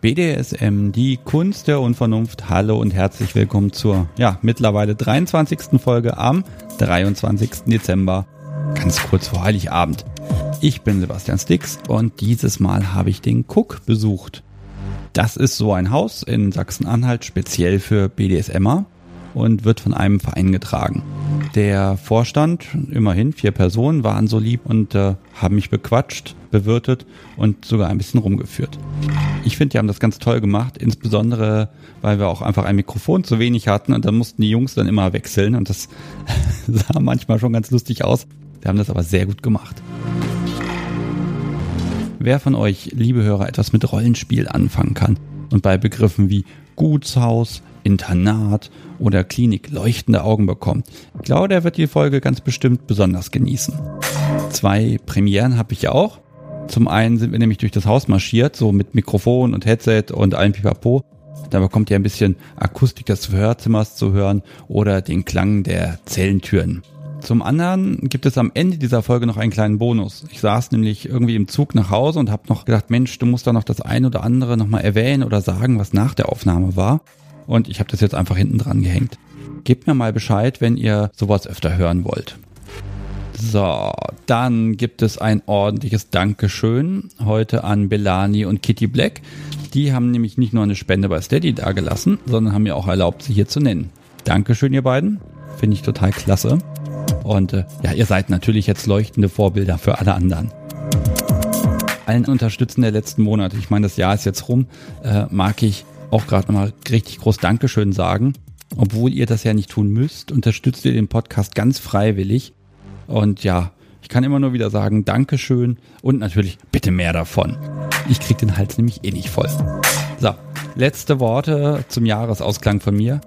BDSM, die Kunst der Unvernunft. Hallo und herzlich willkommen zur, ja, mittlerweile 23. Folge am 23. Dezember. Ganz kurz vor Heiligabend. Ich bin Sebastian Stix und dieses Mal habe ich den Cook besucht. Das ist so ein Haus in Sachsen-Anhalt speziell für BDSMer und wird von einem Verein getragen. Der Vorstand, immerhin vier Personen, waren so lieb und äh, haben mich bequatscht, bewirtet und sogar ein bisschen rumgeführt. Ich finde, die haben das ganz toll gemacht, insbesondere weil wir auch einfach ein Mikrofon zu wenig hatten und dann mussten die Jungs dann immer wechseln und das sah manchmal schon ganz lustig aus. Die haben das aber sehr gut gemacht. Wer von euch, liebe Hörer, etwas mit Rollenspiel anfangen kann und bei Begriffen wie Gutshaus, Internat oder Klinik leuchtende Augen bekommt. Ich glaube, der wird die Folge ganz bestimmt besonders genießen. Zwei Premieren habe ich auch. Zum einen sind wir nämlich durch das Haus marschiert, so mit Mikrofon und Headset und allem Pipapo. Da bekommt ihr ein bisschen Akustik des Hörzimmers zu hören oder den Klang der Zellentüren. Zum anderen gibt es am Ende dieser Folge noch einen kleinen Bonus. Ich saß nämlich irgendwie im Zug nach Hause und habe noch gedacht, Mensch, du musst da noch das eine oder andere nochmal erwähnen oder sagen, was nach der Aufnahme war. Und ich habe das jetzt einfach hinten dran gehängt. Gebt mir mal Bescheid, wenn ihr sowas öfter hören wollt. So, dann gibt es ein ordentliches Dankeschön heute an Belani und Kitty Black. Die haben nämlich nicht nur eine Spende bei Steady dagelassen, sondern haben mir auch erlaubt, sie hier zu nennen. Dankeschön, ihr beiden. Finde ich total klasse. Und äh, ja, ihr seid natürlich jetzt leuchtende Vorbilder für alle anderen. Allen Unterstützen der letzten Monate, ich meine, das Jahr ist jetzt rum, äh, mag ich auch gerade nochmal richtig groß Dankeschön sagen. Obwohl ihr das ja nicht tun müsst, unterstützt ihr den Podcast ganz freiwillig. Und ja, ich kann immer nur wieder sagen, Dankeschön und natürlich bitte mehr davon. Ich krieg den Hals nämlich eh nicht voll. So, letzte Worte zum Jahresausklang von mir.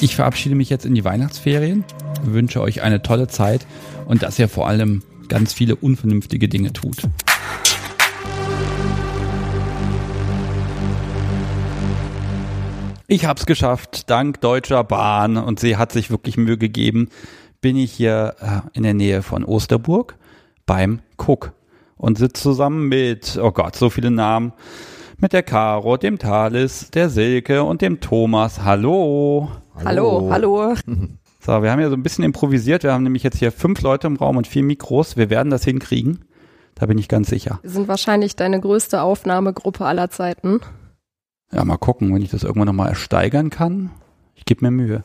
Ich verabschiede mich jetzt in die Weihnachtsferien, wünsche euch eine tolle Zeit und dass ihr vor allem ganz viele unvernünftige Dinge tut. Ich hab's geschafft, dank Deutscher Bahn und sie hat sich wirklich Mühe gegeben, bin ich hier äh, in der Nähe von Osterburg beim Cook und sitze zusammen mit, oh Gott, so viele Namen, mit der Caro, dem Thales, der Silke und dem Thomas. Hallo. Hallo, hallo. So, wir haben ja so ein bisschen improvisiert. Wir haben nämlich jetzt hier fünf Leute im Raum und vier Mikros. Wir werden das hinkriegen. Da bin ich ganz sicher. Wir sind wahrscheinlich deine größte Aufnahmegruppe aller Zeiten. Ja, mal gucken, wenn ich das irgendwann nochmal ersteigern kann. Ich gebe mir Mühe.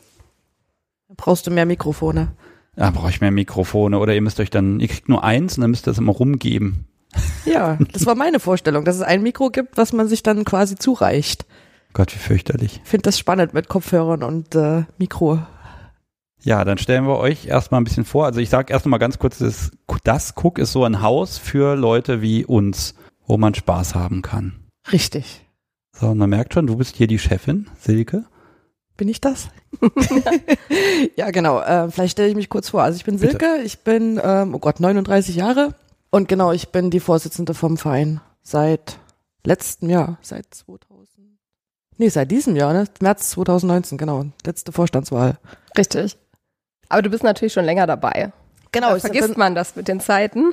Brauchst du mehr Mikrofone? Ja, brauche ich mehr Mikrofone. Oder ihr müsst euch dann, ihr kriegt nur eins und dann müsst ihr das immer rumgeben. Ja, das war meine Vorstellung, dass es ein Mikro gibt, was man sich dann quasi zureicht. Gott, wie fürchterlich. Ich finde das spannend mit Kopfhörern und äh, Mikro. Ja, dann stellen wir euch erstmal ein bisschen vor. Also ich sage erst mal ganz kurz, das, das Cook ist so ein Haus für Leute wie uns, wo man Spaß haben kann. Richtig. So, und man merkt schon, du bist hier die Chefin, Silke. Bin ich das? ja, genau. Äh, vielleicht stelle ich mich kurz vor. Also ich bin Silke, Bitte. ich bin, ähm, oh Gott, 39 Jahre. Und genau, ich bin die Vorsitzende vom Verein seit letztem Jahr, seit 2000. Nee, seit diesem Jahr, ne? März 2019, genau. Letzte Vorstandswahl. Richtig. Aber du bist natürlich schon länger dabei. Genau, Da vergisst bin, man das mit den Zeiten.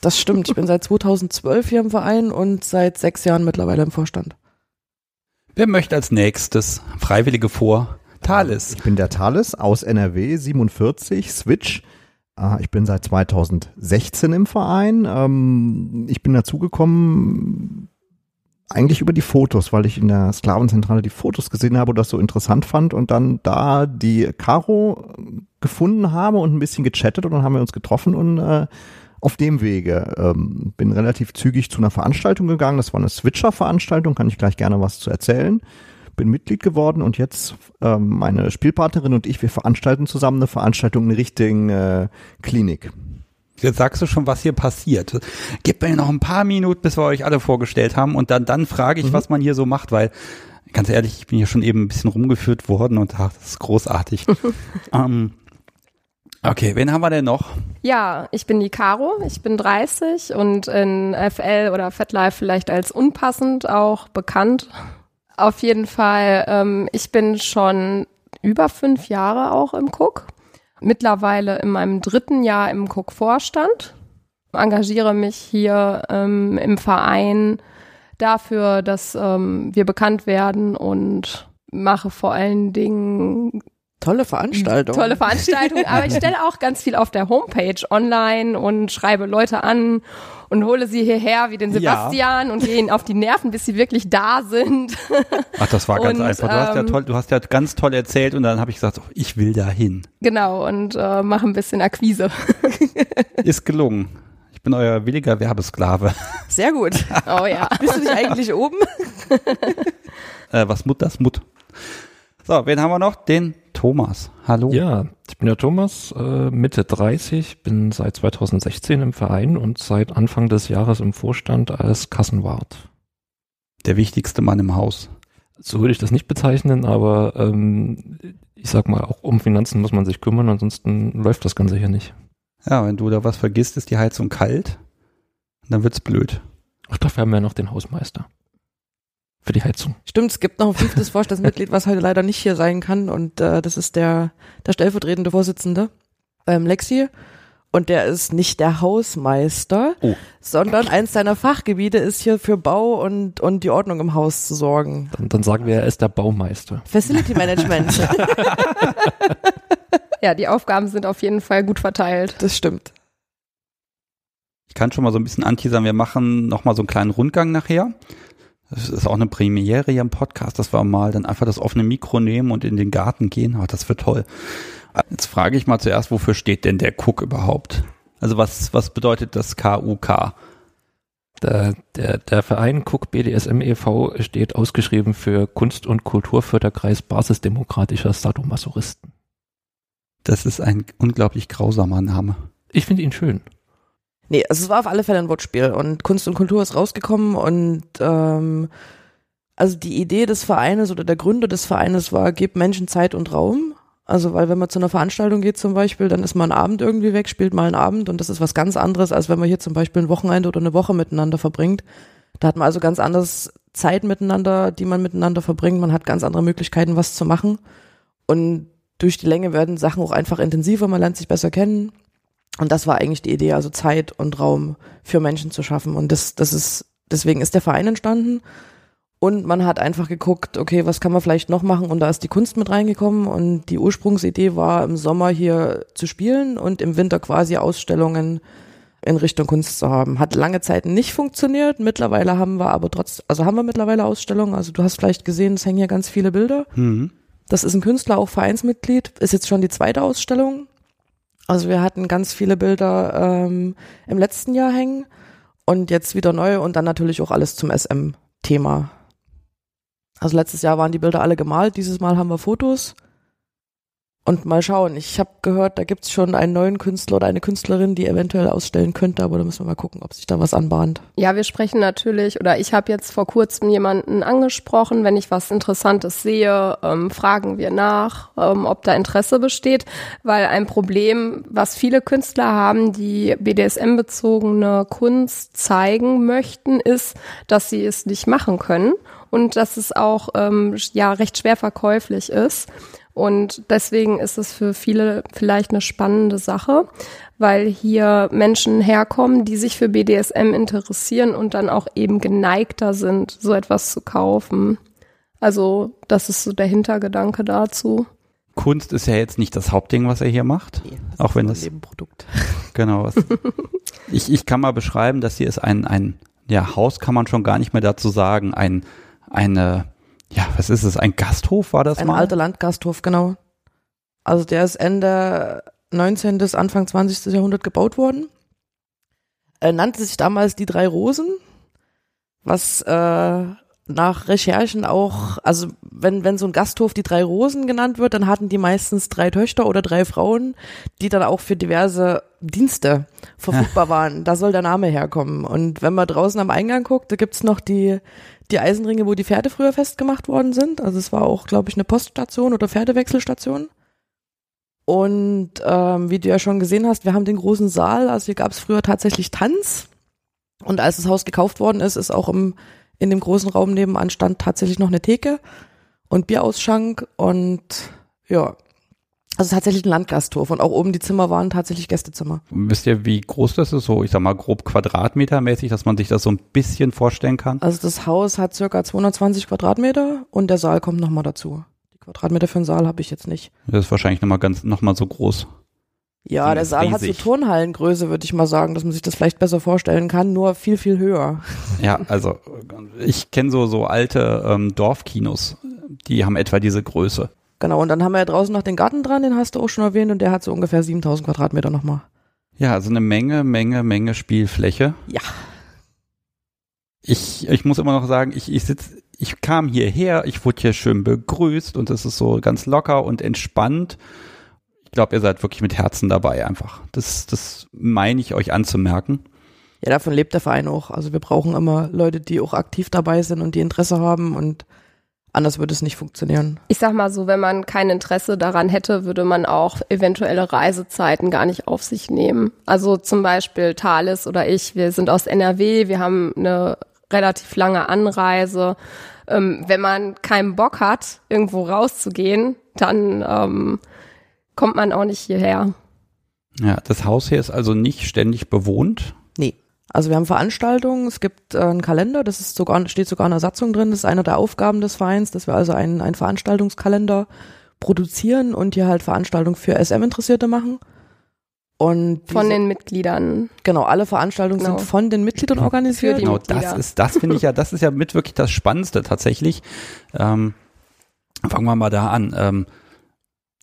das stimmt. Ich bin seit 2012 hier im Verein und seit sechs Jahren mittlerweile im Vorstand. Wer möchte als nächstes Freiwillige vor? Thales. Ich bin der Thales aus NRW, 47, Switch. Äh, Ich bin seit 2016 im Verein. Ähm, Ich bin dazugekommen eigentlich über die Fotos, weil ich in der Sklavenzentrale die Fotos gesehen habe und das so interessant fand und dann da die Caro gefunden habe und ein bisschen gechattet und dann haben wir uns getroffen und äh, auf dem Wege ähm, bin relativ zügig zu einer Veranstaltung gegangen. Das war eine Switcher-Veranstaltung, kann ich gleich gerne was zu erzählen. Bin Mitglied geworden und jetzt ähm, meine Spielpartnerin und ich, wir veranstalten zusammen eine Veranstaltung in Richtung äh, Klinik. Jetzt sagst du schon, was hier passiert. Gebt mir noch ein paar Minuten, bis wir euch alle vorgestellt haben und dann, dann frage ich, was man hier so macht, weil ganz ehrlich, ich bin hier schon eben ein bisschen rumgeführt worden und ach, das ist großartig. ähm, okay, wen haben wir denn noch? Ja, ich bin die Caro, ich bin 30 und in FL oder FetLife vielleicht als unpassend auch bekannt. Auf jeden Fall, ähm, ich bin schon über fünf Jahre auch im Cook. Mittlerweile in meinem dritten Jahr im Cook-Vorstand. Engagiere mich hier ähm, im Verein dafür, dass ähm, wir bekannt werden und mache vor allen Dingen Tolle Veranstaltung. tolle Veranstaltungen, aber ich stelle auch ganz viel auf der Homepage online und schreibe Leute an und hole sie hierher wie den Ja. Sebastian und gehe ihnen auf die Nerven, bis sie wirklich da sind. Ach, das war ganz Und, einfach. Du hast ja ähm, toll, du hast ja ganz toll erzählt und dann habe ich gesagt, oh, ich will da hin. genau, und äh, mache ein bisschen Akquise. Ist gelungen. Ich bin euer williger Werbesklave. Sehr gut. Oh ja. Bist du nicht eigentlich oben? Äh, was Mut, das Mut. So, wen haben wir noch? Den Thomas. Hallo. Ja, ich bin der Thomas, äh, Mitte 30, bin seit 2016 im Verein und seit Anfang des Jahres im Vorstand als Kassenwart. Der wichtigste Mann im Haus. So würde ich das nicht bezeichnen, aber ähm, ich sag mal, auch um Finanzen muss man sich kümmern, ansonsten läuft das Ganze hier nicht. Ja, wenn du da was vergisst, ist die Heizung kalt. Dann wird's blöd. Ach, dafür haben wir ja noch den Hausmeister. Für die Heizung. Stimmt, es gibt noch ein fünftes Vorstandsmitglied, was heute leider nicht hier sein kann und äh, das ist der, der stellvertretende Vorsitzende, ähm, Lexi. Und der ist nicht der Hausmeister, Oh. sondern eins seiner Fachgebiete ist hier für Bau und, und die Ordnung im Haus zu sorgen. Dann, dann sagen wir, er ist der Baumeister. Facility Management, Ja, die Aufgaben sind auf jeden Fall gut verteilt. das stimmt. Ich kann schon mal so ein bisschen anteasern. Wir machen noch mal so einen kleinen Rundgang nachher. Das ist auch eine Premiere hier im Podcast, dass wir mal dann einfach das offene Mikro nehmen und in den Garten gehen. Ah, das wird toll. Jetzt frage ich mal zuerst, wofür steht denn der Cook überhaupt? Also was, was bedeutet das KUK? Der, der, der Verein Cook BDSM e.V. steht ausgeschrieben für Kunst- und Kulturförderkreis Basisdemokratischer Sadomasochisten. Das ist ein unglaublich grausamer Name. Ich finde ihn schön. Nee, also es war auf alle Fälle ein Wortspiel und Kunst und Kultur ist rausgekommen und ähm, also die Idee des Vereines oder der Gründer des Vereines war, gib Menschen Zeit und Raum. Also weil wenn man zu einer Veranstaltung geht zum Beispiel, dann ist man einen Abend irgendwie weg, spielt mal einen Abend und das ist was ganz anderes, als wenn man hier zum Beispiel ein Wochenende oder eine Woche miteinander verbringt. Da hat man also ganz anders Zeit miteinander, die man miteinander verbringt. Man hat ganz andere Möglichkeiten, was zu machen. Und durch die Länge werden Sachen auch einfach intensiver, man lernt sich besser kennen. Und das war eigentlich die Idee, also Zeit und Raum für Menschen zu schaffen. Und das, das ist, deswegen ist der Verein entstanden. Und man hat einfach geguckt, okay, was kann man vielleicht noch machen? Und da ist die Kunst mit reingekommen. Und die Ursprungsidee war, im Sommer hier zu spielen und im Winter quasi Ausstellungen in Richtung Kunst zu haben. Hat lange Zeit nicht funktioniert. Mittlerweile haben wir aber trotz, also haben wir mittlerweile Ausstellungen. Also du hast vielleicht gesehen, es hängen hier ganz viele Bilder. Mhm. Das ist ein Künstler, auch Vereinsmitglied, ist jetzt schon die zweite Ausstellung. Also wir hatten ganz viele Bilder ähm, im letzten Jahr hängen und jetzt wieder neu und dann natürlich auch alles zum SM-Thema. Also letztes Jahr waren die Bilder alle gemalt, dieses Mal haben wir Fotos. Und mal schauen, ich habe gehört, da gibt's schon einen neuen Künstler oder eine Künstlerin, die eventuell ausstellen könnte, aber da müssen wir mal gucken, ob sich da was anbahnt. Ja, wir sprechen natürlich, oder ich habe jetzt vor kurzem jemanden angesprochen, wenn ich was Interessantes sehe, ähm, fragen wir nach, ähm, ob da Interesse besteht, weil ein Problem, was viele Künstler haben, die BDSM-bezogene Kunst zeigen möchten, ist, dass sie es nicht machen können und dass es auch ähm, ja recht schwer verkäuflich ist. Und deswegen ist es für viele vielleicht eine spannende Sache, weil hier Menschen herkommen, die sich für BDSM interessieren und dann auch eben geneigter sind, so etwas zu kaufen. Also das ist so der Hintergedanke dazu. Kunst ist ja jetzt nicht das Hauptding, was er hier macht. Das Auch ist wenn das- ein Nebenprodukt. Genau. Was. ich, ich kann mal beschreiben, dass hier ist ein, ein, ja, Haus kann man schon gar nicht mehr dazu sagen, ein, eine, ja, was ist es, ein Gasthof war das Ein mal? alter Landgasthof, genau. Also der ist Ende 19. bis Anfang 20. Jahrhundert gebaut worden. Er nannte sich damals die drei Rosen, was äh, nach Recherchen auch, also wenn, wenn so ein Gasthof die drei Rosen genannt wird, dann hatten die meistens drei Töchter oder drei Frauen, die dann auch für diverse Dienste verfügbar waren. Da soll der Name herkommen. Und wenn man draußen am Eingang guckt, da gibt's noch die, die Eisenringe, wo die Pferde früher festgemacht worden sind. Also es war auch, glaube ich, eine Poststation oder Pferdewechselstation. Und ähm, wie du ja schon gesehen hast, wir haben den großen Saal, also hier gab es früher tatsächlich Tanz. Und als das Haus gekauft worden ist, ist auch im, in dem großen Raum nebenan stand tatsächlich noch eine Theke und Bierausschank und ja. Also tatsächlich ein Landgasthof und auch oben die Zimmer waren tatsächlich Gästezimmer. Wisst ihr, wie groß das ist? So, ich sag mal, grob quadratmetermäßig, dass man sich das so ein bisschen vorstellen kann? Also das Haus hat circa 220 Quadratmeter und der Saal kommt nochmal dazu. Die Quadratmeter für den Saal habe ich jetzt nicht. Das ist wahrscheinlich nochmal ganz, nochmal so groß. Ja, der Saal hat so riesig. Turnhallengröße, würde ich mal sagen, dass man sich das vielleicht besser vorstellen kann, nur viel, viel höher. Ja, also ich kenne so, so alte ähm, Dorfkinos, die haben etwa diese Größe. Genau, und dann haben wir ja draußen noch den Garten dran, den hast du auch schon erwähnt, und der hat so ungefähr 7000 Quadratmeter nochmal. Ja, also eine Menge, Menge, Menge Spielfläche. Ja. Ich, ich muss immer noch sagen, ich, ich sitz, ich kam hierher, ich wurde hier schön begrüßt und es ist so ganz locker und entspannt. Ich glaube, ihr seid wirklich mit Herzen dabei einfach. Das, das meine ich euch anzumerken. Ja, davon lebt der Verein auch. Also wir brauchen immer Leute, die auch aktiv dabei sind und die Interesse haben und anders würde es nicht funktionieren. Ich sag mal so, wenn man kein Interesse daran hätte, würde man auch eventuelle Reisezeiten gar nicht auf sich nehmen. Also zum Beispiel Thales oder ich, wir sind aus NRW, wir haben eine relativ lange Anreise. Ähm, wenn man keinen Bock hat, irgendwo rauszugehen, dann ähm, kommt man auch nicht hierher. Ja, das Haus hier ist also nicht ständig bewohnt. Nee. Also wir haben Veranstaltungen, es gibt äh, einen Kalender, das ist sogar, steht sogar in der Satzung drin, das ist eine der Aufgaben des Vereins, dass wir also einen, einen Veranstaltungskalender produzieren und hier halt Veranstaltungen für SM-Interessierte machen. Und Von diese- den Mitgliedern. genau, alle Veranstaltungen Genau. sind von den Mitgliedern organisiert. die Genau, Mitglieder. das ist, das finde ich ja, das ist ja mit wirklich das Spannendste tatsächlich. Ähm, fangen wir mal da an. Ähm,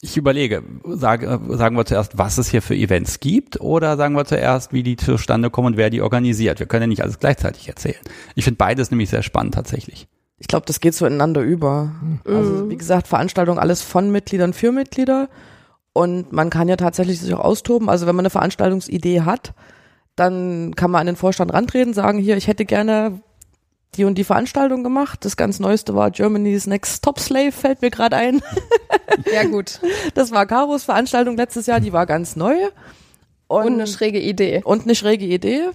ich überlege, sage, sagen wir zuerst, was es hier für Events gibt oder sagen wir zuerst, wie die zustande kommen und wer die organisiert. Wir können ja nicht alles gleichzeitig erzählen. Ich finde beides nämlich sehr spannend tatsächlich. Ich glaube, das geht so ineinander über. Also wie gesagt, Veranstaltung alles von Mitgliedern für Mitglieder. Und man kann ja tatsächlich sich auch austoben. Also wenn man eine Veranstaltungsidee hat, dann kann man an den Vorstand rantreten, sagen, hier, ich hätte gerne die und die Veranstaltung gemacht. Das ganz Neueste war Germany's Next Top Slave, fällt mir gerade ein. Ja gut. Das war Karos Veranstaltung letztes Jahr, die war ganz neu. Und eine schräge Idee. und eine schräge Idee.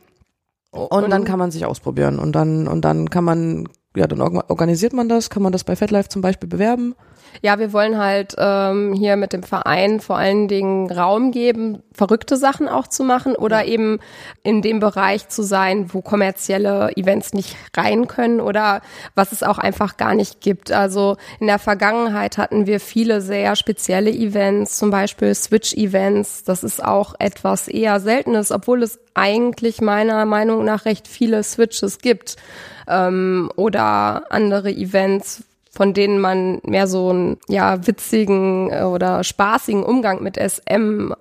Und, dann kann man sich ausprobieren. Und dann, und dann kann man, ja, dann orga- organisiert man das, kann man das bei FetLife zum Beispiel bewerben. Ja, wir wollen halt ähm, hier mit dem Verein vor allen Dingen Raum geben, verrückte Sachen auch zu machen oder eben in dem Bereich zu sein, wo kommerzielle Events nicht rein können oder was es auch einfach gar nicht gibt. Also in der Vergangenheit hatten wir viele sehr spezielle Events, zum Beispiel Switch-Events. Das ist auch etwas eher Seltenes, obwohl es eigentlich meiner Meinung nach recht viele Switches gibt ähm, oder andere Events, von denen man mehr so einen ja witzigen äh, oder spaßigen Umgang mit SM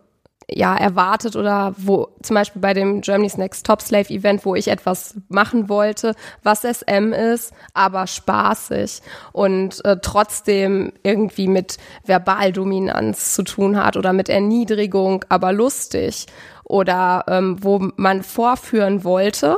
ja erwartet oder wo zum Beispiel bei dem Germany's Next Top Slave Event, wo ich etwas machen wollte, was SM ist, aber spaßig und äh, trotzdem irgendwie mit Verbaldominanz zu tun hat oder mit Erniedrigung, aber lustig oder ähm, wo man vorführen wollte,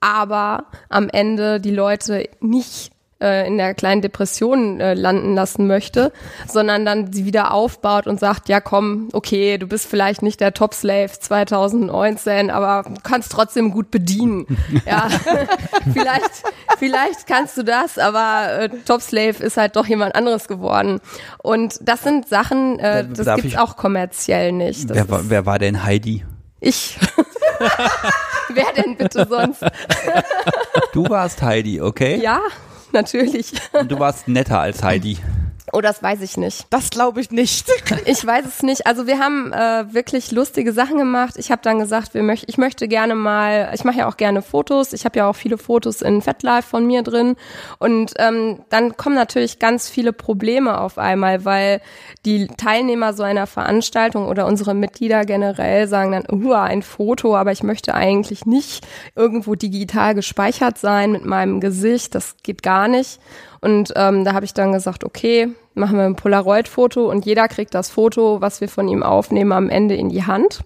aber am Ende die Leute nicht äh, in der kleinen Depression äh, landen lassen möchte, sondern dann sie wieder aufbaut und sagt, ja komm, okay, du bist vielleicht nicht der Top Slave 2019, aber du kannst trotzdem gut bedienen. ja, vielleicht, vielleicht kannst du das, aber äh, Top Slave ist halt doch jemand anderes geworden. Und das sind Sachen, äh, das Darf gibt's ich- auch kommerziell nicht. Wer, war- wer war denn Heidi? ich. Wer denn bitte sonst? Du warst Heidi, okay? Ja, natürlich. Und du warst netter als Heidi. Oh, das weiß ich nicht. Das glaube ich nicht. Ich weiß es nicht. Also wir haben äh, wirklich lustige Sachen gemacht. Ich habe dann gesagt, wir möcht, ich möchte gerne mal, ich mache ja auch gerne Fotos. Ich habe ja auch viele Fotos in FetLife von mir drin. Und ähm, dann kommen natürlich ganz viele Probleme auf einmal, weil die Teilnehmer so einer Veranstaltung oder unsere Mitglieder generell sagen dann, uh, ein Foto, aber ich möchte eigentlich nicht irgendwo digital gespeichert sein mit meinem Gesicht. Das geht gar nicht. Und ähm, da habe ich dann gesagt, okay, machen wir ein Polaroid-Foto und jeder kriegt das Foto, was wir von ihm aufnehmen, am Ende in die Hand.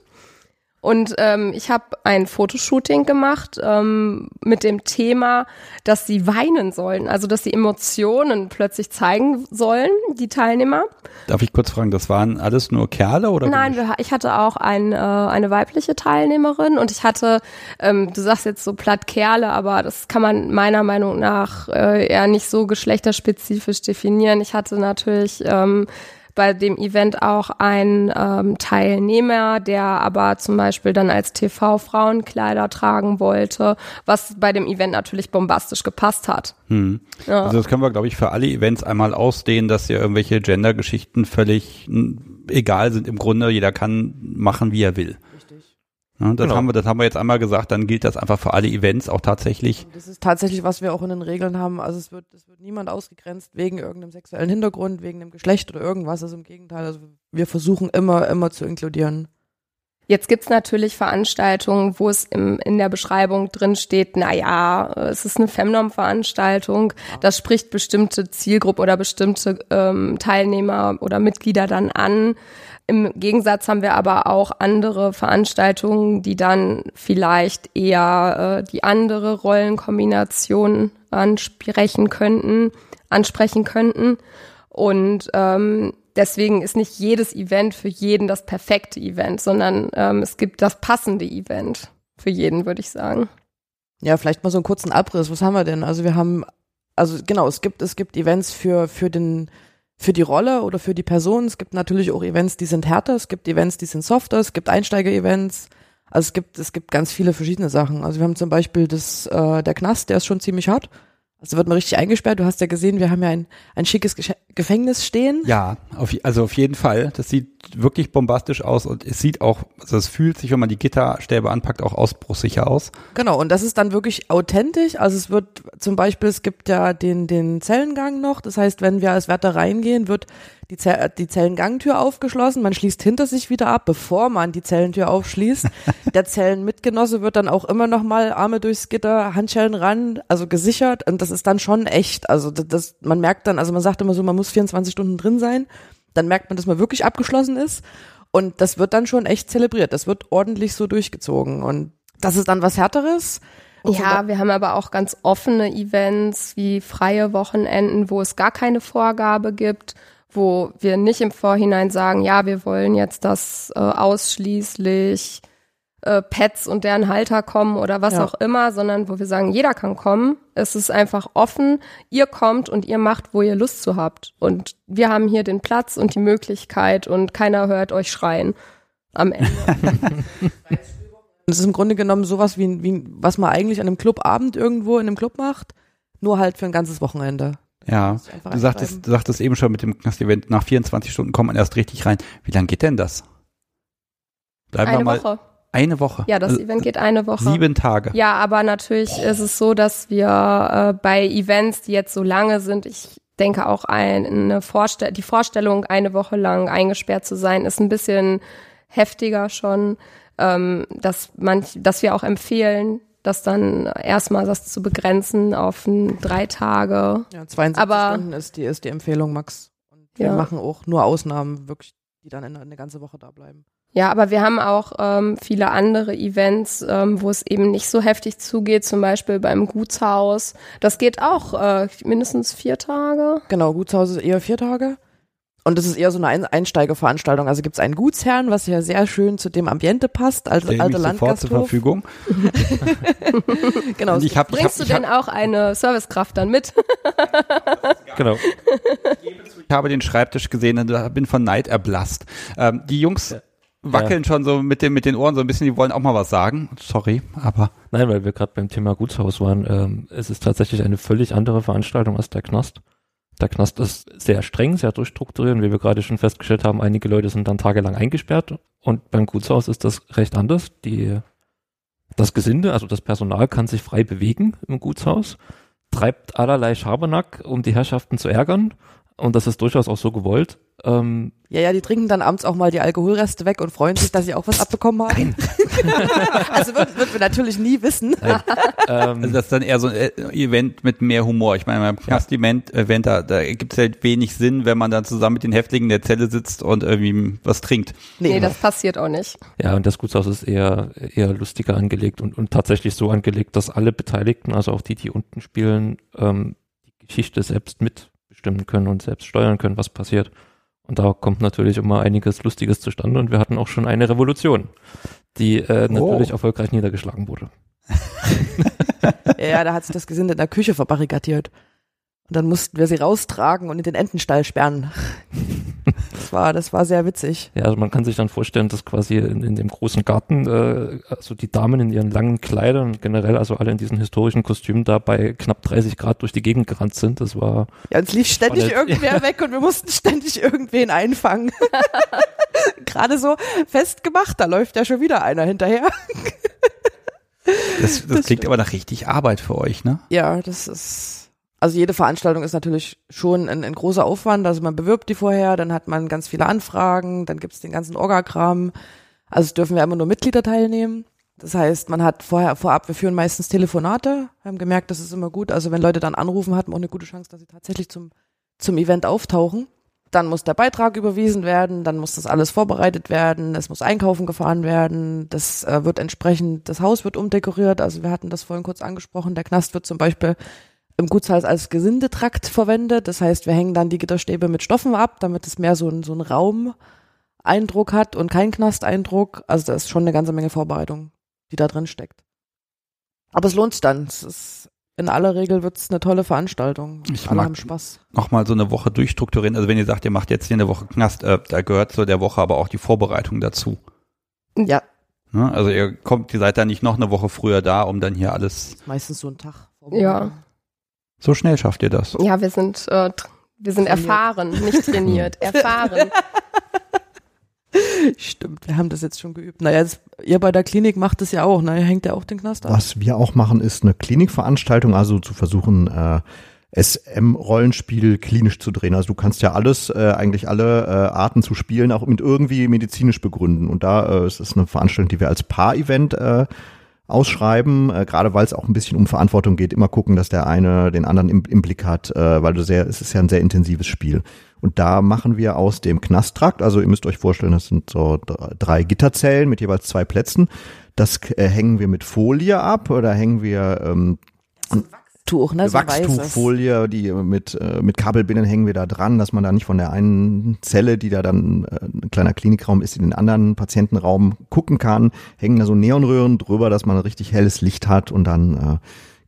Und ähm, ich habe ein Fotoshooting gemacht ähm, mit dem Thema, dass sie weinen sollen, also dass sie Emotionen plötzlich zeigen sollen, die Teilnehmer. Darf ich kurz fragen, das waren alles nur Kerle oder? Nein, wir, ich hatte auch ein, äh, eine weibliche Teilnehmerin und ich hatte, ähm, du sagst jetzt so platt Kerle, aber das kann man meiner Meinung nach äh, eher nicht so geschlechterspezifisch definieren. Ich hatte natürlich ähm, bei dem Event auch ein ähm, Teilnehmer, der aber zum Beispiel dann als TV Frauenkleider tragen wollte, was bei dem Event natürlich bombastisch gepasst hat. Hm. Ja. Also das können wir, glaube ich, für alle Events einmal ausdehnen, dass ja irgendwelche Gender-Geschichten völlig egal sind im Grunde. Jeder kann machen, wie er will. Ja, das Genau. haben wir, das haben wir jetzt einmal gesagt, dann gilt das einfach für alle Events auch tatsächlich. Das ist tatsächlich, was wir auch in den Regeln haben. Also es wird, es wird niemand ausgegrenzt wegen irgendeinem sexuellen Hintergrund, wegen dem Geschlecht oder irgendwas. Also im Gegenteil, also wir versuchen immer, immer zu inkludieren. Jetzt gibt's natürlich Veranstaltungen, wo es im, in der Beschreibung drin steht, na ja, es ist eine Femnom-Veranstaltung, das spricht bestimmte Zielgruppe oder bestimmte ähm, Teilnehmer oder Mitglieder dann an. Im Gegensatz haben wir aber auch andere Veranstaltungen, die dann vielleicht eher äh, die andere Rollenkombination ansprechen könnten, ansprechen könnten. Und ähm, deswegen ist nicht jedes Event für jeden das perfekte Event, sondern ähm, es gibt das passende Event für jeden, würde ich sagen. Ja, vielleicht mal so einen kurzen Abriss. Was haben wir denn? Also wir haben, also genau, es gibt, es gibt Events für, für den, für die Rolle oder für die Person. Es gibt natürlich auch Events, die sind härter. Es gibt Events, die sind softer. Es gibt Einsteiger-Events. Also es gibt, es gibt ganz viele verschiedene Sachen. Also wir haben zum Beispiel das, äh, der Knast, der ist schon ziemlich hart. Also wird man richtig eingesperrt. Du hast ja gesehen, wir haben ja ein, ein schickes Gefängnis stehen. Ja, auf, also auf jeden Fall. Das sieht wirklich bombastisch aus und es sieht auch, also es fühlt sich, wenn man die Gitterstäbe anpackt, auch ausbruchssicher aus. Genau, und das ist dann wirklich authentisch. Also es wird zum Beispiel, es gibt ja den, den Zellengang noch. Das heißt, wenn wir als Wärter reingehen, wird die, Zell, die Zellengangtür aufgeschlossen. Man schließt hinter sich wieder ab, bevor man die Zellentür aufschließt. Der Zellenmitgenosse wird dann auch immer noch mal Arme durchs Gitter, Handschellen ran, also gesichert. Und das ist dann schon echt. Also das, das man merkt dann, also man sagt immer so, man muss 24 Stunden drin sein. Dann merkt man, dass man wirklich abgeschlossen ist. Und das wird dann schon echt zelebriert. Das wird ordentlich so durchgezogen. Und das ist dann was Härteres. Ja, wir haben aber auch ganz offene Events wie freie Wochenenden, wo es gar keine Vorgabe gibt, wo wir nicht im Vorhinein sagen, ja, wir wollen jetzt, dass äh, ausschließlich äh, Pets und deren Halter kommen oder was Ja. auch immer, sondern wo wir sagen, jeder kann kommen. Es ist einfach offen. Ihr kommt und ihr macht, wo ihr Lust zu habt. Und wir haben hier den Platz und die Möglichkeit und keiner hört euch schreien am Ende. Es ist im Grunde genommen sowas wie, wie was man eigentlich an einem Clubabend irgendwo in einem Club macht, nur halt für ein ganzes Wochenende. Ja, du sagtest, du sagtest eben schon mit dem Knast-Event, nach 24 Stunden kommt man erst richtig rein. Wie lange geht denn das? Bleiben wir Eine mal Woche. eine Woche. Ja, das Also Event geht eine Woche. Sieben Tage. Ja, aber natürlich ist es so, dass wir äh, bei Events, die jetzt so lange sind, ich denke auch eine Vorstell die Vorstellung, eine Woche lang eingesperrt zu sein, ist ein bisschen heftiger schon, ähm, dass manch, dass wir auch empfehlen, das dann erstmal das zu begrenzen auf drei Tage. Ja, 72 Aber- Stunden ist die, ist die Empfehlung, Max. Und wir Ja. machen auch nur Ausnahmen, wirklich, die dann eine, eine ganze Woche da bleiben. Ja, aber wir haben auch ähm, viele andere Events, ähm, wo es eben nicht so heftig zugeht, zum Beispiel beim Gutshaus. Das geht auch äh, mindestens vier Tage. Genau, Gutshaus ist eher vier Tage. Und das ist eher so eine Ein Einsteigerveranstaltung. Also gibt es einen Gutsherrn, was ja sehr schön zu dem Ambiente passt, als Stell alter mich sofort zur Landgasthof. Verfügung. Genau, Und ich hab, ich hab, Bringst du ich hab, denn auch eine Servicekraft dann mit? Genau. Ich habe den Schreibtisch gesehen und bin von Neid erblasst. Ähm, die Jungs wackeln schon so mit, dem, mit den Ohren so ein bisschen, die wollen auch mal was sagen. Sorry, aber Nein, weil wir gerade beim Thema Gutshaus waren. Ähm, es ist tatsächlich eine völlig andere Veranstaltung als der Knast. Der Knast ist sehr streng, sehr durchstrukturiert. Und wie wir gerade schon festgestellt haben, einige Leute sind dann tagelang eingesperrt. Und beim Gutshaus ist das recht anders. Die, das Gesinde, also das Personal kann sich frei bewegen im Gutshaus, treibt allerlei Schabernack, um die Herrschaften zu ärgern und das ist durchaus auch so gewollt. Ähm, Ja, ja, die trinken dann abends auch mal die Alkoholreste weg und freuen sich, dass sie auch was abbekommen haben. also wird, wird wir natürlich nie wissen. ähm, also das ist dann eher so ein äh, Event mit mehr Humor. Ich meine, beim Knast-Event, Event, da, da gibt es halt wenig Sinn, wenn man dann zusammen mit den Häftlingen in der Zelle sitzt und irgendwie was trinkt. Nee, das passiert auch nicht. Ja, und das Gutshaus ist eher, eher lustiger angelegt und, und tatsächlich so angelegt, dass alle Beteiligten, also auch die, die unten spielen, ähm, die Geschichte selbst mitbestimmen können und selbst steuern können, was passiert. Und da kommt natürlich immer einiges Lustiges zustande und wir hatten auch schon eine Revolution, die äh, natürlich erfolgreich niedergeschlagen wurde. Ja, da hat sich das Gesinde in der Küche verbarrikadiert. Und dann mussten wir sie raustragen und in den Entenstall sperren. das war, das war sehr witzig. Ja, also man kann sich dann vorstellen, dass quasi in, in dem großen Garten, äh, also die Damen in ihren langen Kleidern und generell also alle in diesen historischen Kostümen da bei knapp 30 Grad durch die Gegend gerannt sind. Das war Ja, uns lief ständig Spannend. irgendwer weg und wir mussten ständig irgendwen einfangen. Gerade so festgemacht, da läuft ja schon wieder einer hinterher. Das, das, klingt aber nach richtig Arbeit für euch, ne? Ja, das ist, also jede Veranstaltung ist natürlich schon ein, ein großer Aufwand. Also man bewirbt die vorher, dann hat man ganz viele Anfragen, dann gibt's den ganzen Orgakram. Also dürfen wir immer nur Mitglieder teilnehmen. Das heißt, man hat vorher, vorab, wir führen meistens Telefonate, haben gemerkt, das ist immer gut. Also wenn Leute dann anrufen, hat man auch eine gute Chance, dass sie tatsächlich zum, zum Event auftauchen. Dann muss der Beitrag überwiesen werden, dann muss das alles vorbereitet werden, es muss einkaufen gefahren werden, das äh, wird entsprechend, das Haus wird umdekoriert, also wir hatten das vorhin kurz angesprochen, der Knast wird zum Beispiel im Gutshaus als Gesindetrakt verwendet, das heißt, wir hängen dann die Gitterstäbe mit Stoffen ab, damit es mehr so ein, so ein Raumeindruck hat und kein Knasteindruck, also da ist schon eine ganze Menge Vorbereitung, die da drin steckt. Aber es lohnt sich dann, es ist, in aller Regel wird es eine tolle Veranstaltung, Ich alle mag- haben Spaß. Nochmal so eine Woche durchstrukturieren. Also wenn ihr sagt, ihr macht jetzt hier eine Woche Knast, äh, da gehört zu der Woche aber auch die Vorbereitung dazu. Ja, Ne? Also ihr kommt, ihr seid da nicht noch eine Woche früher da, um dann hier alles. meistens so ein Tag. Ja. So schnell schafft ihr das. Ja, wir sind, äh, wir sind Trainiert. erfahren, nicht trainiert, erfahren. Stimmt, wir haben das jetzt schon geübt. Naja, das, ihr bei der Klinik macht es ja auch, ne? Ihr hängt ja auch den Knast ab. Was wir auch machen, ist eine Klinikveranstaltung, also zu versuchen, äh, SM-Rollenspiel klinisch zu drehen. Also du kannst ja alles, äh, eigentlich alle äh, Arten zu spielen, auch mit irgendwie medizinisch begründen. Und da äh, ist es eine Veranstaltung, die wir als Paar-Event äh, ausschreiben, äh, gerade weil es auch ein bisschen um Verantwortung geht, immer gucken, dass der eine den anderen im, im Blick hat, äh, weil du sehr, es ist ja ein sehr intensives Spiel. Und da machen wir aus dem Knasttrakt, also ihr müsst euch vorstellen, das sind so dr- drei Gitterzellen mit jeweils zwei Plätzen. Das äh, hängen wir mit Folie ab oder hängen wir ähm, Tuch, ne? So. Wachstuchfolie, die mit, äh, mit Kabelbindern hängen wir da dran, dass man da nicht von der einen Zelle, die da dann äh, ein kleiner Klinikraum ist, in den anderen Patientenraum gucken kann. Hängen da so Neonröhren drüber, dass man richtig helles Licht hat und dann äh,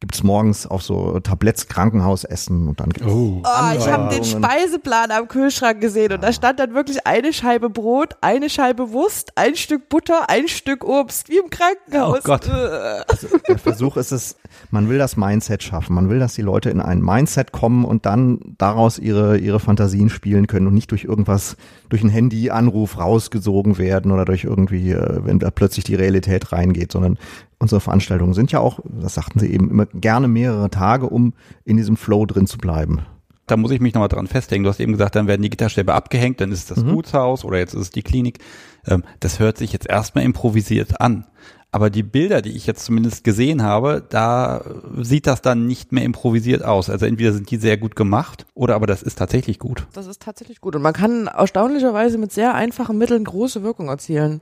gibt's morgens auch so Tabletts Krankenhausessen und dann gibt's Oh. Oh, ich habe den. Speiseplan am Kühlschrank gesehen und da stand dann wirklich eine Scheibe Brot, eine Scheibe Wurst, ein Stück Butter, ein Stück Obst, wie im Krankenhaus. Oh Gott. Äh. Also der Versuch ist es, man will das Mindset schaffen. Man will, dass die Leute in ein Mindset kommen und dann daraus ihre, ihre Fantasien spielen können und nicht durch irgendwas, durch einen Handyanruf rausgesogen werden oder durch irgendwie, äh, wenn da plötzlich die Realität reingeht, sondern unsere Veranstaltungen sind ja auch, das sagten sie eben, immer gerne mehrere Tage, um in diesem Flow drin zu bleiben. Da muss ich mich nochmal dran festlegen. Du hast eben gesagt, dann werden die Gitterstäbe abgehängt, dann ist es das Mhm. Gutshaus oder jetzt ist es die Klinik. Ähm, das hört sich jetzt erstmal improvisiert an. Aber die Bilder, die ich jetzt zumindest gesehen habe, da sieht das dann nicht mehr improvisiert aus. Also entweder sind die sehr gut gemacht oder aber das ist tatsächlich gut. Das ist tatsächlich gut und man kann erstaunlicherweise mit sehr einfachen Mitteln große Wirkung erzielen.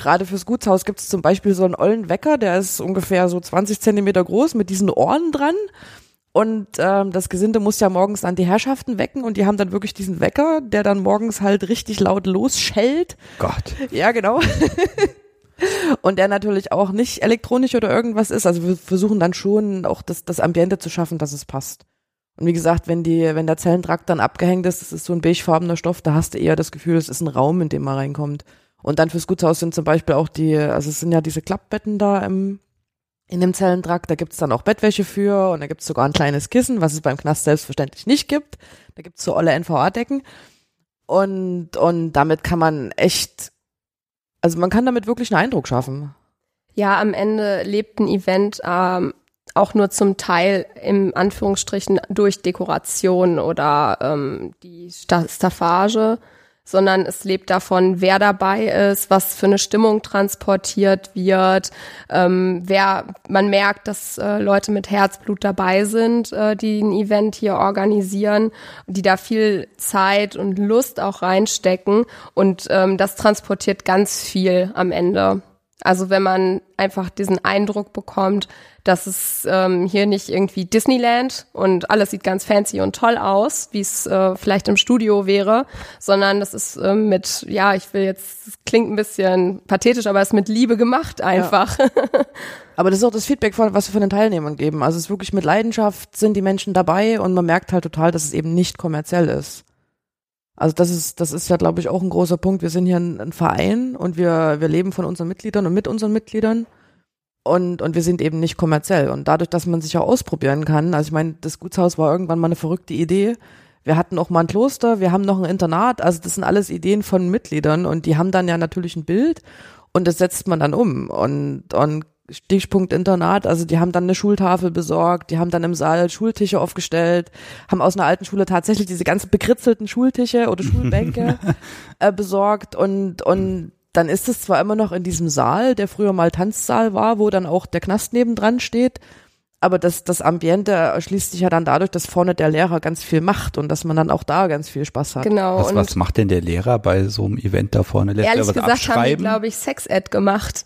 Gerade fürs Gutshaus gibt es zum Beispiel so einen ollen Wecker, der ist ungefähr so 20 Zentimeter groß mit diesen Ohren dran. Und ähm, das Gesinde muss ja morgens dann die Herrschaften wecken und die haben dann wirklich diesen Wecker, der dann morgens halt richtig laut losschellt. Gott. Ja, genau. und der natürlich auch nicht elektronisch oder irgendwas ist. Also wir versuchen dann schon auch das, das Ambiente zu schaffen, dass es passt. Und wie gesagt, wenn die, wenn der Zellentrakt dann abgehängt ist, das ist so ein beigefarbener Stoff, da hast du eher das Gefühl, es ist ein Raum, in dem man reinkommt. Und dann fürs Gutshaus sind zum Beispiel auch die, also es sind ja diese Klappbetten da im, in dem Zellentrakt, da gibt's dann auch Bettwäsche für und da gibt's sogar ein kleines Kissen, was es beim Knast selbstverständlich nicht gibt. Da gibt's so olle NVA-Decken. Und, und damit kann man echt, also man kann damit wirklich einen Eindruck schaffen. Ja, am Ende lebt ein Event ähm, auch nur zum Teil im Anführungsstrichen durch Dekoration oder ähm, die Sta Staffage, sondern es lebt davon, wer dabei ist, was für eine Stimmung transportiert wird, ähm, wer man merkt, dass äh, Leute mit Herzblut dabei sind, äh, die ein Event hier organisieren, die da viel Zeit und Lust auch reinstecken und ähm, das transportiert ganz viel am Ende. Also wenn man einfach diesen Eindruck bekommt, dass es ähm, hier nicht irgendwie Disneyland und alles sieht ganz fancy und toll aus, wie es äh, vielleicht im Studio wäre, sondern das ist ähm, mit, ja, ich will jetzt, das klingt ein bisschen pathetisch, aber es ist mit Liebe gemacht einfach. Aber das ist auch das Feedback, von, was wir von den Teilnehmern geben. Also es ist wirklich mit Leidenschaft sind die Menschen dabei und man merkt halt total, dass es eben nicht kommerziell ist. Also das ist, das ist ja, glaube ich, auch ein großer Punkt. Wir sind hier ein, ein Verein und wir, wir leben von unseren Mitgliedern und mit unseren Mitgliedern. Und, und wir sind eben nicht kommerziell. Und dadurch, dass man sich ja ausprobieren kann, also ich meine, das Gutshaus war irgendwann mal eine verrückte Idee. Wir hatten auch mal ein Kloster, wir haben noch ein Internat, also das sind alles Ideen von Mitgliedern und die haben dann ja natürlich ein Bild und das setzt man dann um. Und, und Stichpunkt Internat, also die haben dann eine Schultafel besorgt, die haben dann im Saal Schultische aufgestellt, haben aus einer alten Schule tatsächlich diese ganzen bekritzelten Schultische oder Schulbänke äh, besorgt und, und dann ist es zwar immer noch in diesem Saal, der früher mal Tanzsaal war, wo dann auch der Knast nebendran steht, aber das, das Ambiente erschließt sich ja dann dadurch, dass vorne der Lehrer ganz viel macht und dass man dann auch da ganz viel Spaß hat. Genau. Was, und was macht denn der Lehrer bei so einem Event da vorne? Lässt er ehrlich was gesagt haben die, abschreiben? glaube ich, Sex-Ed gemacht.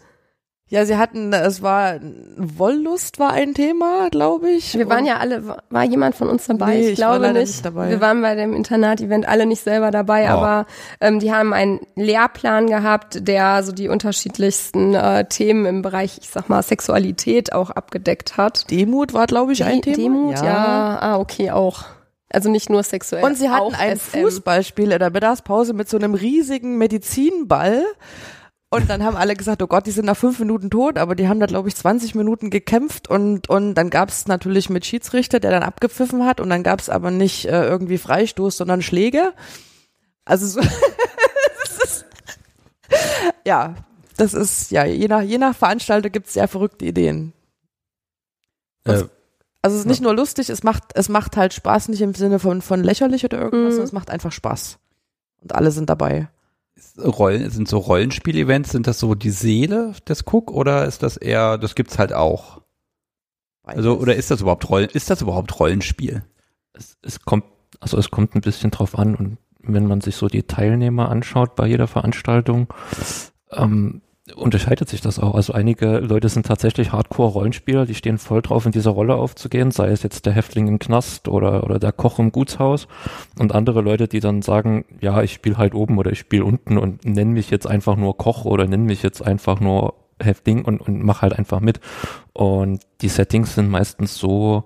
Ja, sie hatten, es war, Wollust war ein Thema, glaube ich. Wir waren ja alle, war jemand von uns dabei? Nee, ich ich glaube nicht. nicht dabei. Wir waren bei dem Internat-Event alle nicht selber dabei, Oh. aber ähm, die haben einen Lehrplan gehabt, der so die unterschiedlichsten äh, Themen im Bereich, ich sag mal, Sexualität auch abgedeckt hat. Demut war, glaube ich, ein Die- Thema. Demut, ja. Ah, okay, auch. Also nicht nur sexuell. Und sie hatten auch ein SM. Fußballspiel in der Mittagspause mit so einem riesigen Medizinball. Und dann haben alle gesagt, oh Gott, die sind nach fünf Minuten tot, aber die haben da, glaube ich, 20 Minuten gekämpft und, und dann gab es natürlich mit Schiedsrichter, der dann abgepfiffen hat und dann gab es aber nicht äh, irgendwie Freistoß, sondern Schläge. Also so, das ist, ja, das ist, ja, je nach, je nach Veranstalter gibt es sehr verrückte Ideen. Äh, Also es ist nicht nur lustig, es macht, es macht halt Spaß, nicht im Sinne von, von lächerlich oder irgendwas, Mhm. sondern es macht einfach Spaß. Und alle sind dabei. Rollen, sind so Rollenspiel-Events, sind das so die Seele des Cook oder ist das eher, das gibt's halt auch? Also, oder ist das überhaupt Rollen, ist das überhaupt Rollenspiel? Es, es kommt, also es kommt ein bisschen drauf an und wenn man sich so die Teilnehmer anschaut bei jeder Veranstaltung, ähm, unterscheidet sich das auch. Also einige Leute sind tatsächlich Hardcore-Rollenspieler, die stehen voll drauf, in dieser Rolle aufzugehen, sei es jetzt der Häftling im Knast oder, oder der Koch im Gutshaus. Und andere Leute, die dann sagen, ja, ich spiele halt oben oder ich spiele unten und nenne mich jetzt einfach nur Koch oder nenne mich jetzt einfach nur Häftling und, und mach halt einfach mit. Und die Settings sind meistens so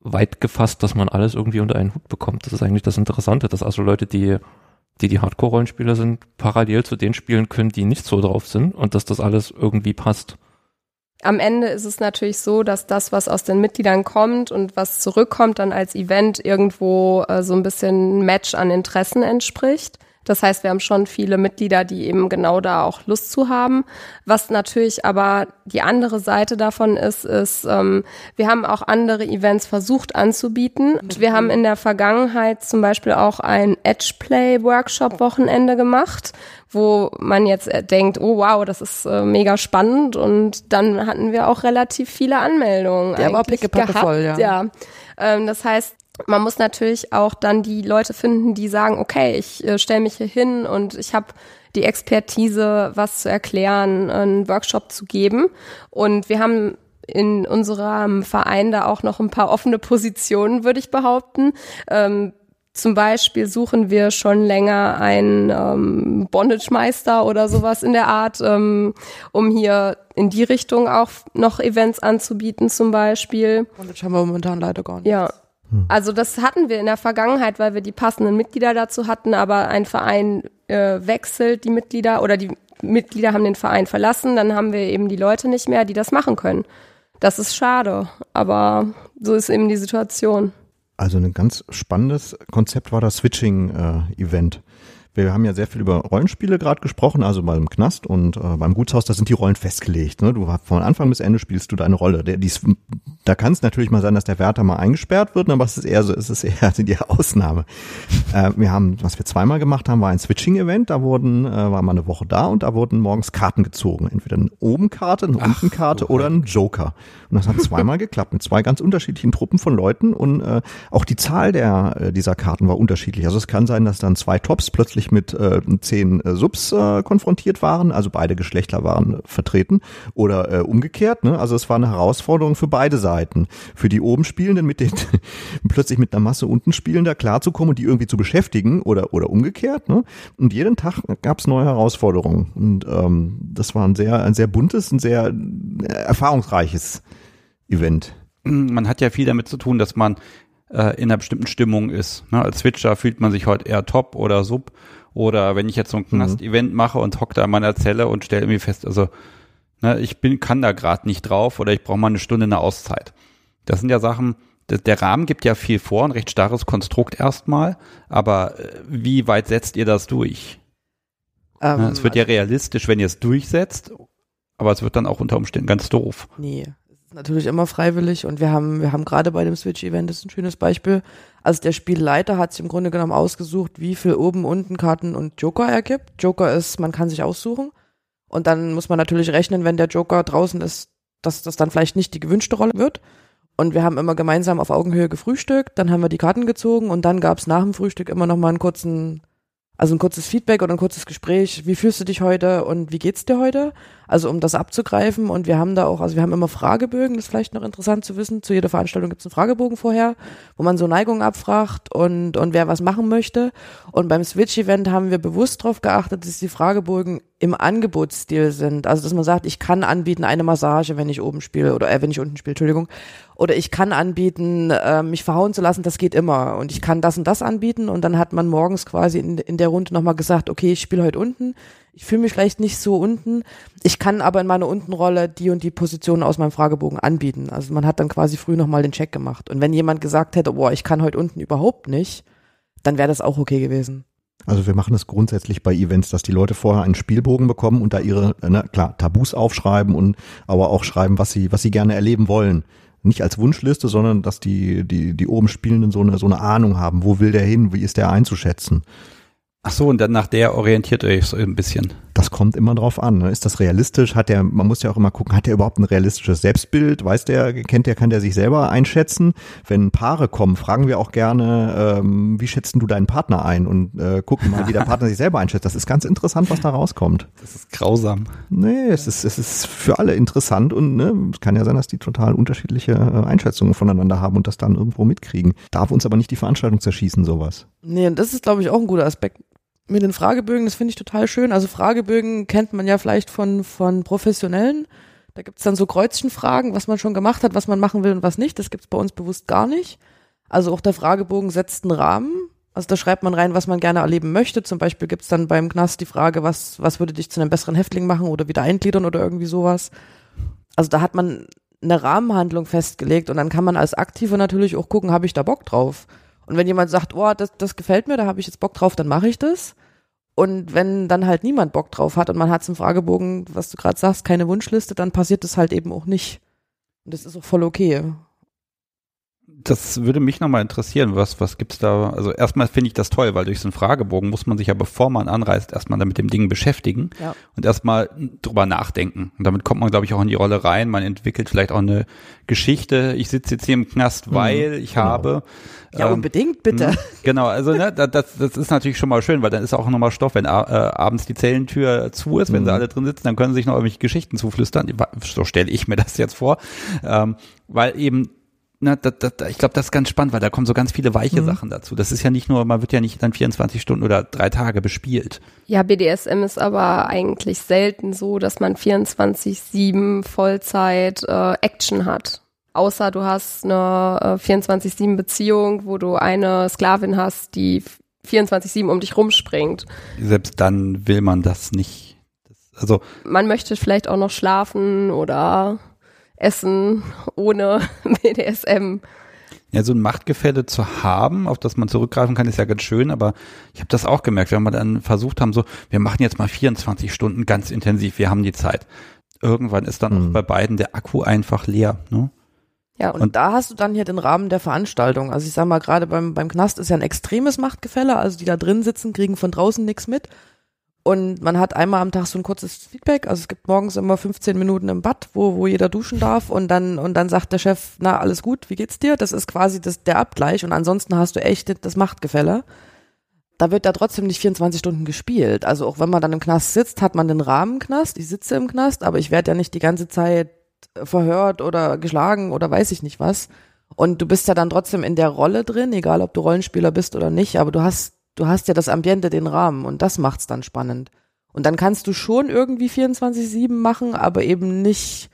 weit gefasst, dass man alles irgendwie unter einen Hut bekommt. Das ist eigentlich das Interessante, dass also Leute, die die die Hardcore-Rollenspieler sind, parallel zu den spielen können, die nicht so drauf sind und dass das alles irgendwie passt. Am Ende ist es natürlich so, dass das, was aus den Mitgliedern kommt und was zurückkommt, dann als Event irgendwo äh, so ein bisschen Match an Interessen entspricht. Das heißt, wir haben schon viele Mitglieder, die eben genau da auch Lust zu haben. Was natürlich aber die andere Seite davon ist, ist, ähm, wir haben auch andere Events versucht anzubieten. Und wir haben in der Vergangenheit zum Beispiel auch ein Edgeplay-Workshop-Wochenende gemacht, wo man jetzt äh, denkt, oh wow, das ist äh, mega spannend. Und dann hatten wir auch relativ viele Anmeldungen. Der war pickepacke voll, ja. ja. Ähm, das heißt, man muss natürlich auch dann die Leute finden, die sagen, okay, ich äh, stelle mich hier hin und ich habe die Expertise, was zu erklären, einen Workshop zu geben. Und wir haben in unserem Verein da auch noch ein paar offene Positionen, würde ich behaupten. Ähm, zum Beispiel suchen wir schon länger einen ähm, Bondage-Meister oder sowas in der Art, ähm, um hier in die Richtung auch noch Events anzubieten zum Beispiel. Das haben wir momentan leider gar nicht. Ja. Also das hatten wir in der Vergangenheit, weil wir die passenden Mitglieder dazu hatten, aber ein Verein äh, wechselt die Mitglieder oder die Mitglieder haben den Verein verlassen, dann haben wir eben die Leute nicht mehr, die das machen können. Das ist schade, aber so ist eben die Situation. Also ein ganz spannendes Konzept war das Switching-Event. Wir haben ja sehr viel über Rollenspiele gerade gesprochen, also beim Knast und äh, beim Gutshaus, da sind die Rollen festgelegt. Ne? Du von Anfang bis Ende spielst du deine Rolle. Der, dies, da kann es natürlich mal sein, dass der Wärter mal eingesperrt wird, aber es ist eher so, es ist eher die Ausnahme. äh, wir haben, was wir zweimal gemacht haben, war ein Switching-Event. Da wurden, äh, war mal eine Woche da und da wurden morgens Karten gezogen. Entweder eine Oben-Karte, eine Unten-Karte oder ein Joker. Und das hat zweimal geklappt mit zwei ganz unterschiedlichen Truppen von Leuten und äh, auch die Zahl der äh, dieser Karten war unterschiedlich. Also es kann sein, dass dann zwei Tops plötzlich mit äh, zehn äh, Subs äh, konfrontiert waren, also beide Geschlechter waren vertreten oder äh, umgekehrt. Ne? Also es war eine Herausforderung für beide Seiten. Für die oben Spielenden mit den plötzlich mit einer Masse unten Spielender klarzukommen und die irgendwie zu beschäftigen oder oder umgekehrt. Ne? Und jeden Tag gab es neue Herausforderungen und ähm, das war ein sehr ein sehr buntes, ein sehr äh, erfahrungsreiches Event. Man hat ja viel damit zu tun, dass man äh, in einer bestimmten Stimmung ist. Ne? Als Switcher fühlt man sich heute eher top oder sub. Oder wenn ich jetzt so ein Mhm. Knast-Event mache und hock da in meiner Zelle und stelle irgendwie fest, also ne, ich bin, kann da gerade nicht drauf oder ich brauche mal eine Stunde eine Auszeit. Das sind ja Sachen, der, Rahmen gibt ja viel vor, ein recht starres Konstrukt erstmal, aber äh, wie weit setzt ihr das durch? Ähm, es wird ja realistisch, wenn ihr es durchsetzt, aber es wird dann auch unter Umständen ganz doof. Nee, es ist natürlich immer freiwillig und wir haben, wir haben gerade bei dem Switch-Event, das ist ein schönes Beispiel, also der Spielleiter hat sich im Grunde genommen ausgesucht, wie viel oben, unten Karten und Joker er gibt. Joker ist, man kann sich aussuchen und dann muss man natürlich rechnen, wenn der Joker draußen ist, dass das dann vielleicht nicht die gewünschte Rolle wird. Und wir haben immer gemeinsam auf Augenhöhe gefrühstückt, dann haben wir die Karten gezogen und dann gab es nach dem Frühstück immer noch mal einen kurzen, also ein kurzes Feedback oder ein kurzes Gespräch. Wie fühlst du dich heute und wie geht's dir heute? Also um das abzugreifen und wir haben da auch, also wir haben immer Fragebögen, das ist vielleicht noch interessant zu wissen. Zu jeder Veranstaltung gibt es einen Fragebogen vorher, wo man so Neigungen abfragt und, und wer was machen möchte. Und beim Switch-Event haben wir bewusst darauf geachtet, dass die Fragebogen im Angebotsstil sind. Also dass man sagt, ich kann anbieten eine Massage, wenn ich oben spiele oder äh, wenn ich unten spiele, Entschuldigung. Oder ich kann anbieten, äh, mich verhauen zu lassen, das geht immer. Und ich kann das und das anbieten. Und dann hat man morgens quasi in, in der Runde nochmal gesagt, okay, ich spiele heute unten. Ich fühle mich vielleicht nicht so unten. Ich kann aber in meiner Untenrolle die und die Positionen aus meinem Fragebogen anbieten. Also man hat dann quasi früh nochmal den Check gemacht. Und wenn jemand gesagt hätte, boah, ich kann heute unten überhaupt nicht, dann wäre das auch okay gewesen. Also wir machen es grundsätzlich bei Events, dass die Leute vorher einen Spielbogen bekommen und da ihre, äh, ne, klar, Tabus aufschreiben und aber auch schreiben, was sie, was sie gerne erleben wollen. Nicht als Wunschliste, sondern dass die, die, die oben Spielenden so eine, so eine Ahnung haben. Wo will der hin? Wie ist der einzuschätzen? Ach so, und dann nach der orientiert ihr euch so ein bisschen. Das kommt immer drauf an. Ne? Ist das realistisch? Hat der, man muss ja auch immer gucken, hat der überhaupt ein realistisches Selbstbild? Weiß der, kennt der, kann der sich selber einschätzen? Wenn Paare kommen, fragen wir auch gerne, ähm, wie schätzen du deinen Partner ein? Und äh, gucken mal, wie der Partner sich selber einschätzt. Das ist ganz interessant, was da rauskommt. Das ist grausam. Nee, es ist, es ist für alle interessant und ne, es kann ja sein, dass die total unterschiedliche äh, Einschätzungen voneinander haben und das dann irgendwo mitkriegen. Darf uns aber nicht die Veranstaltung zerschießen, sowas. Nee, und das ist, glaube ich, auch ein guter Aspekt. Mit den Fragebögen, das finde ich total schön. Also Fragebögen kennt man ja vielleicht von, von Professionellen. Da gibt's dann so Kreuzchenfragen, was man schon gemacht hat, was man machen will und was nicht. Das gibt's bei uns bewusst gar nicht. Also auch der Fragebogen setzt einen Rahmen. Also da schreibt man rein, was man gerne erleben möchte. Zum Beispiel gibt's dann beim Knast die Frage, was, was würde dich zu einem besseren Häftling machen oder wieder eingliedern oder irgendwie sowas. Also da hat man eine Rahmenhandlung festgelegt und dann kann man als Aktiver natürlich auch gucken, habe ich da Bock drauf. Und wenn jemand sagt, oh, das, das gefällt mir, da habe ich jetzt Bock drauf, dann mache ich das. Und wenn dann halt niemand Bock drauf hat und man hat es im Fragebogen, was du gerade sagst, keine Wunschliste, dann passiert das halt eben auch nicht. Und das ist auch voll okay. Das würde mich nochmal interessieren, was, was gibt's da? Also erstmal finde ich das toll, weil durch so einen Fragebogen muss man sich ja, bevor man anreist, erstmal mit dem Ding beschäftigen Ja. und erstmal drüber nachdenken. Und damit kommt man, glaube ich, auch in die Rolle rein. Man entwickelt vielleicht auch eine Geschichte. Ich sitze jetzt hier im Knast, weil ich genau. habe. Ja, ähm, unbedingt, bitte. Mhm. Genau, also ne, da- das, das ist natürlich schon mal schön, weil dann ist auch nochmal Stoff, wenn äh, abends die Zellentür zu ist, wenn sie Mhm. alle drin sitzen, dann können sie sich noch irgendwelche Geschichten zuflüstern. So stelle ich mir das jetzt vor, ähm, weil eben na, da, da, da, ich glaube, das ist ganz spannend, weil da kommen so ganz viele weiche Mhm. Sachen dazu. Das ist ja nicht nur, man wird ja nicht dann 24 Stunden oder drei Tage bespielt. Ja, BDSM ist aber eigentlich selten so, dass man 24-7 Vollzeit äh, Action hat. Außer du hast eine äh, 24-7 Beziehung, wo du eine Sklavin hast, die 24-7 um dich rumspringt. Selbst dann will man das nicht. Also Man möchte vielleicht auch noch schlafen oder essen ohne BDSM. Ja, so ein Machtgefälle zu haben, auf das man zurückgreifen kann, ist ja ganz schön, aber ich habe das auch gemerkt, wenn wir dann versucht haben, so, wir machen jetzt mal 24 Stunden ganz intensiv, wir haben die Zeit. Irgendwann ist dann Mhm. auch bei beiden der Akku einfach leer. Ne? Ja, und, Und- da hast du dann hier den Rahmen der Veranstaltung. Also ich sag mal, gerade beim, beim Knast ist ja ein extremes Machtgefälle. Also die da drin sitzen, kriegen von draußen nichts mit. Und man hat einmal am Tag so ein kurzes Feedback. Also es gibt morgens immer 15 Minuten im Bad, wo, wo jeder duschen darf. Und dann, und dann sagt der Chef, na, alles gut, wie geht's dir? Das ist quasi das, der Abgleich. Und ansonsten hast du echt das Machtgefälle. Da wird da trotzdem nicht 24 Stunden gespielt. Also auch wenn man dann im Knast sitzt, hat man den Rahmenknast. Ich sitze im Knast, aber ich werde ja nicht die ganze Zeit verhört oder geschlagen oder weiß ich nicht was. Und du bist ja dann trotzdem in der Rolle drin, egal ob du Rollenspieler bist oder nicht, aber du hast, du hast ja das Ambiente, den Rahmen und das macht's dann spannend. Und dann kannst du schon irgendwie 24-7 machen, aber eben nicht,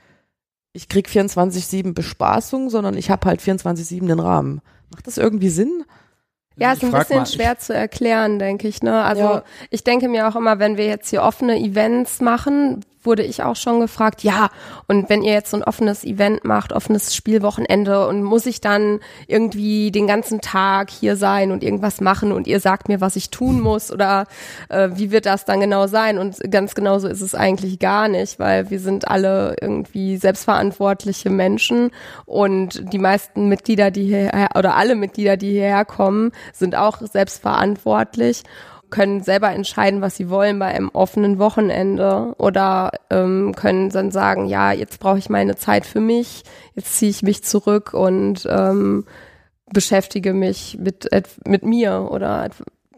ich krieg 24-7 Bespaßung, sondern ich habe halt 24-7 den Rahmen. Macht das irgendwie Sinn? Ja, ist ein bisschen mal, schwer zu erklären, denke ich. Ne? Also Ja. ich denke mir auch immer, wenn wir jetzt hier offene Events machen, wurde ich auch schon gefragt, ja, und wenn ihr jetzt so ein offenes Event macht, offenes Spielwochenende und muss ich dann irgendwie den ganzen Tag hier sein und irgendwas machen und ihr sagt mir, was ich tun muss oder äh, wie wird das dann genau sein? Und ganz genau so ist es eigentlich gar nicht, weil wir sind alle irgendwie selbstverantwortliche Menschen und die meisten Mitglieder, die hierher oder alle Mitglieder, die hierher kommen, sind auch selbstverantwortlich können selber entscheiden, was sie wollen bei einem offenen Wochenende oder ähm, können dann sagen, ja, jetzt brauche ich meine Zeit für mich, jetzt ziehe ich mich zurück und ähm, beschäftige mich mit, mit mir oder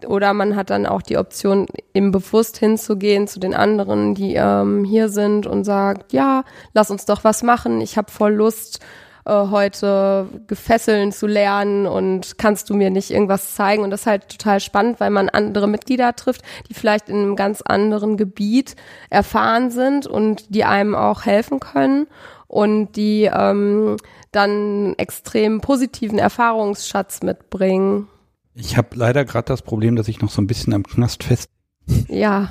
oder man hat dann auch die Option, eben bewusst hinzugehen zu den anderen, die ähm, hier sind und sagt, ja, lass uns doch was machen. Ich habe voll Lust, äh, heute Gefesseln zu lernen und kannst du mir nicht irgendwas zeigen? Und das ist halt total spannend, weil man andere Mitglieder trifft, die vielleicht in einem ganz anderen Gebiet erfahren sind und die einem auch helfen können und die ähm, dann einen extrem positiven Erfahrungsschatz mitbringen. Ich habe leider gerade das Problem, dass ich noch so ein bisschen am Knast fest. Ja,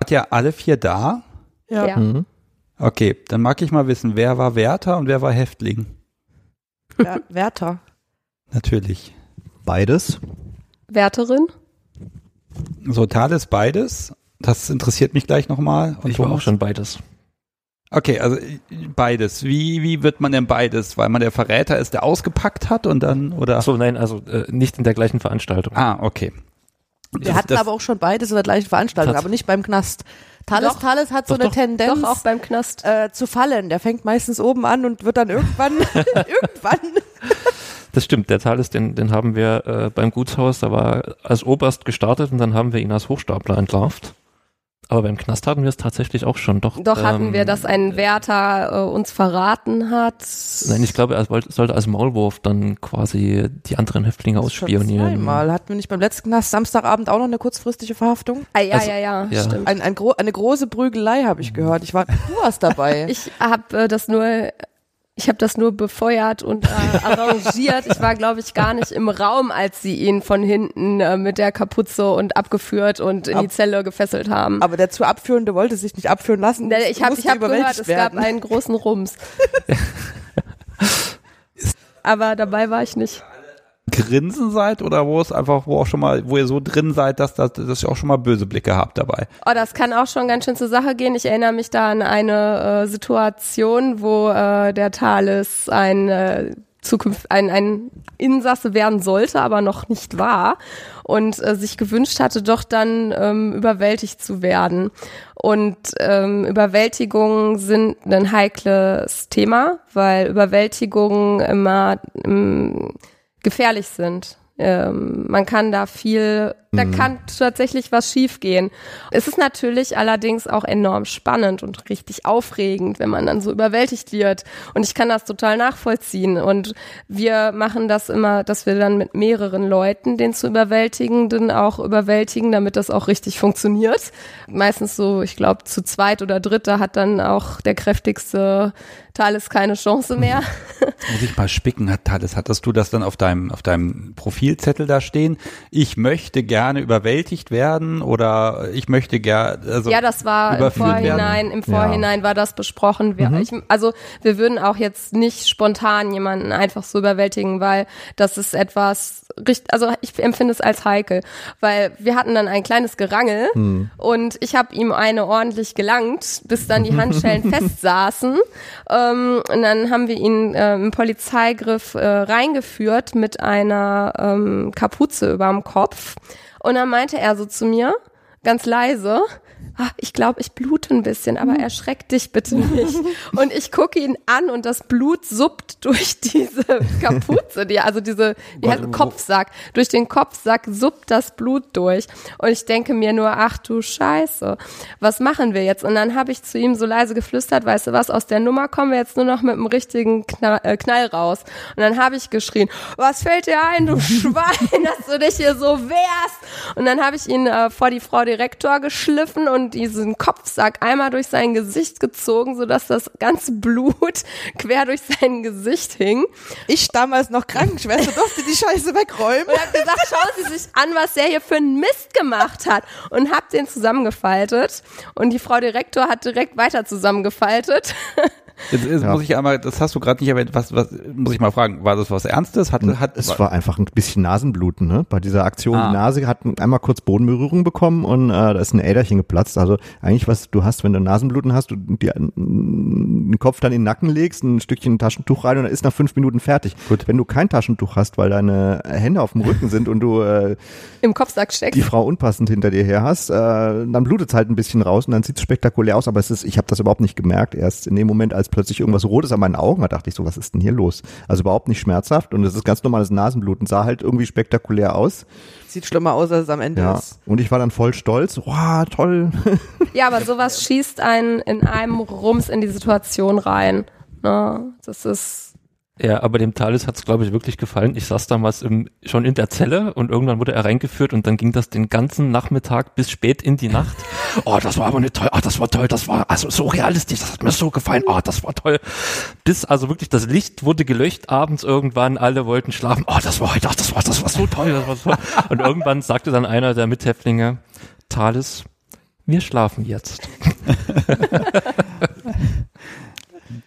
Hat ja alle vier da? ja. Mhm. Okay, dann mag ich mal wissen, wer war Wärter und wer war Häftling? Wer- Wärter. Natürlich. Beides. Wärterin? So, Thales beides. Das interessiert mich gleich nochmal. Und Ich war auch schon beides. Okay, also beides. Wie, wie wird man denn beides? Weil man der Verräter ist, der ausgepackt hat und dann, oder? Achso, nein, also äh, nicht in der gleichen Veranstaltung. Ah, okay. Wir Das- hatten das- aber auch schon beides in der gleichen Veranstaltung, aber nicht beim Knast. Thales, Doch. Thales hat so Doch, eine doch. Tendenz Doch, auch beim Knast. äh, zu fallen. Der fängt meistens oben an und wird dann irgendwann, irgendwann. Das stimmt, der Thales, den, den haben wir äh, beim Gutshaus, da war als Oberst gestartet und dann haben wir ihn als Hochstapler entlarvt. Aber beim Knast hatten wir es tatsächlich auch schon. Doch, Doch hatten ähm, wir, dass ein Wärter äh, uns verraten hat. Nein, ich glaube, er sollte als Maulwurf dann quasi die anderen Häftlinge Schon ausspionieren. Zweimal. Hatten wir nicht beim letzten Knast Samstagabend auch noch eine kurzfristige Verhaftung? Ah, ja, Also, ja, ja, ja. stimmt. Ein, ein gro eine große Prügelei habe ich gehört. Ich war, du warst dabei. Ich habe äh, das nur, ich habe das nur befeuert und äh, arrangiert. Ich war, glaube ich, gar nicht im Raum, als sie ihn von hinten äh, mit der Kapuze und abgeführt und in die Ab- Zelle gefesselt haben. aber der zu Abführende wollte sich nicht abführen lassen. Ne, ich habe hab gehört, es werden. gab einen großen Rums. Aber dabei war ich nicht. Grinsen seid oder wo es einfach, wo auch schon mal, wo ihr so drin seid, dass, dass, dass ihr auch schon mal böse Blicke habt dabei? Oh, das kann auch schon ganz schön zur Sache gehen. Ich erinnere mich da an eine äh, Situation, wo äh, der Thales ein äh, Zukunft ein, ein Insasse werden sollte, aber noch nicht war und äh, sich gewünscht hatte, doch dann ähm, überwältigt zu werden. Und ähm, Überwältigungen sind ein heikles Thema, weil Überwältigungen immer ähm, gefährlich sind. Ähm, man kann da viel, da kann tatsächlich was schiefgehen. Es ist natürlich allerdings auch enorm spannend und richtig aufregend, wenn man dann so überwältigt wird. Und ich kann das total nachvollziehen. Und wir machen das immer, dass wir dann mit mehreren Leuten den zu überwältigenden auch überwältigen, damit das auch richtig funktioniert. Meistens so, ich glaube, zu zweit oder dritt, da hat dann auch der kräftigste Thales keine Chance mehr. Muss ich mal spicken, hat Thales, hattest du das dann auf deinem, auf deinem Profilzettel da stehen? Ich möchte gerne überwältigt werden oder ich möchte gerne, also. ja, das war im Vorhinein, werden. im Vorhinein war das besprochen. Wir, ich, also wir würden auch jetzt nicht spontan jemanden einfach so überwältigen, weil das ist etwas, richt- also ich empfinde es als heikel, weil wir hatten dann ein kleines Gerangel und ich habe ihm eine ordentlich gelangt, bis dann die Handschellen festsaßen. Ähm, und dann haben wir ihn äh, im Polizeigriff äh, reingeführt mit einer ähm, Kapuze überm Kopf. Und dann meinte er so zu mir, ganz leise, ah, ich glaube, ich blute ein bisschen, aber erschreck dich bitte nicht. Und ich gucke ihn an und das Blut suppt durch diese Kapuze, die, also diese, wie heißt, Kopfsack, durch den Kopfsack suppt das Blut durch. Und ich denke mir nur, ach du Scheiße, was machen wir jetzt? Und dann habe ich zu ihm so leise geflüstert, weißt du was, aus der Nummer kommen wir jetzt nur noch mit einem richtigen Knall, äh, Knall raus. Und dann habe ich geschrien, was fällt dir ein, du Schwein, dass du dich hier so wehrst? Und dann habe ich ihn äh, vor die Frau Direktor geschliffen und diesen Kopfsack einmal durch sein Gesicht gezogen, sodass das ganze Blut quer durch sein Gesicht hing. Ich damals noch Krankenschwester durfte die Scheiße wegräumen. Und hab gesagt, schauen Sie sich an, was der hier für einen Mist gemacht hat. Und hab den zusammengefaltet. Und die Frau Direktor hat direkt weiter zusammengefaltet. Jetzt, jetzt Ja. muss ich einmal, das hast du gerade nicht erwähnt, was, was, muss ich mal fragen, war das was Ernstes? Hat, hat, Es war einfach ein bisschen Nasenbluten, ne? Bei dieser Aktion, Ah. die Nase hat einmal kurz Bodenberührung bekommen und äh, da ist ein Äderchen geplatzt. Also eigentlich, was du hast, wenn du Nasenbluten hast, du dir den Kopf dann in den Nacken legst, ein Stückchen Taschentuch rein und dann ist nach fünf Minuten fertig. Gut. Wenn du kein Taschentuch hast, weil deine Hände auf dem Rücken sind und du äh, Im Kopfsack steckt. die Frau unpassend hinter dir her hast, äh, dann blutet es halt ein bisschen raus und dann sieht es spektakulär aus, aber es ist, ich habe das überhaupt nicht gemerkt. Erst in dem Moment, als plötzlich irgendwas Rotes an meinen Augen war, dachte ich so, was ist denn hier los? Also überhaupt nicht schmerzhaft und es ist ganz normales Nasenbluten, sah halt irgendwie spektakulär aus. Sieht schlimmer aus, als es am Ende Ja. ist. Und ich war dann voll stolz. Wow, toll. Ja, aber sowas schießt einen in einem Rums in die Situation rein. Ne? Das ist Ja, aber dem Thales hat's glaube ich, wirklich gefallen. Ich saß damals im, schon in der Zelle und irgendwann wurde er reingeführt und dann ging das den ganzen Nachmittag bis spät in die Nacht. Oh, das war aber nicht toll. Ah, das war toll. Das war also so realistisch. Das hat mir so gefallen. Ah, das war toll. Bis also wirklich das Licht wurde gelöscht abends irgendwann. Alle wollten schlafen. Oh, das war heute, ach, das war, das war so toll. Das war so. Und irgendwann sagte dann einer der Mithäftlinge, Thales, wir schlafen jetzt.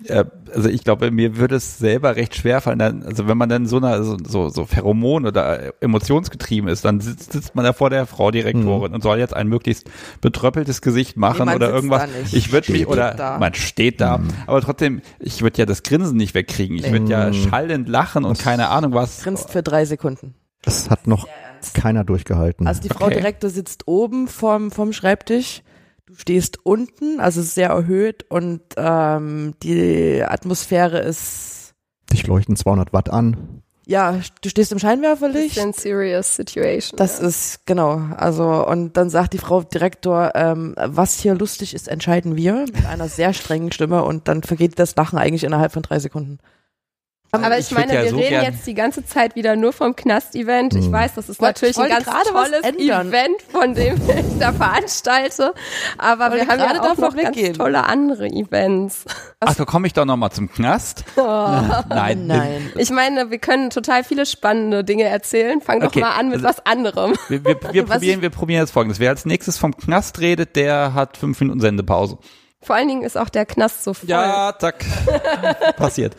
äh, also ich glaube, mir würde es selber recht schwer fallen, dann, also wenn man dann so einer, so, so, so Pheromon oder emotionsgetrieben ist, dann sitzt, sitzt man da vor der Frau Direktorin und soll jetzt ein möglichst betröppeltes Gesicht machen Nee, oder irgendwas. Ich würde mich, oder da. man steht da, aber trotzdem, ich würde ja das Grinsen nicht wegkriegen. Ich würde ja schallend lachen und keine Ahnung was. Grinst für drei Sekunden. Das hat noch keiner durchgehalten. Also die Frau Okay. Direktor sitzt oben vom, vom Schreibtisch. Du stehst unten, also sehr erhöht und ähm, die Atmosphäre ist, Dich leuchten 200 Watt an. ja, du stehst im Scheinwerferlicht. bisschen serious situation. Das ja. ist, genau, also und dann sagt die Frau Direktor, ähm, was hier lustig ist, entscheiden wir mit einer sehr strengen Stimme und dann vergeht das Lachen eigentlich innerhalb von drei Sekunden. Aber Ich ich meine, ja wir so reden jetzt die ganze Zeit wieder nur vom Knast-Event. Ich Hm. weiß, das ist Wollt- natürlich ein ganz tolles. Event, von dem ich da veranstalte. Aber Wollte wir haben ja auch noch ganz weggehen. tolle andere Events. Ach, so komme ich doch noch mal zum Knast. Nein. Nein. Ich meine, wir können total viele spannende Dinge erzählen. Fang doch Okay, mal an mit also- was anderem. Wir, wir, wir, Was probieren, wir probieren jetzt folgendes. Wer als nächstes vom Knast redet, der hat fünf Minuten Sendepause. Vor allen Dingen ist auch der Knast so voll. Ja, zack. Passiert.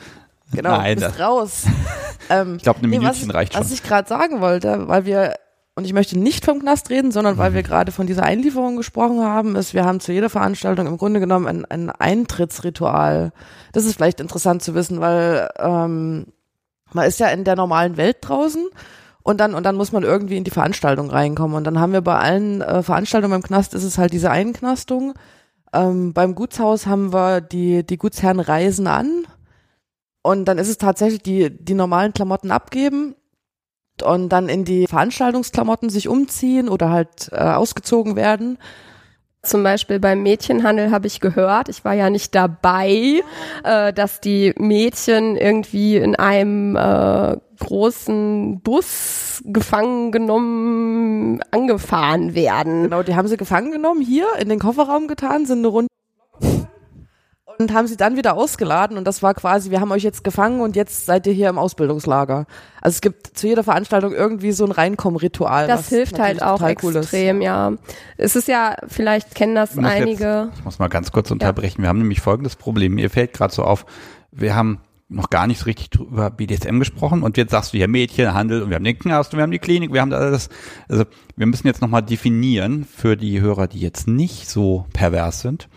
Genau, Nein, bist raus. ähm, ich glaube, eine nee, Minütchen was, reicht schon. Was ich gerade sagen wollte, weil wir, und ich möchte nicht vom Knast reden, sondern weil wir gerade von dieser Einlieferung gesprochen haben, ist, wir haben zu jeder Veranstaltung im Grunde genommen ein, ein Eintrittsritual. Das ist vielleicht interessant zu wissen, weil ähm, man ist ja in der normalen Welt draußen und dann und dann muss man irgendwie in die Veranstaltung reinkommen und dann haben wir bei allen äh, Veranstaltungen beim Knast ist es halt diese Einknastung. Ähm, beim Gutshaus haben wir die die Gutsherren reisen an und dann ist es tatsächlich die die normalen Klamotten abgeben und dann in die Veranstaltungsklamotten sich umziehen oder halt äh, ausgezogen werden. Zum Beispiel beim Mädchenhandel habe ich gehört, ich war ja nicht dabei, äh, dass die Mädchen irgendwie in einem äh, großen Bus gefangen genommen, angefahren werden. Genau, die haben sie gefangen genommen, hier in den Kofferraum getan, sind eine Runde und haben sie dann wieder ausgeladen und das war quasi, wir haben euch jetzt gefangen und jetzt seid ihr hier im Ausbildungslager. Also es gibt zu jeder Veranstaltung irgendwie so ein Reinkommen-Ritual. Das hilft halt auch cool ist. extrem, ja. Es ist ja, vielleicht kennen das Ich muss jetzt- einige. Ich muss mal ganz kurz unterbrechen. Wir haben nämlich folgendes Problem. Mir fällt gerade so auf, wir haben noch gar nicht so richtig über BDSM gesprochen und jetzt sagst du ja Mädchen, Handel und wir haben den Knast und wir haben die Klinik, wir haben da alles. Also wir müssen jetzt nochmal definieren für die Hörer, die jetzt nicht so pervers sind.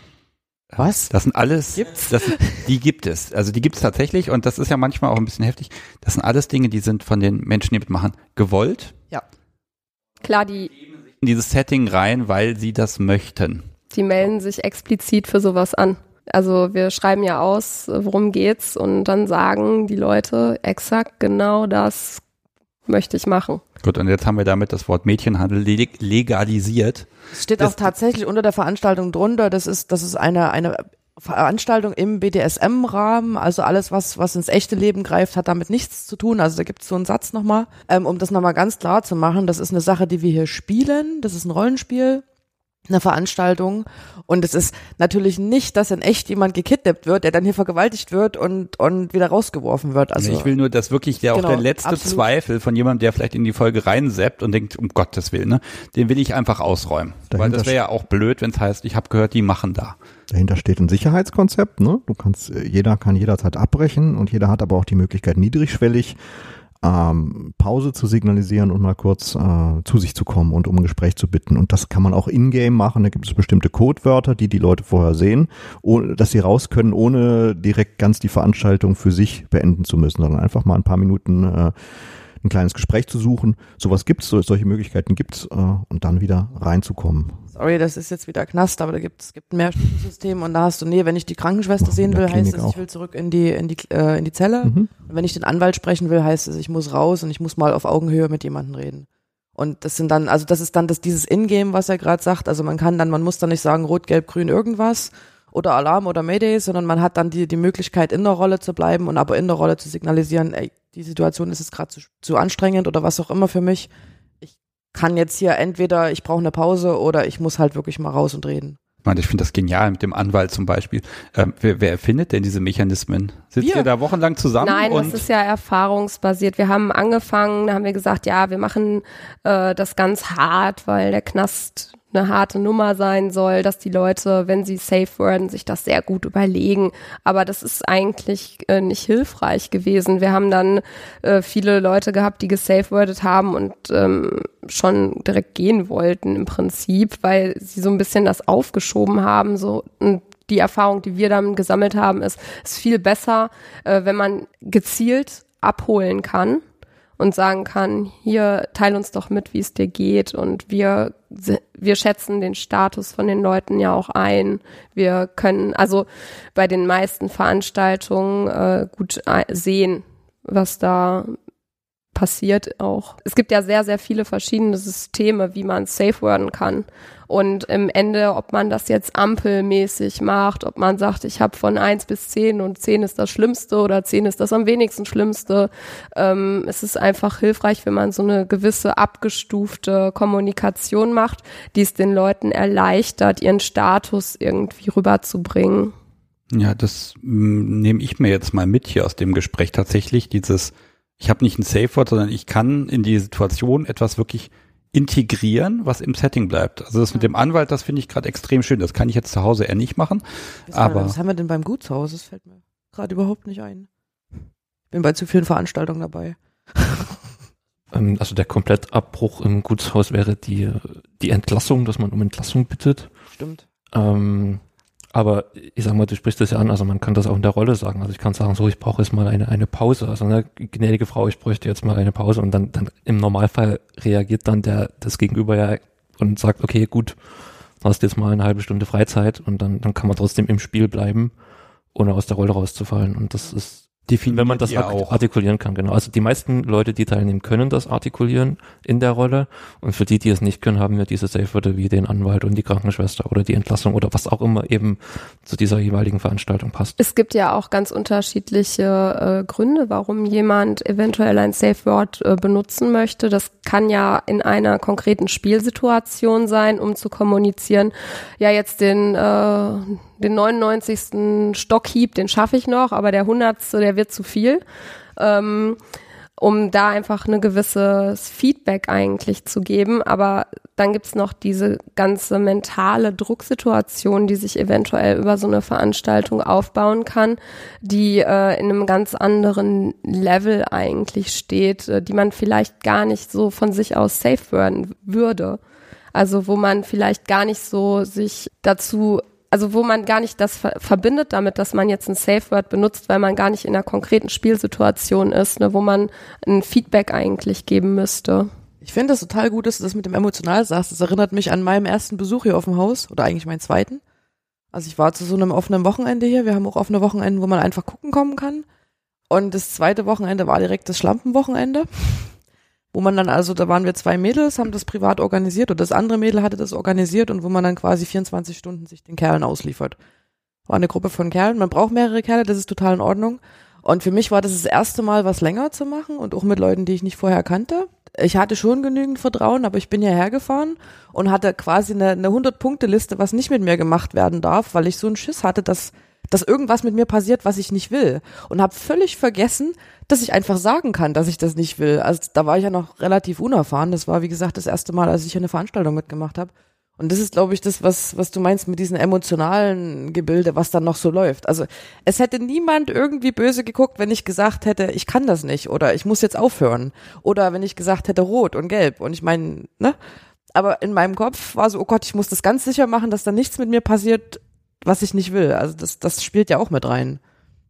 Was? Das sind alles, Gibt's? Das, die gibt es. Also die gibt es tatsächlich und das ist ja manchmal auch ein bisschen heftig. Das sind alles Dinge, die sind von den Menschen, die mitmachen, gewollt Klar, die, in dieses Setting rein, weil sie das möchten. die melden sich explizit für sowas an. Also wir schreiben ja aus, worum geht's und dann sagen die Leute exakt genau das möchte ich machen. Gut, und jetzt haben wir damit das Wort Mädchenhandel leg- legalisiert. Es steht Das- auch tatsächlich unter der Veranstaltung drunter, das ist, das ist eine, eine Veranstaltung im BDSM-Rahmen, also alles, was, was ins echte Leben greift, hat damit nichts zu tun. Also da gibt es so einen Satz nochmal, ähm, um das nochmal ganz klar zu machen, das ist eine Sache, die wir hier spielen, das ist ein Rollenspiel eine Veranstaltung und es ist natürlich nicht, dass in echt jemand gekidnappt wird, der dann hier vergewaltigt wird und und wieder rausgeworfen wird. Also ich will nur, dass wirklich der Genau, auch der letzte absolut. Zweifel von jemandem, der vielleicht in die Folge reinseppt und denkt, um Gottes Willen, ne, den will ich einfach ausräumen. Weil Dahinter das wäre ja auch blöd, wenn es heißt, ich habe gehört, die machen da. Dahinter steht ein Sicherheitskonzept. Ne? Du kannst, äh, jeder kann jederzeit abbrechen und jeder hat aber auch die Möglichkeit, niedrigschwellig ähm, Pause zu signalisieren und mal kurz äh, zu sich zu kommen und um ein Gespräch zu bitten. Und das kann man auch in-game machen. Da gibt es bestimmte Codewörter, die die Leute vorher sehen, ohne, dass sie raus können, ohne direkt ganz die Veranstaltung für sich beenden zu müssen, sondern einfach mal ein paar Minuten äh, ein kleines Gespräch zu suchen. Sowas gibt's, so, solche Möglichkeiten gibt's äh, und dann wieder reinzukommen. Sorry, das ist jetzt wieder Knast, aber da gibt es gibt ein Mehrstufensystem und da hast du, nee, wenn ich die Krankenschwester sehen will, heißt es, ich will zurück in die, in die, äh, in die Zelle. Mhm. Und wenn ich den Anwalt sprechen will, heißt es, ich muss raus und ich muss mal auf Augenhöhe mit jemandem reden. Und das sind dann, also das ist dann das, dieses Ingame, was er gerade sagt. Also man kann dann, man muss dann nicht sagen rot, gelb, grün, irgendwas oder Alarm oder Mayday, sondern man hat dann die, die Möglichkeit, in der Rolle zu bleiben und aber in der Rolle zu signalisieren, ey, die Situation ist jetzt gerade zu, zu anstrengend oder was auch immer für mich. Ich kann jetzt hier entweder, ich brauche eine Pause oder ich muss halt wirklich mal raus und reden. Ich meine, ich finde das genial mit dem Anwalt zum Beispiel. Ähm, wer, wer erfindet denn diese Mechanismen? Sitzt Wir. ihr da wochenlang zusammen? Nein, und das ist ja erfahrungsbasiert. Wir haben angefangen, da haben wir gesagt, ja, wir machen äh, das ganz hart, weil der Knast eine harte Nummer sein soll, dass die Leute, wenn sie safe werden, sich das sehr gut überlegen. Aber das ist eigentlich äh, nicht hilfreich gewesen. Wir haben dann äh, viele Leute gehabt, die gesafewordet haben und ähm, schon direkt gehen wollten im Prinzip, weil sie so ein bisschen das aufgeschoben haben, so und die Erfahrung, die wir dann gesammelt haben, ist, ist viel besser, äh, wenn man gezielt abholen kann und sagen kann, hier teil uns doch mit, wie es dir geht und wir wir schätzen den Status von den Leuten ja auch ein. Wir können also bei den meisten Veranstaltungen äh, gut sehen, was da passiert auch. Es gibt ja sehr, sehr viele verschiedene Systeme, wie man safe werden kann. Und im Ende, ob man das jetzt ampelmäßig macht, ob man sagt, ich habe von eins bis zehn und zehn ist das Schlimmste oder zehn ist das am wenigsten Schlimmste. Ähm, es ist einfach hilfreich, wenn man so eine gewisse abgestufte Kommunikation macht, die es den Leuten erleichtert, ihren Status irgendwie rüberzubringen. Ja, das mm, nehme ich mir jetzt mal mit hier aus dem Gespräch. Tatsächlich dieses, ich habe nicht ein Safe Word, sondern ich kann in die Situation etwas wirklich integrieren, was im Setting bleibt. Also das mit dem Anwalt, das finde ich gerade extrem schön. Das kann ich jetzt zu Hause eher nicht machen. Was, Aber- was haben wir denn beim Gutshaus? Das fällt mir gerade überhaupt nicht ein. Bin bei zu vielen Veranstaltungen dabei. Ähm, also der Komplettabbruch im Gutshaus wäre die, die Entlassung, dass man um Entlassung bittet. Stimmt. Ähm, aber ich sag mal, du sprichst das ja an, also man kann das auch in der Rolle sagen. Also ich kann sagen, so, ich brauche jetzt mal eine, eine Pause. Also eine gnädige Frau, ich bräuchte jetzt mal eine Pause und dann, dann im Normalfall reagiert dann der das Gegenüber ja und sagt, okay, gut, du hast jetzt mal eine halbe Stunde Freizeit und dann, dann kann man trotzdem im Spiel bleiben, ohne aus der Rolle rauszufallen. Und das ist wenn man das auch. artikulieren kann, genau. Also die meisten Leute, die teilnehmen, können das artikulieren in der Rolle. Und für die, die es nicht können, haben wir diese Safe-Wörter wie den Anwalt und die Krankenschwester oder die Entlassung oder was auch immer eben zu dieser jeweiligen Veranstaltung passt. Es gibt ja auch ganz unterschiedliche äh, Gründe, warum jemand eventuell ein Safe Word äh, benutzen möchte. Das kann ja in einer konkreten Spielsituation sein, um zu kommunizieren. Ja, jetzt den äh, den 99. Stockhieb, den schaffe ich noch, aber der 100. der wird zu viel. Ähm, um da einfach eine gewisses Feedback eigentlich zu geben. Aber dann gibt's noch diese ganze mentale Drucksituation, die sich eventuell über so eine Veranstaltung aufbauen kann, die äh, in einem ganz anderen Level eigentlich steht, äh, die man vielleicht gar nicht so von sich aus safe werden würde. Also wo man vielleicht gar nicht so sich dazu also wo man gar nicht das ver verbindet damit, dass man jetzt ein Safe Word benutzt, weil man gar nicht in einer konkreten Spielsituation ist, ne, wo man ein Feedback eigentlich geben müsste. Ich finde das total gut, dass du das mit dem emotional sagst. Das erinnert mich an meinen ersten Besuch hier auf dem Haus oder eigentlich meinen zweiten. Also ich war zu so einem offenen Wochenende hier. Wir haben auch offene Wochenenden, wo man einfach gucken kommen kann. Und das zweite Wochenende war direkt das Schlampenwochenende, wo man dann also, da waren wir zwei Mädels, haben das privat organisiert und das andere Mädel hatte das organisiert und wo man dann quasi 24 Stunden sich den Kerlen ausliefert. War eine Gruppe von Kerlen. Man braucht mehrere Kerle, das ist total in Ordnung. Und für mich war das das erste Mal, was länger zu machen und auch mit Leuten, die ich nicht vorher kannte. ich hatte schon genügend Vertrauen, aber ich bin hierher gefahren und hatte quasi eine, eine 100-Punkte-Liste, was nicht mit mir gemacht werden darf, weil ich so einen Schiss hatte, dass, dass irgendwas mit mir passiert, was ich nicht will. Und habe völlig vergessen, dass ich einfach sagen kann, dass ich das nicht will. Also da war ich ja noch relativ unerfahren. Das war, wie gesagt, das erste Mal, als ich eine Veranstaltung mitgemacht habe. Und das ist, glaube ich, das, was, was du meinst mit diesen emotionalen Gebilde, was dann noch so läuft. Also es hätte niemand irgendwie böse geguckt, wenn ich gesagt hätte, ich kann das nicht oder ich muss jetzt aufhören. Oder wenn ich gesagt hätte, rot und gelb. Und ich meine, ne? Aber in meinem Kopf war so, oh Gott, ich muss das ganz sicher machen, dass da nichts mit mir passiert, was ich nicht will. Also das, das spielt ja auch mit rein.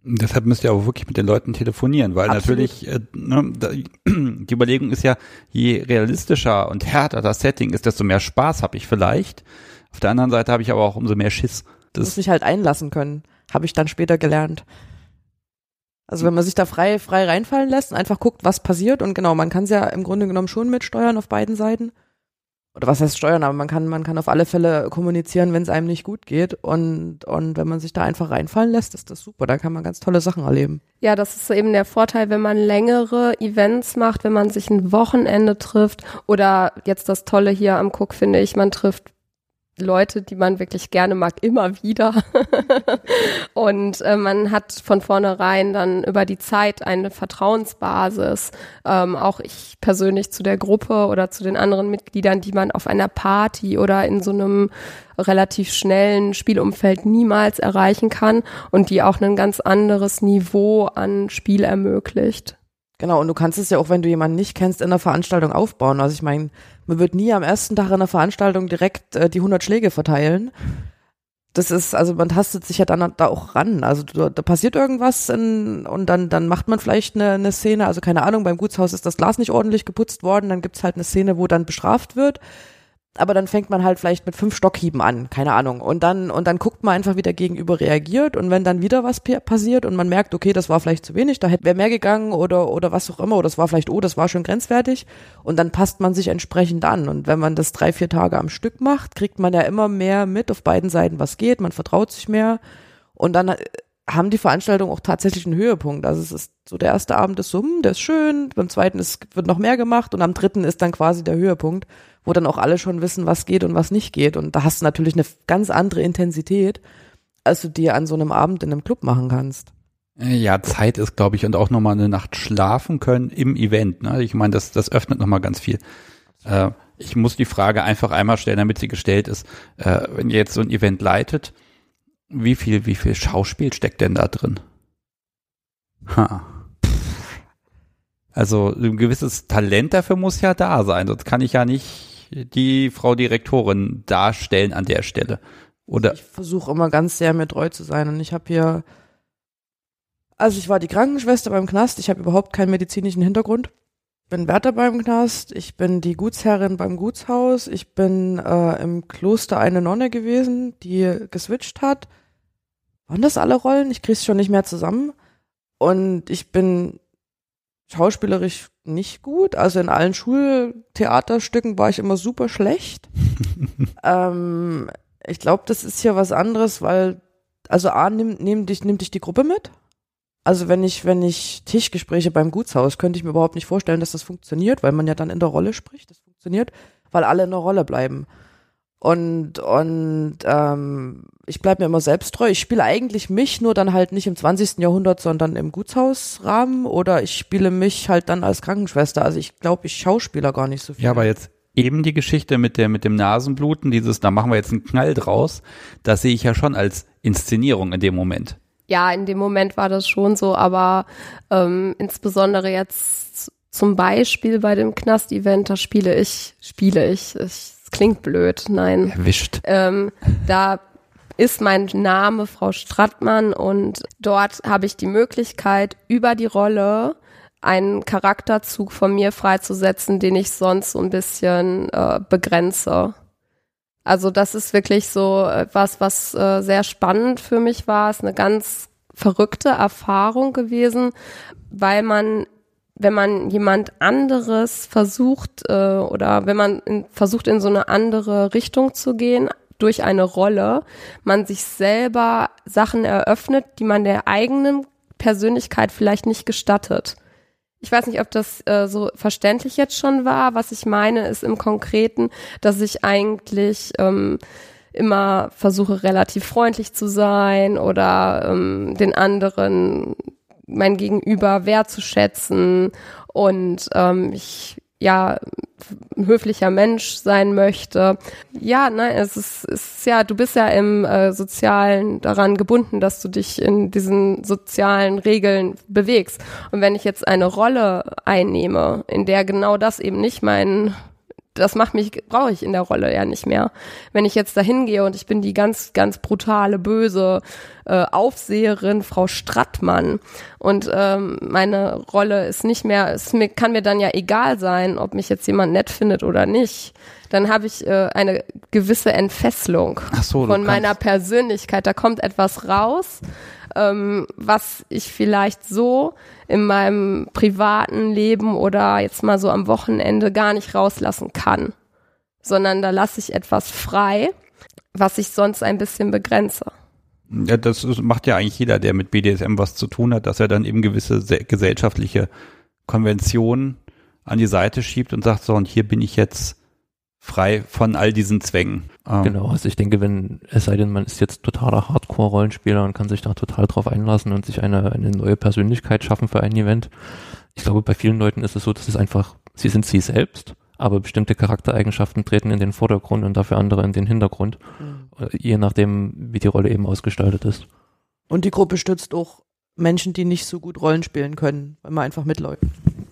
Deshalb müsst ihr aber wirklich mit den Leuten telefonieren, weil Absolut. natürlich äh, ne, die Überlegung ist ja, je realistischer und härter das Setting ist, desto mehr Spaß habe ich vielleicht. Auf der anderen Seite habe ich aber auch umso mehr Schiss. muss Das, mich halt einlassen können. Habe ich dann später gelernt. Also wenn man sich da frei, frei reinfallen lässt und einfach guckt, was passiert und genau, man kann es ja im Grunde genommen schon mitsteuern auf beiden Seiten. Oder was heißt steuern, aber man kann, man kann auf alle Fälle kommunizieren, wenn es einem nicht gut geht. Und, und wenn man sich da einfach reinfallen lässt, ist das super. Da kann man ganz tolle Sachen erleben. Ja, das ist eben der Vorteil, wenn man längere Events macht, wenn man sich ein Wochenende trifft oder jetzt das Tolle hier am Cook finde ich, man trifft Leute, die man wirklich gerne mag, immer wieder. und äh, man hat von vornherein dann über die Zeit eine Vertrauensbasis. Ähm, auch ich persönlich zu der Gruppe oder zu den anderen Mitgliedern, die man auf einer Party oder in so einem relativ schnellen Spielumfeld niemals erreichen kann und die auch ein ganz anderes Niveau an Spiel ermöglicht. Genau, und du kannst es ja auch, wenn du jemanden nicht kennst, in der Veranstaltung aufbauen. Also ich meine, man wird nie am ersten Tag in der Veranstaltung direkt äh, die 100 Schläge verteilen. Das ist, also man tastet sich ja dann da auch ran. Also da, da passiert irgendwas in, und dann, dann macht man vielleicht eine, eine Szene, also keine Ahnung, beim Gutshaus ist das Glas nicht ordentlich geputzt worden, dann gibt's halt eine Szene, wo dann bestraft wird. Aber dann fängt man halt vielleicht mit fünf Stockhieben an, keine Ahnung. Und dann, und dann guckt man einfach, wie der Gegenüber reagiert. Und wenn dann wieder was pa- passiert und man merkt, okay, das war vielleicht zu wenig, da hätte wäre mehr gegangen oder, oder was auch immer, oder das war vielleicht, oh, das war schon grenzwertig. Und dann passt man sich entsprechend an. Und wenn man das drei, vier Tage am Stück macht, kriegt man ja immer mehr mit auf beiden Seiten, was geht. Man vertraut sich mehr. Und dann äh, haben die Veranstaltungen auch tatsächlich einen Höhepunkt. Also es ist so der erste Abend ist so, hm, der ist schön, beim zweiten ist, wird noch mehr gemacht und am dritten ist dann quasi der Höhepunkt, wo dann auch alle schon wissen, was geht und was nicht geht. Und da hast du natürlich eine ganz andere Intensität, als du dir an so einem Abend in einem Club machen kannst. äh, ja, Zeit ist, glaube ich, und auch nochmal eine Nacht schlafen können im Event. Ne? Ich meine, das, das öffnet nochmal ganz viel. Äh, ich muss die Frage einfach einmal stellen, damit sie gestellt ist. Äh, wenn ihr jetzt so ein Event leitet, wie viel, wie viel Schauspiel steckt denn da drin? Ha. Also ein gewisses Talent dafür muss ja da sein, sonst kann ich ja nicht die Frau Direktorin darstellen an der Stelle. Oder Ich versuche immer ganz sehr mir treu zu sein. Und ich habe hier, also ich war die Krankenschwester beim Knast, ich habe überhaupt keinen medizinischen Hintergrund. bin Wärter beim Knast, ich bin die Gutsherrin beim Gutshaus, ich bin äh, im Kloster eine Nonne gewesen, die geswitcht hat. Waren das alle Rollen? Ich krieg's schon nicht mehr zusammen. Und ich bin schauspielerisch nicht gut. Also in allen Schultheaterstücken war ich immer super schlecht. ähm, ich glaube, das ist hier was anderes, weil, also A, nimmt, nimmt, dich, nimmt dich die Gruppe mit. Also wenn ich, wenn ich Tischgespräche beim Gutshaus, könnte ich mir überhaupt nicht vorstellen, dass das funktioniert, weil man ja dann in der Rolle spricht. Das funktioniert, weil alle in der Rolle bleiben. Und, und ähm, ich bleibe mir immer selbst treu. Ich spiele eigentlich mich, nur dann halt nicht im 20. Jahrhundert, sondern im Gutshausrahmen oder ich spiele mich halt dann als Krankenschwester. Also ich glaube, ich schauspieler gar nicht so viel. Ja, aber jetzt eben die Geschichte mit der mit dem Nasenbluten, dieses, da machen wir jetzt einen Knall draus, das sehe ich ja schon als Inszenierung in dem Moment. Ja, in dem Moment war das schon so, aber ähm, insbesondere jetzt zum Beispiel bei dem Knast-Event, da spiele ich, spiele ich, ich es klingt blöd, nein. Erwischt. Ähm, da ist mein Name Frau Strattmann und dort habe ich die Möglichkeit, über die Rolle einen Charakterzug von mir freizusetzen, den ich sonst so ein bisschen äh, begrenze. Also das ist wirklich so etwas, was äh, sehr spannend für mich war. Es ist eine ganz verrückte Erfahrung gewesen, weil man, wenn man jemand anderes versucht äh, oder wenn man in, versucht in so eine andere Richtung zu gehen durch eine Rolle, man sich selber Sachen eröffnet, die man der eigenen Persönlichkeit vielleicht nicht gestattet. Ich weiß nicht, ob das äh, so verständlich jetzt schon war. Was ich meine, ist im Konkreten, dass ich eigentlich ähm, immer versuche, relativ freundlich zu sein oder ähm, den anderen, mein Gegenüber wertzuschätzen und ähm, ich ja höflicher Mensch sein möchte. Ja, nein, es ist, ist ja, du bist ja im äh, Sozialen daran gebunden, dass du dich in diesen sozialen Regeln bewegst. Und wenn ich jetzt eine Rolle einnehme, in der genau das eben nicht mein das macht mich, brauche ich in der Rolle ja nicht mehr. Wenn ich jetzt da hingehe und ich bin die ganz, ganz brutale, böse äh, Aufseherin, Frau Strattmann, und ähm, meine Rolle ist nicht mehr, es mir, kann mir dann ja egal sein, ob mich jetzt jemand nett findet oder nicht. Dann habe ich äh, eine gewisse Entfesselung so, von meiner Persönlichkeit. Da kommt etwas raus, ähm, was ich vielleicht so in meinem privaten Leben oder jetzt mal so am Wochenende gar nicht rauslassen kann, sondern da lasse ich etwas frei, was ich sonst ein bisschen begrenze. Ja, das macht ja eigentlich jeder, der mit BDSM was zu tun hat, dass er dann eben gewisse gesellschaftliche Konventionen an die Seite schiebt und sagt, so, und hier bin ich jetzt frei von all diesen Zwängen. Ähm genau, also ich denke, wenn, es sei denn, man ist jetzt totaler Hardcore-Rollenspieler und kann sich da total drauf einlassen und sich eine, eine neue Persönlichkeit schaffen für ein Event. Ich glaube, bei vielen Leuten ist es so, dass es einfach, sie sind sie selbst, aber bestimmte Charaktereigenschaften treten in den Vordergrund und dafür andere in den Hintergrund, mhm. je nachdem, wie die Rolle eben ausgestaltet ist. Und die Gruppe stützt auch Menschen, die nicht so gut Rollen spielen können, weil man einfach mitläuft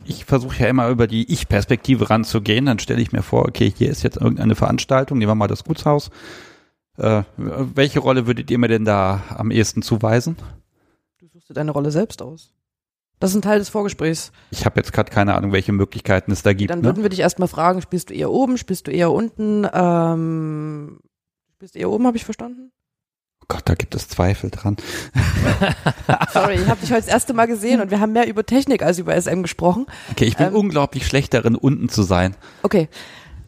ich versuche ja immer über die Ich-Perspektive ranzugehen. Dann stelle ich mir vor, okay, hier ist jetzt irgendeine Veranstaltung, nehmen wir mal das Gutshaus. Äh, welche Rolle würdet ihr mir denn da am ehesten zuweisen? Du suchst dir deine Rolle selbst aus. Das ist ein Teil des Vorgesprächs. Ich habe jetzt gerade keine Ahnung, welche Möglichkeiten es da gibt. Dann würden ne? wir dich erstmal fragen, spielst du eher oben, spielst du eher unten? Ähm, spielst du eher oben, habe ich verstanden? Gott, da gibt es Zweifel dran. Sorry, ich habe dich heute das erste Mal gesehen und wir haben mehr über Technik als über SM gesprochen. Okay, ich bin ähm, unglaublich schlecht darin, unten zu sein. Okay.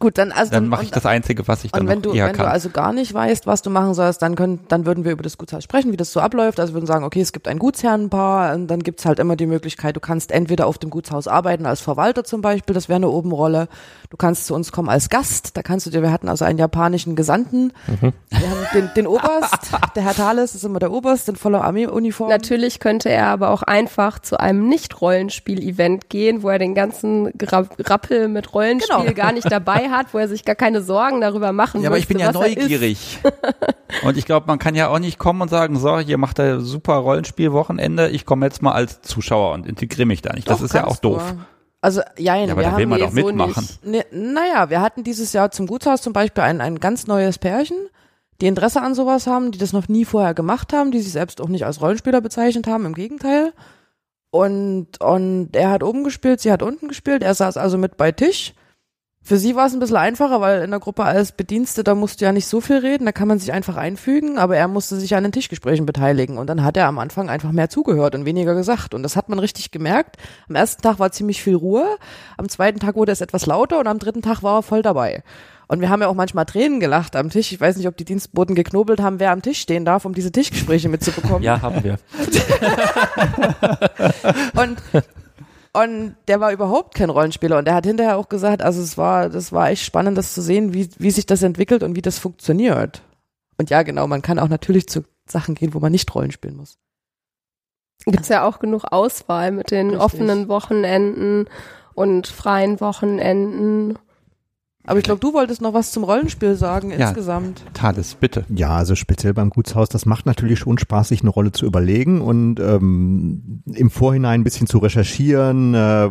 Gut, dann also dann mache ich das Einzige, was ich dann und wenn du, eher wenn kann. du also gar nicht weißt, was du machen sollst, dann können, dann würden wir über das Gutshaus sprechen, wie das so abläuft. Also wir würden sagen, okay, es gibt ein Gutsherrenpaar, und dann gibt's halt immer die Möglichkeit, du kannst entweder auf dem Gutshaus arbeiten als Verwalter zum Beispiel, das wäre eine Obenrolle. Du kannst zu uns kommen als Gast, da kannst du dir, wir hatten also einen japanischen Gesandten, mhm. wir haben den, den Oberst, der Herr Thales ist immer der Oberst in voller Armeeuniform. Natürlich könnte er aber auch einfach zu einem Nicht-Rollenspiel-Event gehen, wo er den ganzen Rappel mit Rollenspiel genau. gar nicht dabei hat, wo er sich gar keine Sorgen darüber machen. Ja, aber ich bin ja neugierig. und ich glaube, man kann ja auch nicht kommen und sagen, so, hier macht er super Rollenspiel-Wochenende, ich komme jetzt mal als Zuschauer und integriere mich da nicht. Das ist ja auch doof. Du. Also ja, ja aber wir da will man doch mitmachen. So ne, naja, wir hatten dieses Jahr zum Gutshaus zum Beispiel ein, ein ganz neues Pärchen, die Interesse an sowas haben, die das noch nie vorher gemacht haben, die sich selbst auch nicht als Rollenspieler bezeichnet haben, im Gegenteil. Und, und er hat oben gespielt, sie hat unten gespielt, er saß also mit bei Tisch für sie war es ein bisschen einfacher, weil in der Gruppe als Bediensteter musst du ja nicht so viel reden, da kann man sich einfach einfügen, aber er musste sich an den Tischgesprächen beteiligen und dann hat er am Anfang einfach mehr zugehört und weniger gesagt und das hat man richtig gemerkt. Am ersten Tag war ziemlich viel Ruhe, am zweiten Tag wurde es etwas lauter und am dritten Tag war er voll dabei. Und wir haben ja auch manchmal Tränen gelacht am Tisch. Ich weiß nicht, ob die Dienstboten geknobelt haben, wer am Tisch stehen darf, um diese Tischgespräche mitzubekommen. Ja, haben wir. und und der war überhaupt kein Rollenspieler und der hat hinterher auch gesagt, also es war, das war echt spannend, das zu sehen, wie, wie sich das entwickelt und wie das funktioniert. Und ja, genau, man kann auch natürlich zu Sachen gehen, wo man nicht Rollen spielen muss. Gibt's ja auch genug Auswahl mit den Richtig. offenen Wochenenden und freien Wochenenden. Aber ich glaube, du wolltest noch was zum Rollenspiel sagen ja, insgesamt. Thales, bitte. Ja, also speziell beim Gutshaus, das macht natürlich schon Spaß, sich eine Rolle zu überlegen und ähm, im Vorhinein ein bisschen zu recherchieren. Äh,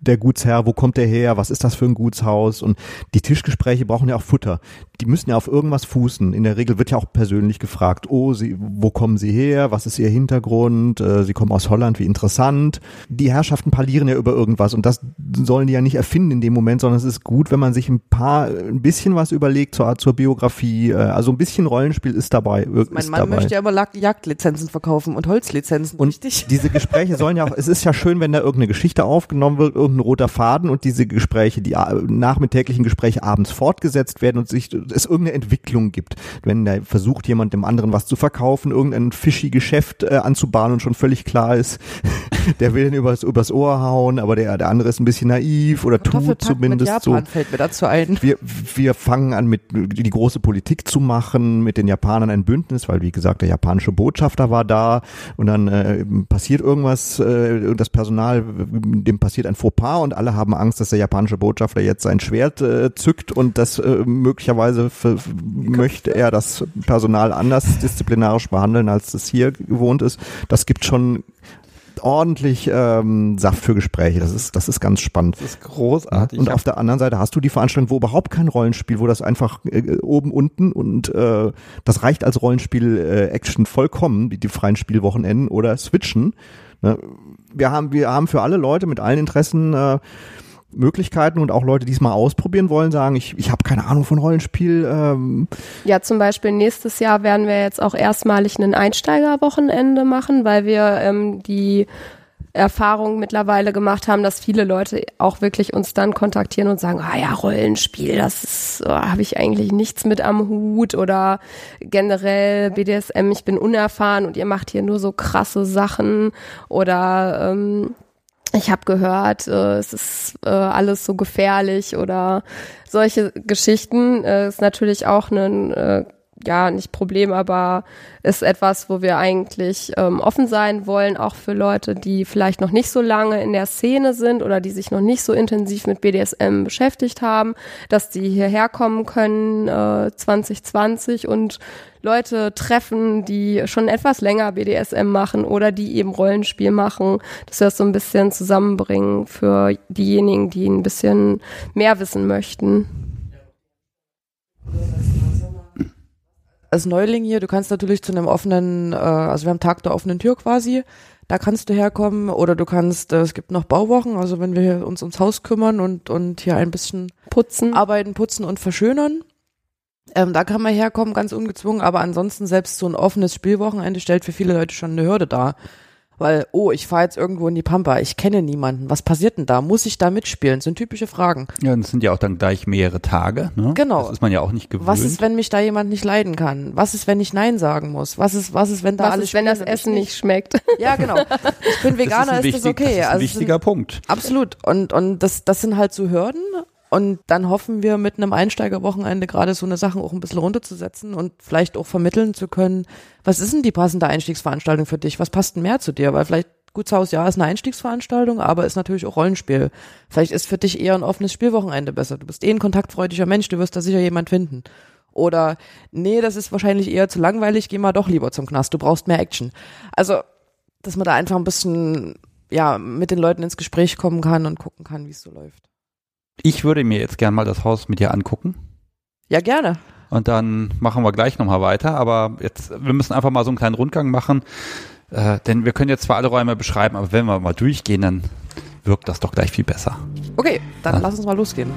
der Gutsherr, wo kommt der her? Was ist das für ein Gutshaus? Und die Tischgespräche brauchen ja auch Futter. Die müssen ja auf irgendwas fußen. In der Regel wird ja auch persönlich gefragt, oh, sie, wo kommen Sie her? Was ist Ihr Hintergrund? Äh, sie kommen aus Holland, wie interessant. Die Herrschaften parlieren ja über irgendwas und das sollen die ja nicht erfinden in dem Moment, sondern es ist gut wenn man sich ein paar, ein bisschen was überlegt zur, zur Biografie. Äh, also ein bisschen Rollenspiel ist dabei. Ist Mein Mann dabei. möchte ja aber Jagdlizenzen verkaufen und Holzlizenzen, Und richtig? diese Gespräche sollen ja auch, es ist ja schön, wenn da irgendeine Geschichte aufgenommen wird, irgendein roter Faden und diese Gespräche, die nachmittäglichen Gespräche abends fortgesetzt werden und sich, es irgendeine Entwicklung gibt. Wenn da versucht jemand dem anderen was zu verkaufen, irgendein fishy Geschäft äh, anzubahnen und schon völlig klar ist, der will den übers, übers Ohr hauen, aber der, der andere ist ein bisschen naiv oder tut zumindest mit so Japan fällt mir dazu ein. wir, wir fangen an mit die große Politik zu machen, mit den Japanern ein Bündnis, weil wie gesagt der japanische Botschafter war da und dann äh, passiert irgendwas, äh, das Personal, dem passiert ein Fauxpas und alle haben Angst, dass der japanische Botschafter jetzt sein Schwert äh, zückt und das äh, möglicherweise f- möchte er das Personal anders disziplinarisch behandeln, als das hier gewohnt ist. Das gibt schon ordentlich ähm, Saft für Gespräche. Das ist, das ist ganz spannend. Das ist großartig. Und auf der anderen Seite hast du die Veranstaltung, wo überhaupt kein Rollenspiel, wo das einfach äh, oben, unten und äh, das reicht als Rollenspiel äh, vollkommen, die, die freien Spielwochenenden oder Switchen. Ne? Wir haben, wir haben für alle Leute mit allen Interessen äh, Möglichkeiten und auch Leute, die es mal ausprobieren wollen, sagen, ich, ich habe keine Ahnung von Rollenspiel. Ähm, Ja, zum Beispiel nächstes Jahr werden wir jetzt auch erstmalig ein Einsteigerwochenende machen, weil wir ähm, die Erfahrung mittlerweile gemacht haben, dass viele Leute auch wirklich uns dann kontaktieren und sagen, ah ja, Rollenspiel, das oh, habe ich eigentlich nichts mit am Hut oder generell BDSM, ich bin unerfahren und ihr macht hier nur so krasse Sachen oder ähm, ich habe gehört, äh, es ist äh, alles so gefährlich oder solche Geschichten äh, ist natürlich auch ein äh, ja nicht Problem, aber ist etwas, wo wir eigentlich ähm, offen sein wollen, auch für Leute, die vielleicht noch nicht so lange in der Szene sind oder die sich noch nicht so intensiv mit BDSM beschäftigt haben, dass die hierher kommen können äh, 2020 und Leute treffen, die schon etwas länger BDSM machen oder die eben Rollenspiel machen, dass wir das so ein bisschen zusammenbringen für diejenigen, die ein bisschen mehr wissen möchten. Als Neuling hier, du kannst natürlich zu einem offenen, äh, also wir haben Tag der offenen Tür quasi, da kannst du herkommen oder du kannst, äh, es gibt noch Bauwochen, also wenn wir uns ums Haus kümmern und, und hier ein bisschen Putzen. arbeiten, putzen und verschönern. Ähm, da kann man herkommen, ganz ungezwungen, aber ansonsten selbst so ein offenes Spielwochenende stellt für viele Leute schon eine Hürde dar. Weil, oh, ich fahre jetzt irgendwo in die Pampa, ich kenne niemanden, was passiert denn da? Muss ich da mitspielen? Das sind typische Fragen. Ja, und es sind ja auch dann gleich mehrere Tage. Ne? Genau. Das ist man ja auch nicht gewöhnt. Was ist, wenn mich da jemand nicht leiden kann? Was ist, wenn ich Nein sagen muss? Was ist, was ist, wenn da Was alle ist, wenn das Essen nicht schmeckt? Ja, genau. Ich bin Veganer, das ist, ein ist, wichtig, das okay. Das ist ein also wichtiger sind, Punkt. absolut. Und, und das, das sind halt so Hürden. Und dann hoffen wir mit einem Einsteigerwochenende gerade so eine Sachen auch ein bisschen runterzusetzen und vielleicht auch vermitteln zu können, was ist denn die passende Einstiegsveranstaltung für dich? Was passt denn mehr zu dir? Weil vielleicht Gutshaus, ja, ist eine Einstiegsveranstaltung, aber ist natürlich auch Rollenspiel. Vielleicht ist für dich eher ein offenes Spielwochenende besser. Du bist eh ein kontaktfreudiger Mensch, du wirst da sicher jemand finden. Oder, nee, das ist wahrscheinlich eher zu langweilig, geh mal doch lieber zum Knast, du brauchst mehr Action. Also, dass man da einfach ein bisschen, ja, mit den Leuten ins Gespräch kommen kann und gucken kann, wie es so läuft. Ich würde mir jetzt gern mal das Haus mit dir angucken. Ja, gerne. Und dann machen wir gleich nochmal weiter. Aber jetzt, wir müssen einfach mal so einen kleinen Rundgang machen. Äh, denn wir können jetzt zwar alle Räume beschreiben, aber wenn wir mal durchgehen, dann wirkt das doch gleich viel besser. Okay, dann Ja. lass uns mal losgehen.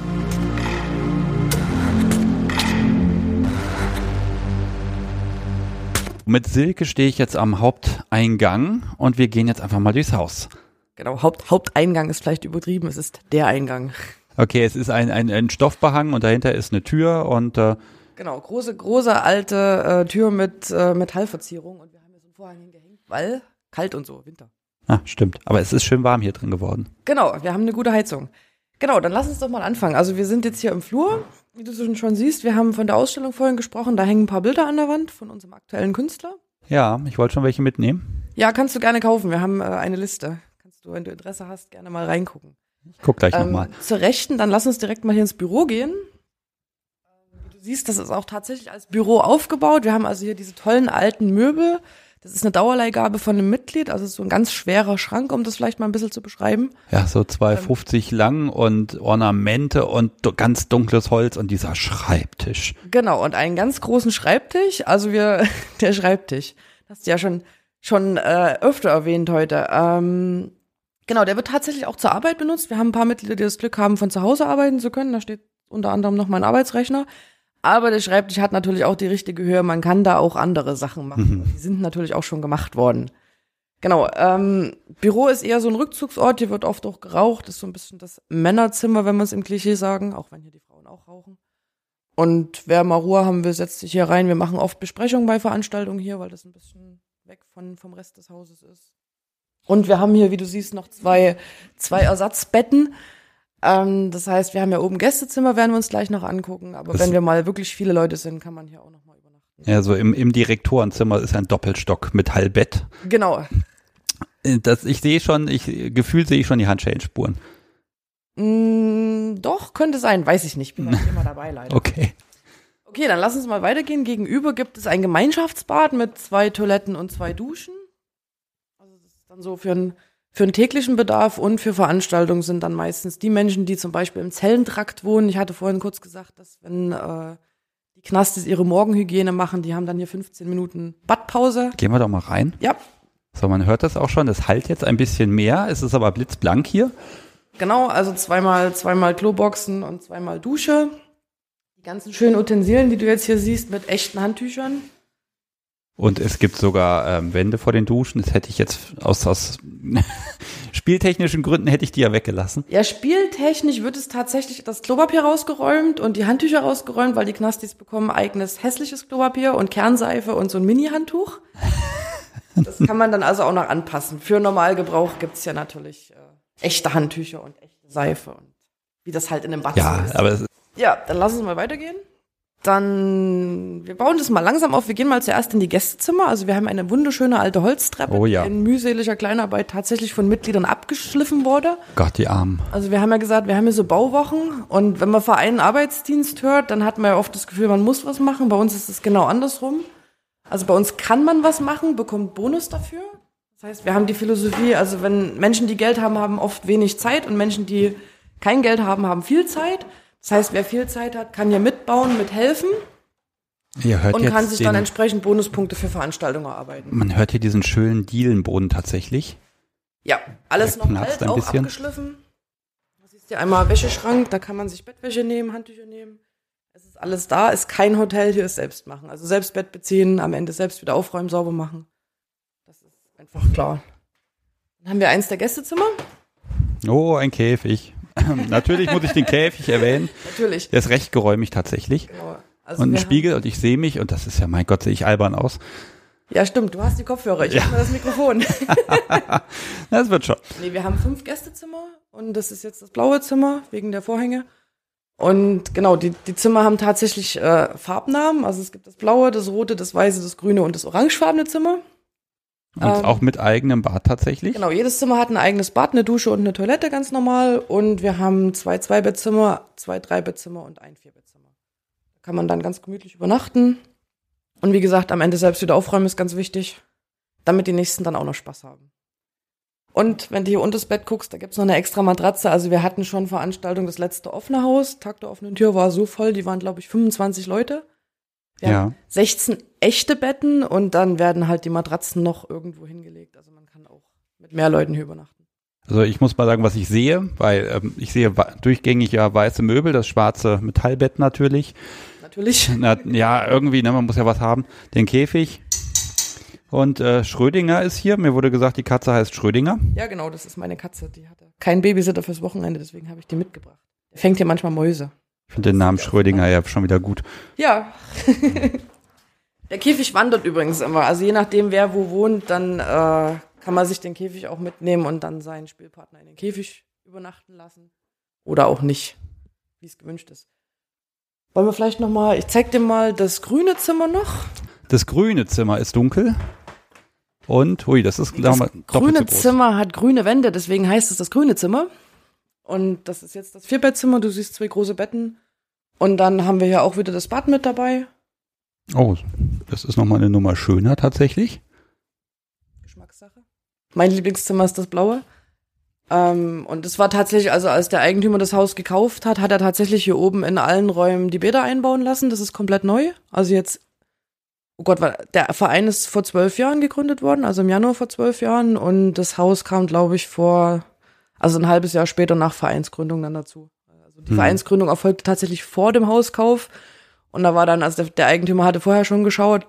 Mit Silke stehe ich jetzt am Haupteingang und wir gehen jetzt einfach mal durchs Haus. Genau, Haupt, Haupteingang ist vielleicht übertrieben, es ist der Eingang. Okay, es ist ein, ein, ein Stoffbehang und dahinter ist eine Tür und äh, Genau, große, große alte äh, Tür mit äh, Metallverzierung und wir haben hier so einen Vorhang hingehängt, weil kalt und so, Winter. ah, stimmt. Aber es ist schön warm hier drin geworden. Genau, wir haben eine gute Heizung. Genau, dann lass uns doch mal anfangen. Also wir sind jetzt hier im Flur, wie du schon- schon siehst. Wir haben von der Ausstellung vorhin gesprochen, da hängen ein paar Bilder an der Wand von unserem aktuellen Künstler. Ja, ich wollte schon welche mitnehmen. Ja, kannst du gerne kaufen. Wir haben äh, eine Liste. Kannst du, wenn du Interesse hast, gerne mal reingucken. Ich guck gleich Ähm, nochmal. zur Rechten, dann lass uns direkt mal hier ins Büro gehen. Du siehst, das ist auch tatsächlich als Büro aufgebaut. Wir haben also hier diese tollen alten Möbel. Das ist eine Dauerleihgabe von einem Mitglied, also so ein ganz schwerer Schrank, um das vielleicht mal ein bisschen zu beschreiben. Ja, so ähm, 2,50 lang und Ornamente und ganz dunkles Holz und dieser Schreibtisch. Genau, und einen ganz großen Schreibtisch. Also wir, der Schreibtisch. Das hast du ja schon, schon äh, öfter erwähnt heute. Ähm, genau, der wird tatsächlich auch zur Arbeit benutzt. Wir haben ein paar Mitglieder, die das Glück haben, von zu Hause arbeiten zu können. Da steht unter anderem noch mein Arbeitsrechner. Aber der Schreibtisch hat natürlich auch die richtige Höhe. Man kann da auch andere Sachen machen. Mhm. Die sind natürlich auch schon gemacht worden. Genau. Ähm, Büro ist eher so ein Rückzugsort. Hier wird oft auch geraucht. Ist so ein bisschen das Männerzimmer, wenn wir es im Klischee sagen. Auch wenn hier die Frauen auch rauchen. Und wer mal Ruhe haben will, setzt sich hier rein. Wir machen oft Besprechungen bei Veranstaltungen hier, weil das ein bisschen weg von, vom Rest des Hauses ist. Und wir haben hier, wie du siehst, noch zwei, zwei Ersatzbetten. Ähm, das heißt, wir haben ja oben Gästezimmer, werden wir uns gleich noch angucken. Aber Das- wenn wir mal wirklich viele Leute sind, kann man hier auch noch mal übernachten. Ja, so im, im Direktorenzimmer ist ein Doppelstock mit Hallbett. Genau. Äh, Das, ich sehe schon, ich, gefühlt sehe ich schon die Handschellenspuren. Mm, doch, könnte sein. Weiß ich nicht. Bin nicht immer dabei, leider. Okay. Okay, dann lass uns mal weitergehen. Gegenüber gibt es ein Gemeinschaftsbad mit zwei Toiletten und zwei Duschen. Also das ist dann so für einen für einen täglichen Bedarf und für Veranstaltungen sind dann meistens die Menschen, die zum Beispiel im Zellentrakt wohnen. Ich hatte vorhin kurz gesagt, dass wenn äh, die Knastis ihre Morgenhygiene machen, die haben dann hier 15 Minuten Badpause. Gehen wir doch mal rein. Ja, So, man hört das auch schon. Das halt jetzt ein bisschen mehr. Es ist aber blitzblank hier. genau, also zweimal, zweimal Kloboxen und zweimal Dusche. Die ganzen schönen Utensilien, die du jetzt hier siehst, mit echten Handtüchern. Und es gibt sogar ähm, Wände vor den Duschen. Das hätte ich jetzt aus, aus spieltechnischen Gründen hätte ich die ja weggelassen. Ja, spieltechnisch wird es tatsächlich das Klopapier rausgeräumt und die Handtücher rausgeräumt, weil die Knastis bekommen eigenes hässliches Klopapier und Kernseife und so ein Mini-Handtuch. Das kann man dann also auch noch anpassen. Für Normalgebrauch gibt's ja natürlich äh, echte Handtücher und echte Seife und wie das halt in einem Bad Ja, ist. aber Ja, dann lass uns mal weitergehen. Dann, wir bauen das mal langsam auf. Wir gehen mal zuerst in die Gästezimmer. Also wir haben eine wunderschöne alte Holztreppe, Oh ja. die in mühseliger Kleinarbeit tatsächlich von Mitgliedern abgeschliffen wurde. Gott, die Armen. Also wir haben ja gesagt, wir haben hier so Bauwochen und wenn man Verein Arbeitsdienst hört, dann hat man ja oft das Gefühl, man muss was machen. Bei uns ist es genau andersrum. Also bei uns kann man was machen, bekommt Bonus dafür. Das heißt, wir haben die Philosophie, also wenn Menschen, die Geld haben, haben oft wenig Zeit und Menschen, die kein Geld haben, haben viel Zeit. Das heißt, wer viel Zeit hat, kann hier mitbauen, mithelfen Ihr hört und kann sich dann entsprechend Bonuspunkte für Veranstaltungen erarbeiten. man hört hier diesen schönen Dielenboden tatsächlich. Ja, alles noch alt, ein auch bisschen. abgeschliffen. Da siehst du einmal Wäscheschrank, da kann man sich Bettwäsche nehmen, Handtücher nehmen. Es ist alles da, ist kein Hotel, hier ist selbst machen. Also selbst Bett beziehen, am Ende selbst wieder aufräumen, sauber machen. Das ist einfach klar. Dann haben wir eins der Gästezimmer. Oh, ein Käfig. Natürlich muss ich den Käfig erwähnen. Natürlich. Der ist recht geräumig tatsächlich. Genau. Also Und ein Spiegel und ich sehe mich und das ist ja, mein Gott, sehe ich albern aus. Ja, stimmt, du hast die Kopfhörer, ich Ja. habe das Mikrofon. Das wird schon. Nee, wir haben fünf Gästezimmer und das ist jetzt das blaue Zimmer wegen der Vorhänge. Und genau, die, die Zimmer haben tatsächlich äh, Farbnamen. Also es gibt das blaue, das rote, das weiße, das grüne und das orangefarbene Zimmer. Und Ähm, auch mit eigenem Bad tatsächlich. Genau, jedes Zimmer hat ein eigenes Bad, eine Dusche und eine Toilette, ganz normal. Und wir haben zwei Zwei-Bettzimmer, zwei Drei-Bettzimmer und ein Vier-Bettzimmer. Da kann man dann ganz gemütlich übernachten. Und wie gesagt, am Ende selbst wieder aufräumen ist ganz wichtig, damit die Nächsten dann auch noch Spaß haben. Und wenn du hier unter das Bett guckst, da gibt's noch eine extra Matratze. Also wir hatten schon Veranstaltung, das letzte offene Haus. Tag der offenen Tür war so voll, die waren, glaube ich, 25 Leute. Wir Ja. haben 16 echte Betten und dann werden halt die Matratzen noch irgendwo hingelegt. Also man kann auch mit mehr Leuten hier übernachten. Also ich muss mal sagen, was ich sehe, weil ähm, ich sehe durchgängig ja weiße Möbel, das schwarze Metallbett natürlich. Natürlich. Na, ja, irgendwie, ne, man muss ja was haben. Den Käfig. Und äh, Schrödinger ist hier. Mir wurde gesagt, die Katze heißt Schrödinger. Ja, genau, das ist meine Katze. Die hatte kein Babysitter fürs Wochenende, deswegen habe ich die mitgebracht. Der fängt hier manchmal Mäuse. Ich finde den Namen Schrödinger ja schon wieder gut. Ja. Der Käfig wandert übrigens immer. Also je nachdem, wer wo wohnt, dann äh, kann man sich den Käfig auch mitnehmen und dann seinen Spielpartner in den Käfig übernachten lassen. Oder auch nicht, wie es gewünscht ist. Wollen wir vielleicht noch mal, ich zeig dir mal das grüne Zimmer noch. Das grüne Zimmer ist dunkel. Und, hui, das ist Das grüne. Zimmer hat grüne Wände, deswegen heißt es das grüne Zimmer. Und das ist jetzt das Vierbettzimmer. Du siehst zwei große Betten. Und dann haben wir hier auch wieder das Bad mit dabei. Oh, das ist nochmal eine Nummer schöner tatsächlich. Geschmackssache. Mein Lieblingszimmer ist das blaue. Ähm, und es war tatsächlich, also als der Eigentümer das Haus gekauft hat, hat er tatsächlich hier oben in allen Räumen die Bäder einbauen lassen. Das ist komplett neu. Also jetzt, oh Gott, war- der Verein ist vor zwölf Jahren gegründet worden, also im Januar vor zwölf Jahren. Und das Haus kam, glaube ich, vor, also ein halbes Jahr später nach Vereinsgründung dann dazu. Also Die Mhm. Vereinsgründung erfolgte tatsächlich vor dem Hauskauf. Und da war dann, also der, der Eigentümer hatte vorher schon geschaut,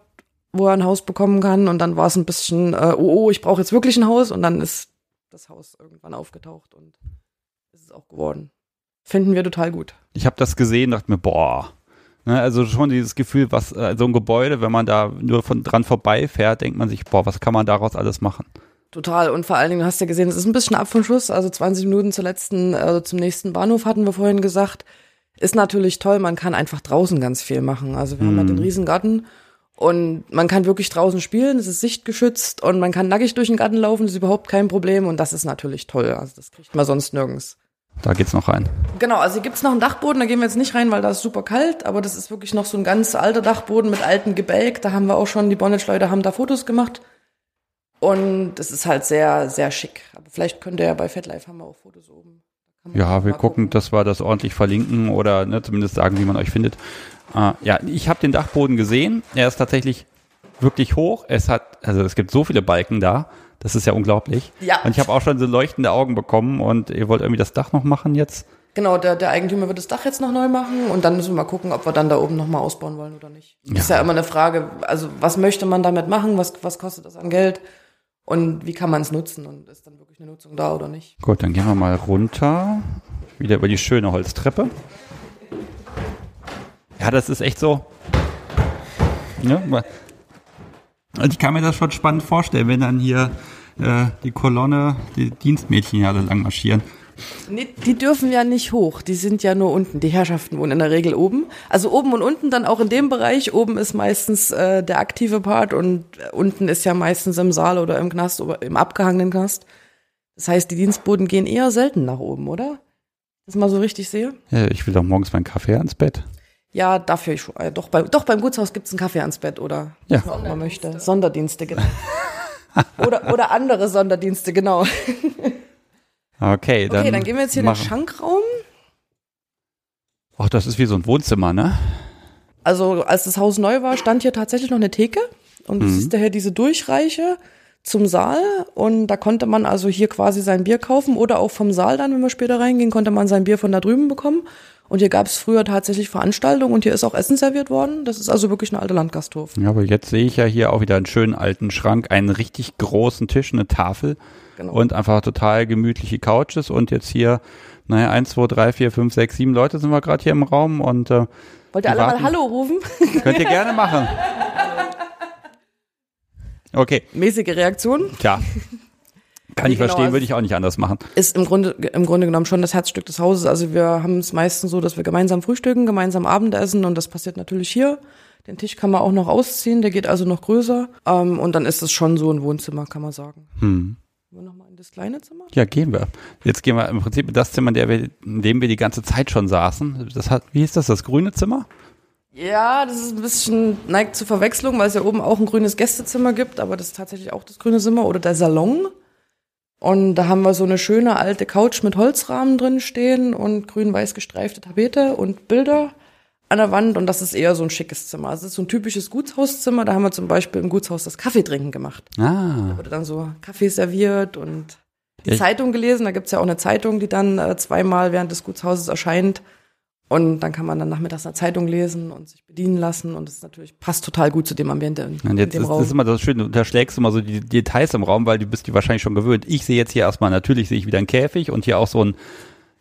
wo er ein Haus bekommen kann. Und dann war es ein bisschen, äh, oh, oh, ich brauche jetzt wirklich ein Haus. Und dann ist das Haus irgendwann aufgetaucht und ist es auch geworden. Finden wir total gut. Ich habe das gesehen, dachte mir, boah. Ne, also schon dieses Gefühl, was äh, so ein Gebäude, wenn man da nur von dran vorbeifährt, denkt man sich, boah, was kann man daraus alles machen? Total. Und vor allen Dingen, du hast ja gesehen, es ist ein bisschen ab vom Schuss. Also 20 Minuten zur letzten, also zum nächsten Bahnhof hatten wir vorhin gesagt. Ist natürlich toll. Man kann einfach draußen ganz viel machen. Also wir haben ja Mhm. den Riesengarten und man kann wirklich draußen spielen. Es ist sichtgeschützt und man kann nackig durch den Garten laufen. Das ist überhaupt kein Problem. Und das ist natürlich toll. Also das kriegt man sonst nirgends. Da geht's noch rein. Genau, also hier gibt's noch einen Dachboden, da gehen wir jetzt nicht rein, weil da ist super kalt, aber das ist wirklich noch so ein ganz alter Dachboden mit altem Gebälk. Da haben wir auch schon, die Bondage-Leute haben da Fotos gemacht. Und es ist halt sehr, sehr schick. Aber vielleicht könnt ihr ja bei FetLife haben wir auch Fotos oben. Ja, wir gucken, dass wir das ordentlich verlinken oder ne, zumindest sagen, wie man euch findet. Äh, ja, ich habe den Dachboden gesehen. Er ist tatsächlich wirklich hoch. Es hat, also es gibt so viele Balken da. Das ist ja unglaublich. Ja. Und ich habe auch schon so leuchtende Augen bekommen und ihr wollt irgendwie das Dach noch machen jetzt? Genau, der, der Eigentümer wird das Dach jetzt noch neu machen und dann müssen wir mal gucken, ob wir dann da oben nochmal ausbauen wollen oder nicht. Das ist Ja. ja immer eine Frage, also was möchte man damit machen, was, was kostet das an Geld und wie kann man es nutzen und ist dann wirklich eine Nutzung da oder nicht. Gut, dann gehen wir mal runter. Wieder über die schöne Holztreppe. Ja, das ist echt so. Ne? ma- Also ich kann mir das schon spannend vorstellen, wenn dann hier äh, die Kolonne, die Dienstmädchen hier alle lang marschieren. Nee, die dürfen ja nicht hoch, die sind ja nur unten. Die Herrschaften wohnen in der Regel oben. Also oben und unten dann auch in dem Bereich. Oben ist meistens äh, der aktive Part und äh, unten ist ja meistens im Saal oder im Knast oder im abgehangenen Knast. Das heißt, die Dienstboten gehen eher selten nach oben, oder? Das mal so richtig sehe? Ja, ich will doch morgens meinen Kaffee ans Bett. Ja, dafür ich, äh, doch, bei, doch beim Gutshaus gibt's einen Kaffee ans Bett, oder? Ja. Was man möchte. Sonderdienste, genau. oder, oder andere Sonderdienste, genau. Okay, dann, okay, dann gehen wir jetzt hier in den machen- Schankraum. Ach, das ist wie so ein Wohnzimmer, ne? Also als das Haus neu war, stand hier tatsächlich noch eine Theke und du Mhm. siehst daher diese Durchreiche zum Saal und da konnte man also hier quasi sein Bier kaufen oder auch vom Saal dann, wenn wir später reingehen, konnte man sein Bier von da drüben bekommen. Und hier gab es früher tatsächlich Veranstaltungen und hier ist auch Essen serviert worden. Das ist also wirklich ein alter Landgasthof. Ja, aber jetzt sehe ich ja hier auch wieder einen schönen alten Schrank, einen richtig großen Tisch, eine Tafel Genau. und einfach total gemütliche Couches und jetzt hier, naja, eins, zwei, drei, vier, fünf, sechs, sieben Leute sind wir gerade hier im Raum und äh, Wollt ihr alle warten. mal Hallo rufen? könnt ihr gerne machen. Okay, Mäßige Reaktion. tja. Kann ich Genau, verstehen, also- würde ich auch nicht anders machen. ist im Grunde, im Grunde genommen schon das Herzstück des Hauses. Also wir haben es meistens so, dass wir gemeinsam frühstücken, gemeinsam Abendessen und das passiert natürlich hier. Den Tisch kann man auch noch ausziehen, der geht also noch größer. Ähm, und dann ist es schon so ein Wohnzimmer, kann man sagen. Hm. Wollen wir noch mal in das kleine Zimmer? Ja, gehen wir. Jetzt gehen wir im Prinzip in das Zimmer, in, dem wir die ganze Zeit schon saßen. Das hat, wie hieß das, das grüne Zimmer? Ja, das ist ein bisschen neigt zur Verwechslung, weil es ja oben auch ein grünes Gästezimmer gibt, aber das ist tatsächlich auch das grüne Zimmer oder der Salon. Und da haben wir so eine schöne alte Couch mit Holzrahmen drin stehen und grün-weiß gestreifte Tapete und Bilder an der Wand und das ist eher so ein schickes Zimmer. Also es ist so ein typisches Gutshauszimmer, da haben wir zum Beispiel im Gutshaus das Kaffeetrinken gemacht. Ah, Da wurde dann so Kaffee serviert und die Ich- Zeitung gelesen. Da gibt's ja auch eine Zeitung, die dann äh, zweimal während des Gutshauses erscheint. Und dann kann man dann nachmittags eine Zeitung lesen und sich bedienen lassen. Und das ist natürlich passt total gut zu dem Ambiente in, und jetzt in dem ist, Raum. ist immer das Schöne, du unterschlägst immer so die Details im Raum, weil du bist die wahrscheinlich schon gewöhnt. Ich sehe jetzt hier erstmal, natürlich sehe ich wieder einen Käfig und hier auch so ein,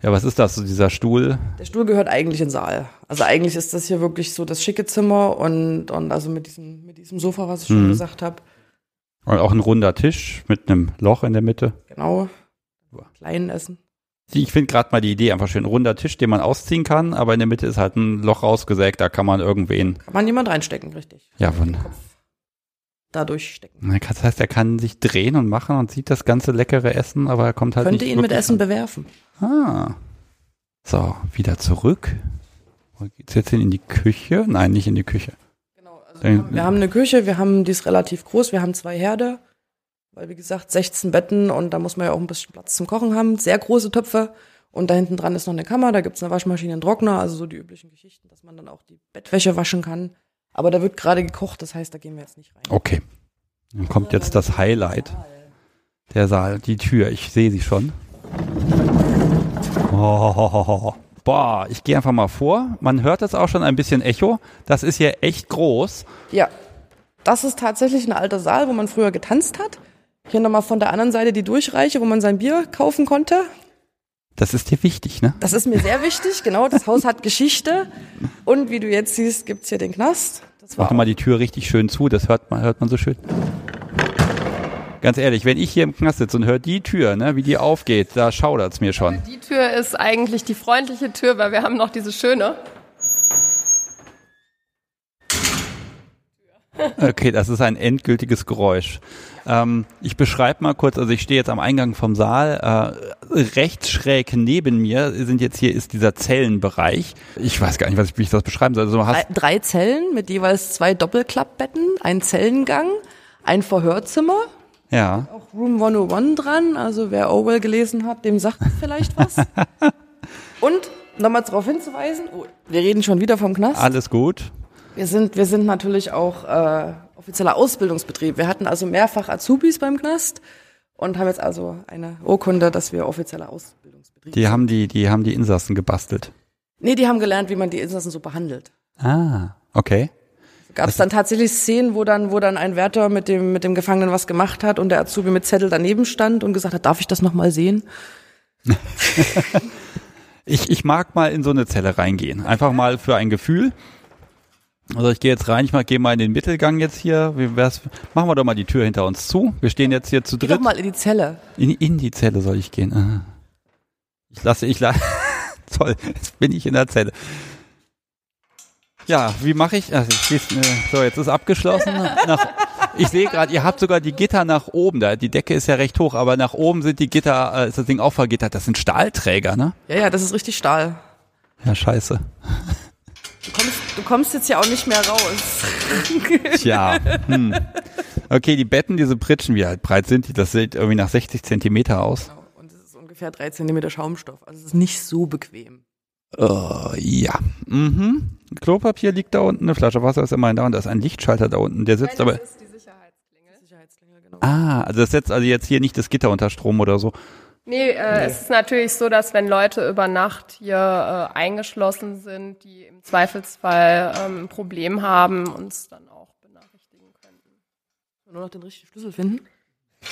ja, was ist das, so dieser Stuhl? Der Stuhl gehört eigentlich in den Saal. Also eigentlich ist das hier wirklich so das schicke Zimmer und, und also mit diesem, mit diesem Sofa, was ich schon Mhm. gesagt habe. Und auch ein runder Tisch mit einem Loch in der Mitte. Genau. Kleinen Essen. Ich finde gerade mal die Idee einfach schön. Runder Tisch, den man ausziehen kann, aber in der Mitte ist halt ein Loch rausgesägt, da kann man irgendwen, Kann man jemand reinstecken, richtig. ja, von, Da durchstecken. Na, Das heißt, er kann sich drehen und machen und sieht das ganze leckere Essen, aber er kommt halt Könnte nicht ihn mit Essen an. bewerfen. Ah. So, wieder zurück. Wo geht's jetzt hin? In die Küche? Nein, nicht in die Küche. Genau, also wir, haben, wir haben eine Küche, wir haben, die ist relativ groß, wir haben zwei Herde, weil wie gesagt 16 Betten und da muss man ja auch ein bisschen Platz zum Kochen haben, sehr große Töpfe und da hinten dran ist noch eine Kammer, da gibt's eine Waschmaschine, einen Trockner, also so die üblichen Geschichten, dass man dann auch die Bettwäsche waschen kann. Aber da wird gerade gekocht, das heißt, da gehen wir jetzt nicht rein. Okay. Dann kommt jetzt das Highlight. Der Saal, die Tür. Ich sehe sie schon. Oh, Boah, ich gehe einfach mal vor. Man hört das auch schon ein bisschen Echo. Das ist hier echt groß. Ja. Das ist tatsächlich ein alter Saal, wo man früher getanzt hat. Hier nochmal von der anderen Seite die Durchreiche, wo man sein Bier kaufen konnte. Das ist dir wichtig, ne? Das ist mir sehr wichtig, genau. Das Haus hat Geschichte. Und wie du jetzt siehst, gibt's hier den Knast. Das Mach mal die Tür richtig schön zu, das hört man, hört man so schön. Ganz ehrlich, wenn ich hier im Knast sitze und höre die Tür, ne, wie die aufgeht, da schaudert's mir schon. Die Tür ist eigentlich die freundliche Tür, weil wir haben noch diese schöne. Okay, das ist ein endgültiges Geräusch. Ähm, ich beschreibe mal kurz, also ich stehe jetzt am Eingang vom Saal. Äh, rechts schräg neben mir sind jetzt hier ist dieser Zellenbereich. Ich weiß gar nicht, was ich, wie ich das beschreiben soll. Also hast, drei Zellen mit jeweils zwei Doppelklappbetten, ein Zellengang, ein Verhörzimmer, ja, auch Room 101 dran. Also wer Orwell gelesen hat, dem sagt vielleicht was. Und nochmal darauf hinzuweisen, oh, wir reden schon wieder vom Knast. alles gut. Wir sind, wir sind natürlich auch äh, offizieller Ausbildungsbetrieb. Wir hatten also mehrfach Azubis beim Knast und haben jetzt also eine Urkunde, dass wir offizieller Ausbildungsbetrieb Die haben die, die haben die Insassen gebastelt. Nee, die haben gelernt, wie man die Insassen so behandelt. Ah, okay. Gab es dann tatsächlich Szenen, wo dann, wo dann ein Wärter mit dem, mit dem Gefangenen was gemacht hat und der Azubi mit Zettel daneben stand und gesagt hat, darf ich das nochmal sehen? Ich, ich mag mal in so eine Zelle reingehen. Einfach mal für ein Gefühl. Also ich gehe jetzt rein, ich mal, gehe mal in den Mittelgang jetzt hier. Wie wär's? Machen wir doch mal die Tür hinter uns zu. Wir stehen jetzt hier zu Geh doch dritt. mal in die Zelle. In, in die Zelle soll ich gehen. Aha. Ich lasse, ich lasse. Toll, jetzt bin ich in der Zelle. Ja, wie mache ich? Also ich schließ, äh, so, jetzt ist abgeschlossen. Nach, ich sehe gerade, ihr habt sogar die Gitter nach oben. Da, die Decke ist ja recht hoch, aber nach oben sind die Gitter, äh, ist das Ding auch vergittert. Das sind Stahlträger, ne? Ja, ja, das ist richtig Stahl. Ja, scheiße. Du kommst, du kommst jetzt ja auch nicht mehr raus. Tja. Hm. Okay, die Betten, diese Pritschen, wie halt breit sind die? Das sieht irgendwie nach 60 Zentimeter aus. Und es ist ungefähr drei Zentimeter Schaumstoff. Also es ist nicht so bequem. Oh, ja. Mhm. Klopapier liegt da unten, eine Flasche Wasser ist immerhin da und da ist ein Lichtschalter da unten. Der sitzt aber. Das ist die Sicherheitsklingel. Sicherheitsklingel, genau. Ah, also das setzt also jetzt hier nicht das Gitter unter Strom oder so. Nee, äh, es ist natürlich so, dass wenn Leute über Nacht hier äh, eingeschlossen sind, die im Zweifelsfall ähm, ein Problem haben, uns dann auch benachrichtigen könnten. Nur noch den richtigen Schlüssel finden.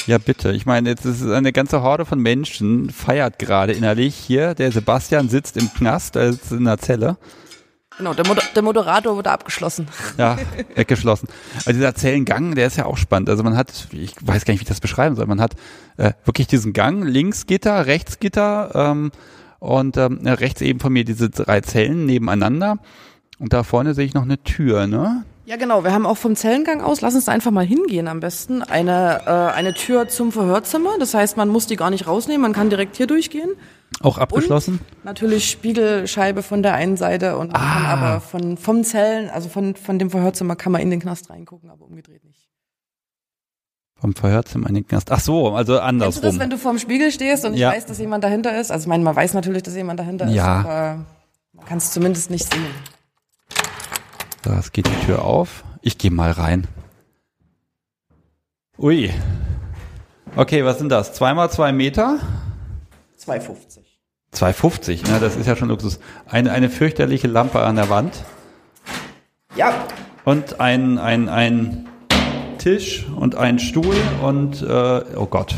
Ja, bitte. Ich meine, jetzt ist eine ganze Horde von Menschen, feiert gerade innerlich hier. Der Sebastian sitzt im Knast, er sitzt in der Zelle. Genau, der, Moder der Moderator wurde abgeschlossen. Ja, weggeschlossen. Also dieser Zellengang, der ist ja auch spannend. Also man hat, ich weiß gar nicht, wie ich das beschreiben soll, man hat äh, wirklich diesen Gang, links Gitter, rechts Gitter ähm, und ähm, rechts eben von mir diese drei Zellen nebeneinander. Und da vorne sehe ich noch eine Tür, ne? Ja, genau. Wir haben auch vom Zellengang aus, lass uns da einfach mal hingehen am besten, eine, äh, eine Tür zum Verhörzimmer. Das heißt, man muss die gar nicht rausnehmen, man kann direkt hier durchgehen. Auch abgeschlossen? Natürlich Spiegelscheibe von der einen Seite und Ah. aber von, vom Zellen, also von, von dem Verhörzimmer kann man in den Knast reingucken, aber umgedreht nicht. Vom Verhörzimmer in den Knast. Ach so, also Kennst du andersrum. das, wenn du vorm Spiegel stehst und ich Ja. weiß, dass jemand dahinter ist? Also ich meine, man weiß natürlich, dass jemand dahinter Ja. ist, aber man kann es zumindest nicht sehen. So, es geht die Tür auf. Ich gehe mal rein. Ui. Okay, was sind das? Zweimal zwei Meter? 2,50. 2,50, ne? Das ist ja schon Luxus. Eine, eine fürchterliche Lampe an der Wand Ja, und ein, ein, ein Tisch und ein Stuhl und äh, oh Gott.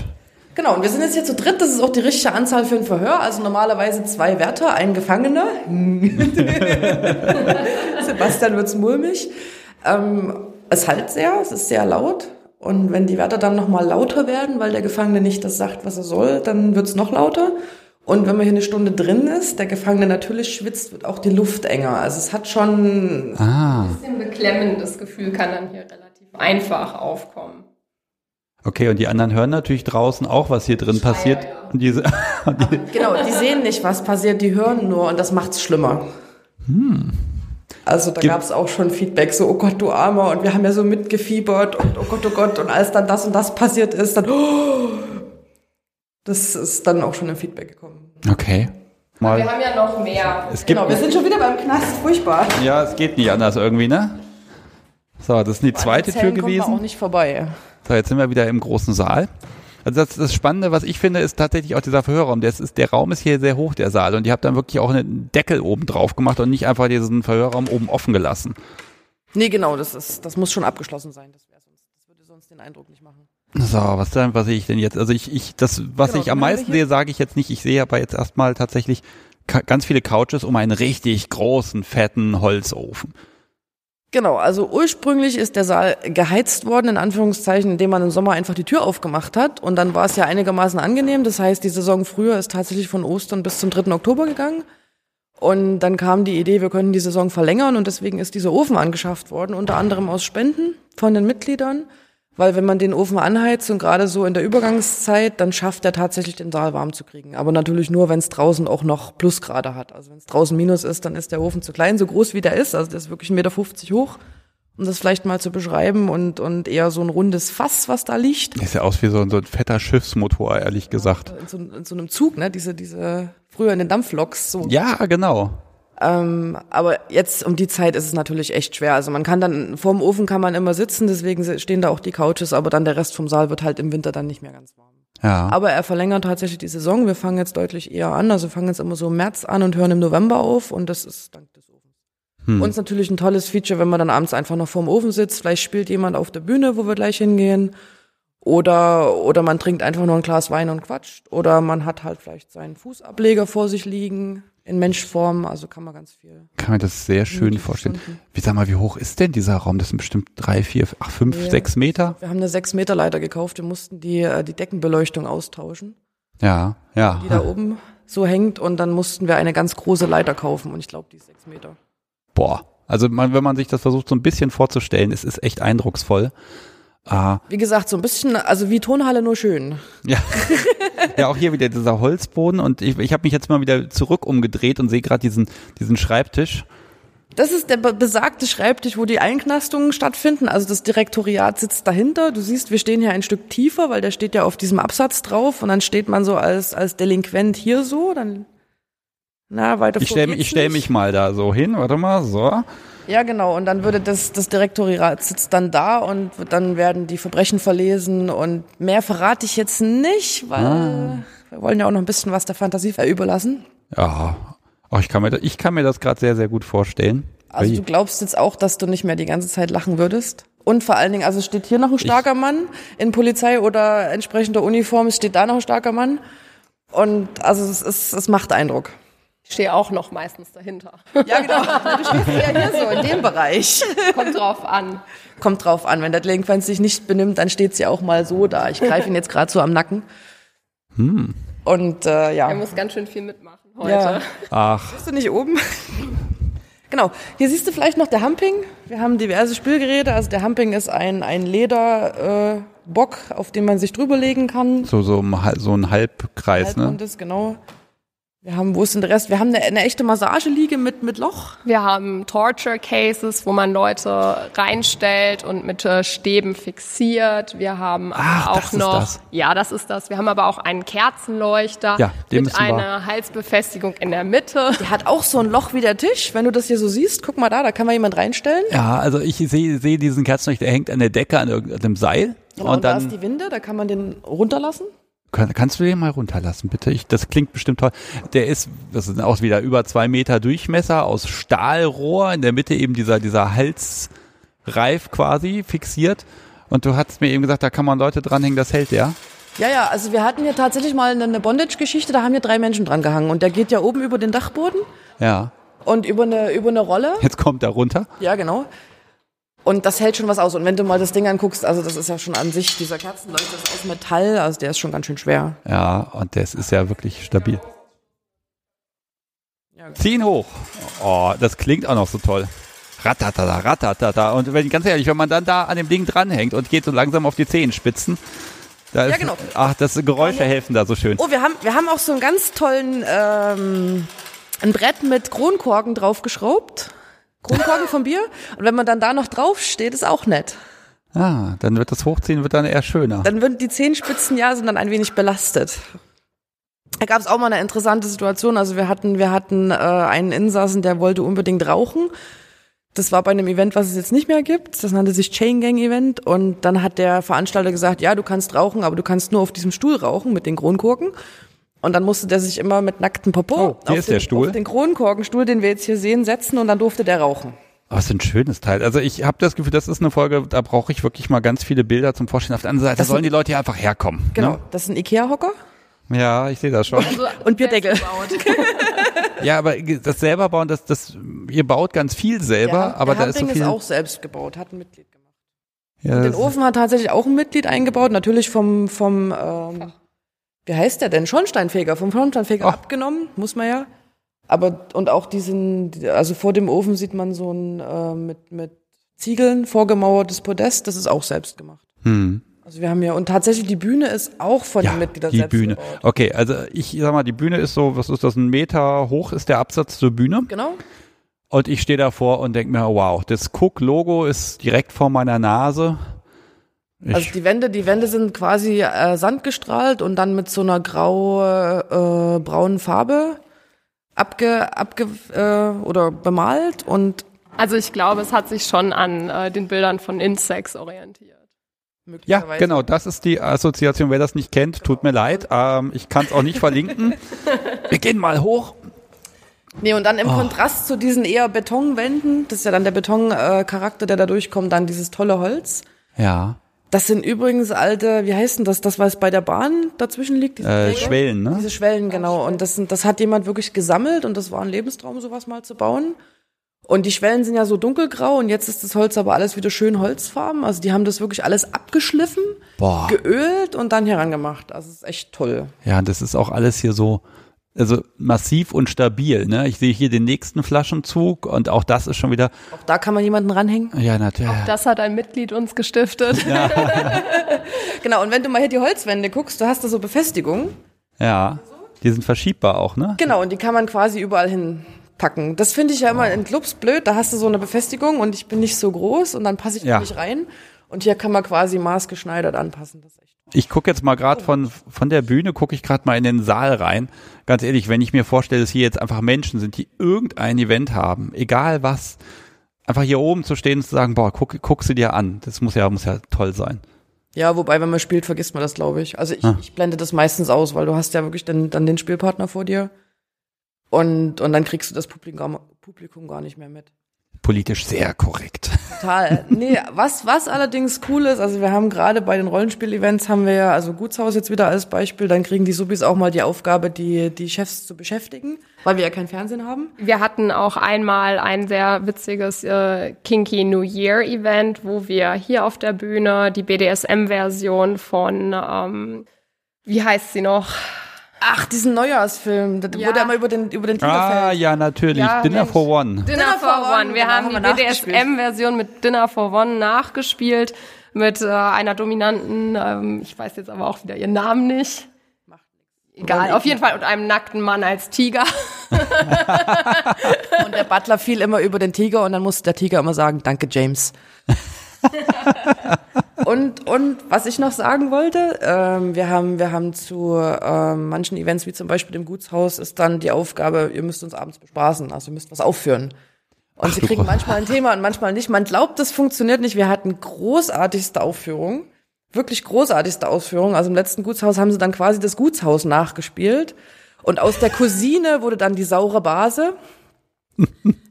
Genau, und wir sind jetzt hier zu dritt. Das ist auch die richtige Anzahl für ein Verhör. Also normalerweise zwei Wärter, ein Gefangener. Sebastian wird's mulmig. Ähm, es halt sehr, es ist sehr laut. Und wenn die Wärter dann nochmal lauter werden, weil der Gefangene nicht das sagt, was er soll, dann wird's noch lauter. Und wenn man hier eine Stunde drin ist, der Gefangene natürlich schwitzt, wird auch die Luft enger. Also es hat schon Ah, Ein bisschen beklemmendes Gefühl kann dann hier relativ einfach aufkommen. okay, und die anderen hören natürlich draußen auch, was hier drin passiert. ja. Und diese, und die, Genau, die sehen nicht, was passiert, die hören nur und das macht's schlimmer. Also da Gibt- gab's auch schon Feedback, so, oh Gott, du Armer, und wir haben ja so mitgefiebert und oh Gott, oh Gott, und als dann das und das passiert ist, dann, oh, das ist dann auch schon im Feedback gekommen. okay. Wir Mal, haben ja noch mehr. es gibt, Genau, wir sind schon wieder beim Knast, furchtbar. ja, es geht nicht anders irgendwie, ne? So, das ist die zweite Tür Zellen kommt man auch gewesen. nicht vorbei. So, jetzt sind wir wieder im großen Saal. Also das, das Spannende, was ich finde, ist tatsächlich auch dieser Verhörraum. Der, ist, der Raum ist hier sehr hoch, der Saal. Und ihr habt dann wirklich auch einen Deckel oben drauf gemacht und nicht einfach diesen Verhörraum oben offen gelassen. Nee, genau, das ist, das muss schon abgeschlossen sein. Das, sonst, das würde sonst den Eindruck nicht machen. So, was dann, was sehe ich denn jetzt? Also ich, ich, das, was Genau, ich am wir meisten sehe, sage ich jetzt nicht. Ich sehe aber jetzt erstmal tatsächlich ganz viele Couches um einen richtig großen, fetten Holzofen. Genau, also ursprünglich ist der Saal geheizt worden, in Anführungszeichen, indem man im Sommer einfach die Tür aufgemacht hat. Und dann war es ja einigermaßen angenehm. Das heißt, die Saison früher ist tatsächlich von Ostern bis zum 3. Oktober gegangen. Und dann kam die Idee, wir können die Saison verlängern und deswegen ist dieser Ofen angeschafft worden, unter anderem aus Spenden von den Mitgliedern. Weil wenn man den Ofen anheizt und gerade so in der Übergangszeit, dann schafft er tatsächlich den Saal warm zu kriegen. Aber natürlich nur, wenn es draußen auch noch Plusgrade hat. Also wenn es draußen Minus ist, dann ist der Ofen zu klein, so groß wie der ist. Also der ist wirklich 1,50 Meter hoch, um das vielleicht mal zu beschreiben. Und, und eher so ein rundes Fass, was da liegt. Sieht ja aus wie so, ein- so ein fetter Schiffsmotor, ehrlich gesagt. In so, in so einem Zug, ne? Diese, diese, früher in den Dampfloks. So. Ja, genau. Ähm, aber jetzt um die Zeit ist es natürlich echt schwer. Also man kann dann, vorm Ofen kann man immer sitzen, deswegen stehen da auch die Couches, aber dann der Rest vom Saal wird halt im Winter dann nicht mehr ganz warm. Ja. Aber er verlängert tatsächlich die Saison. Wir fangen jetzt deutlich eher an. Also fangen jetzt immer so im März an und hören im November auf und das ist dank des Ofens. Hm. Uns natürlich ein tolles Feature, wenn man dann abends einfach noch vorm Ofen sitzt. Vielleicht spielt jemand auf der Bühne, wo wir gleich hingehen. Oder, oder man trinkt einfach nur ein Glas Wein und quatscht. Oder man hat halt vielleicht seinen Fußableger vor sich liegen in Menschform. Also kann man ganz viel. kann mir das sehr schön vorstellen. stunden. Wie sag mal, wie hoch ist denn dieser Raum? Das sind bestimmt drei, vier, ach, fünf, Ja. sechs Meter? Wir haben eine 6 Meter Leiter gekauft. Wir mussten die, äh, die Deckenbeleuchtung austauschen, Ja, ja. die da oben so hängt. Und dann mussten wir eine ganz große Leiter kaufen. Und ich glaube, die ist 6 Meter. Boah. Also man, wenn man sich das versucht so ein bisschen vorzustellen, es ist echt eindrucksvoll. Ah, Wie gesagt, so ein bisschen, also wie Tonhalle nur schön. ja. ja, auch hier wieder dieser Holzboden und ich, ich habe mich jetzt mal wieder zurück umgedreht und sehe gerade diesen, diesen Schreibtisch. Das ist der be- besagte Schreibtisch, wo die Einknastungen stattfinden. Also das Direktoriat sitzt dahinter. Du siehst, wir stehen hier ein Stück tiefer, weil der steht ja auf diesem Absatz drauf. Und dann steht man so als, als Delinquent hier so. Dann, na, weiter Ich stelle ich stell mich mal da so hin, warte mal, so. Ja, genau. Und dann würde das, das Direktoriat sitzt dann da und dann werden die Verbrechen verlesen. Und mehr verrate ich jetzt nicht, weil Ah. wir wollen ja auch noch ein bisschen was der Fantasie überlassen. Ja, oh, ich kann mir das, ich kann mir das gerade sehr, sehr gut vorstellen. Also du glaubst jetzt auch, dass du nicht mehr die ganze Zeit lachen würdest? Und vor allen Dingen, also steht hier noch ein starker Mann in Polizei oder entsprechender Uniform, es steht da noch ein starker Mann. Und also es, ist, es macht Eindruck. Ich stehe auch noch meistens dahinter. Ja, genau. Du stehst ja hier so in dem Bereich. Kommt drauf an. Kommt drauf an, wenn der Delinquent sich nicht benimmt, dann steht sie auch mal so da. Ich greife ihn jetzt gerade so am Nacken. Hm. Und äh, Er ja. muss ganz schön viel mitmachen heute. ja. Ach, Bist du nicht oben? Genau. Hier siehst du vielleicht noch der Humping. Wir haben diverse Spielgeräte. Also der Humping ist ein, ein Lederbock, äh, Bock, auf den man sich drüberlegen kann. so, so, so ein Halbkreis, ne? Halbrund ist, genau. Wir haben, wo ist denn der Rest? Wir haben eine, eine echte Massageliege mit, mit Loch. Wir haben Torture Cases, wo man Leute reinstellt und mit äh, Stäben fixiert. Wir haben Ach, auch das ist noch, das. ja, das ist das. Wir haben aber auch einen Kerzenleuchter Ja, mit wir- einer Halsbefestigung in der Mitte. Der hat auch so ein Loch wie der Tisch. Wenn du das hier so siehst, guck mal da, da kann man jemand reinstellen. Ja, also ich sehe sehe diesen Kerzenleuchter, der hängt an der Decke an irgendeinem Seil. Genau, und, und da dann ist die Winde, da kann man den runterlassen. Kann, kannst du den mal runterlassen, bitte? Ich, das klingt bestimmt toll. Der ist, das ist auch wieder über zwei Meter Durchmesser aus Stahlrohr, in der Mitte eben dieser, dieser Halsreif quasi fixiert. Und du hast mir eben gesagt, da kann man Leute dranhängen, das hält der. Ja, ja, also wir hatten hier tatsächlich mal eine- eine Bondage-Geschichte, da haben hier drei Menschen dran gehangen. Und der geht ja oben über den Dachboden Ja. und über eine, über eine Rolle. Jetzt kommt er runter. Ja, genau. Und das hält schon was aus. Und wenn du mal das Ding anguckst, also das ist ja schon an sich, dieser Kerzenleuchter ist aus Metall, also der ist schon ganz schön schwer. Ja, und das ist ja wirklich stabil. Ja, Zieh ihn hoch. Oh, das klingt auch noch so toll. Ratatata, ratatata. Und wenn, ganz ehrlich, wenn man dann da an dem Ding dranhängt und geht so langsam auf die Zehenspitzen, da Ja, ist, genau. ach, das Geräusche helfen da so schön. Oh, wir haben, wir haben auch so einen ganz tollen, ähm, ein Brett mit Kronkorken draufgeschraubt. Kronkorken vom Bier. Und wenn man dann da noch drauf steht, ist auch nett. Ah, dann wird das Hochziehen wird dann eher schöner. Dann würden die Zehenspitzen ja sind dann ein wenig belastet. Da gab es auch mal eine interessante Situation. Also wir hatten, wir hatten äh, einen Insassen, der wollte unbedingt rauchen. Das war bei einem Event, was es jetzt nicht mehr gibt. Das nannte sich Chain Gang Event. Und dann hat der Veranstalter gesagt, ja, du kannst rauchen, aber du kannst nur auf diesem Stuhl rauchen mit den Kronkorken. Und dann musste der sich immer mit nacktem Popo Oh, hier auf, ist den, der Stuhl. auf den Kronkorkenstuhl, den wir jetzt hier sehen, setzen und dann durfte der rauchen. Oh, was für ein schönes Teil. Also ich habe das Gefühl, das ist eine Folge, da brauche ich wirklich mal ganz viele Bilder zum Vorstellen. Auf der anderen Seite Das sollen sind- die Leute hier einfach herkommen. Genau. Ne? Das ist ein Ikea-Hocker. Ja, ich sehe das schon. Also Und Bierdeckel. ja, aber das selber bauen, das, das, ihr baut ganz viel selber, aber der da ist so viel. ist auch selbst gebaut, hat ein Mitglied gemacht. ja, Den Ofen hat tatsächlich auch ein Mitglied eingebaut, natürlich vom, vom ähm, wie heißt der denn? Schornsteinfeger, vom Schornsteinfeger Ach. abgenommen, muss man ja. Aber und auch diesen, also vor dem Ofen sieht man so ein äh, mit, mit Ziegeln vorgemauertes Podest, das ist auch selbst gemacht. hm. Also wir haben ja, und tatsächlich die Bühne ist auch von ja, den Mitgliedern die selbst Bühne. gebaut. Okay, also ich sag mal, die Bühne ist so, was ist das, ein Meter hoch ist der Absatz zur Bühne. Genau. Und ich stehe davor und denke mir, wow, das Cook-Logo ist direkt vor meiner Nase. Ich, Also die Wände, die Wände sind quasi äh, sandgestrahlt und dann mit so einer grau äh, braunen Farbe abge, abge äh, oder bemalt und Also ich glaube, es hat sich schon an äh, den Bildern von Insects orientiert. ja, genau, das ist die Assoziation. Wer das nicht kennt, tut mir leid. Ähm, ich kann es auch nicht verlinken. Wir gehen mal hoch. Nee, und dann im Oh. Kontrast zu diesen eher Betonwänden, das ist ja dann der Betoncharakter, äh, der da durchkommt, dann dieses tolle Holz. Ja, Das sind übrigens alte, wie heißt denn das, das was bei der Bahn dazwischen liegt? Diese äh? Schwellen, ne? Diese Schwellen, genau. Und das, sind, das hat jemand wirklich gesammelt und das war ein Lebenstraum, sowas mal zu bauen. Und die Schwellen sind ja so dunkelgrau und jetzt ist das Holz aber alles wieder schön holzfarben. Also die haben das wirklich alles abgeschliffen, Boah. geölt und dann herangemacht. Also es ist echt toll. Ja, das ist auch alles hier so, also massiv und stabil. Ne? Ich sehe hier den nächsten Flaschenzug und auch das ist schon wieder, Auch da kann man jemanden ranhängen. ja, natürlich. Das hat ein Mitglied uns gestiftet. Genau, und wenn du mal hier die Holzwände guckst, du hast da so Befestigungen. Ja, die sind verschiebbar auch, ne? Genau, und die kann man quasi überall hinpacken. Das finde ich ja immer in Clubs blöd. Da hast du so eine Befestigung und ich bin nicht so groß und dann passe ich Ja. nicht rein. Und hier kann man quasi maßgeschneidert anpassen. Das ist echt Ich gucke jetzt mal gerade von, von der Bühne, gucke ich gerade mal in den Saal rein. Ganz ehrlich, wenn ich mir vorstelle, dass hier jetzt einfach Menschen sind, die irgendein Event haben, egal was, einfach hier oben zu stehen und zu sagen, boah, guck, guck sie dir an. Das muss ja, muss ja toll sein. Ja, wobei, wenn man spielt, vergisst man das, glaube ich. Also ich, Ah. ich blende das meistens aus, weil du hast ja wirklich dann, dann den Spielpartner vor dir. Und, und dann kriegst du das Publikum, Publikum gar nicht mehr mit. Politisch sehr korrekt. Total. Nee, was, was allerdings cool ist, also wir haben gerade bei den Rollenspiel-Events haben wir ja, also Gutshaus jetzt wieder als Beispiel, dann kriegen die Subis auch mal die Aufgabe, die, die Chefs zu beschäftigen, weil wir ja kein Fernsehen haben. Wir hatten auch einmal ein sehr witziges äh, Kinky New Year Event, wo wir hier auf der Bühne die BDSM-Version von, ähm, wie heißt sie noch? Ach, diesen Neujahrsfilm, da- wo Ja. der mal über den, über den Tiger Ah, fällt. ja, natürlich. Ja, Dinner Mensch. for One. Dinner for One. Wir genau, haben haben die wir. BDSM-Version mit Dinner for One nachgespielt mit äh, einer dominanten, ähm, ich weiß jetzt aber auch wieder ihren Namen nicht. Egal, auf jeden Fall und einem nackten Mann als Tiger. Und der Butler fiel immer über den Tiger und dann musste der Tiger immer sagen, danke James. und, und was ich noch sagen wollte, ähm, wir haben, wir haben zu ähm, manchen Events, wie zum Beispiel dem Gutshaus, ist dann die Aufgabe, ihr müsst uns abends bespaßen, also ihr müsst was aufführen. Und sie du kriegen manchmal ein Thema und manchmal nicht. Man glaubt, das funktioniert nicht. Wir hatten großartigste Aufführung, wirklich großartigste Aufführung. Also im letzten Gutshaus haben sie dann quasi das Gutshaus nachgespielt. Und aus der Cousine wurde dann die saure Base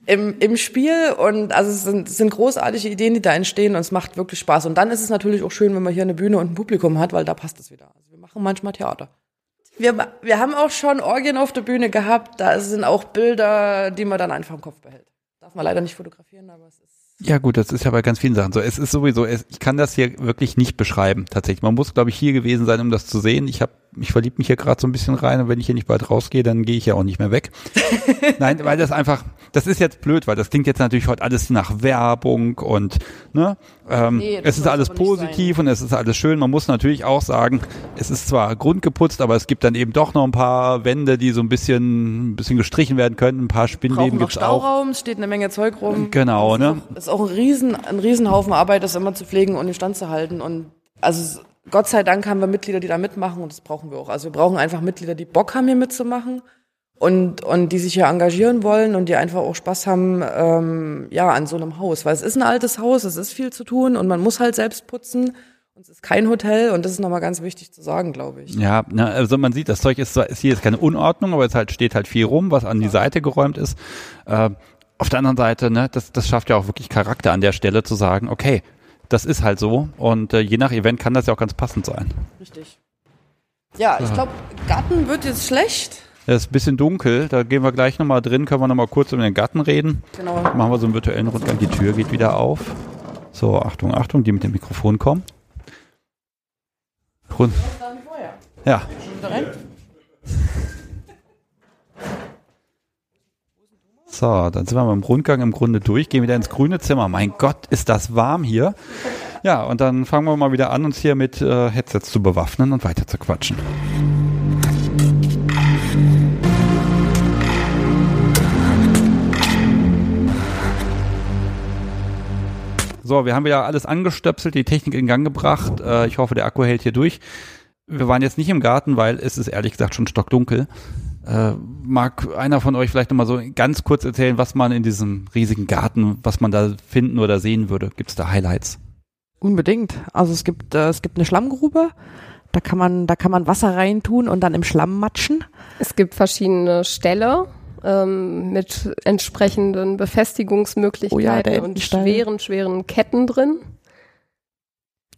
im, im Spiel und also es sind, es sind großartige Ideen, die da entstehen und es macht wirklich Spaß. Und dann ist es natürlich auch schön, wenn man hier eine Bühne und ein Publikum hat, weil da passt es wieder. Also wir machen manchmal Theater. Wir, wir haben auch schon Orgien auf der Bühne gehabt, da sind auch Bilder, die man dann einfach im Kopf behält. Darf man leider nicht fotografieren, aber es ist. Ja gut, das ist ja bei ganz vielen Sachen so. Es ist sowieso, es, ich kann das hier wirklich nicht beschreiben, tatsächlich. Man muss, glaube ich, hier gewesen sein, um das zu sehen. Ich habe, ich verliebe mich hier gerade so ein bisschen rein und wenn ich hier nicht bald rausgehe, dann gehe ich ja auch nicht mehr weg. Nein, weil das einfach, das ist jetzt blöd, weil das klingt jetzt natürlich heute alles nach Werbung und ne, ähm, Nee, das es ist alles positiv und es ist alles schön. Man muss natürlich auch sagen, es ist zwar grundgeputzt, aber es gibt dann eben doch noch ein paar Wände, die so ein bisschen, ein bisschen gestrichen werden könnten. Ein paar Spinnleben noch gibt's auch. Stauraum, es steht eine Menge Zeug rum. Genau, ne? Das ist auch ein riesen, ein Riesenhaufen Arbeit, das immer zu pflegen und in Stand zu halten. Und also es- Gott sei Dank haben wir Mitglieder, die da mitmachen und das brauchen wir auch. Also wir brauchen einfach Mitglieder, die Bock haben, hier mitzumachen. Und, und die sich hier engagieren wollen und die einfach auch Spaß haben, ähm, ja, an so einem Haus. Weil es ist ein altes Haus, es ist viel zu tun und man muss halt selbst putzen. Und es ist kein Hotel und das ist nochmal ganz wichtig zu sagen, glaube ich. Ja, na, also man sieht, das Zeug ist zwar, ist hier ist keine Unordnung, aber es halt steht halt viel rum, was an die Seite geräumt ist. Äh, auf der anderen Seite, ne, das, das schafft ja auch wirklich Charakter an der Stelle zu sagen, okay, das ist halt so und äh, je nach Event kann das ja auch ganz passend sein. Richtig. Ja, ich glaube, Garten wird jetzt schlecht. Es ist ein bisschen dunkel, da gehen wir gleich nochmal drin, können wir nochmal kurz über den Garten reden. Genau. Machen wir so einen virtuellen Rundgang, die Tür geht wieder auf. So, Achtung, Achtung, die mit dem Mikrofon kommen. Rund. Ja. So, dann sind wir beim Rundgang im Grunde durch, gehen wieder ins grüne Zimmer. Mein Gott, ist das warm hier. Ja, und dann fangen wir mal wieder an, uns hier mit äh, Headsets zu bewaffnen und weiter zu quatschen. So, wir haben wieder alles angestöpselt, die Technik in Gang gebracht. Äh, ich hoffe, der Akku hält hier durch. Wir waren jetzt nicht im Garten, weil es ist ehrlich gesagt schon stockdunkel. Äh, mag einer von euch vielleicht nochmal so ganz kurz erzählen, was man in diesem riesigen Garten, was man da finden oder sehen würde? Gibt es da Highlights? Unbedingt. Also es gibt, äh, es gibt eine Schlammgrube. Da kann man, da kann man Wasser reintun und dann im Schlamm matschen. Es gibt verschiedene Ställe ähm, mit entsprechenden Befestigungsmöglichkeiten Oh ja, und schweren, schweren Ketten drin.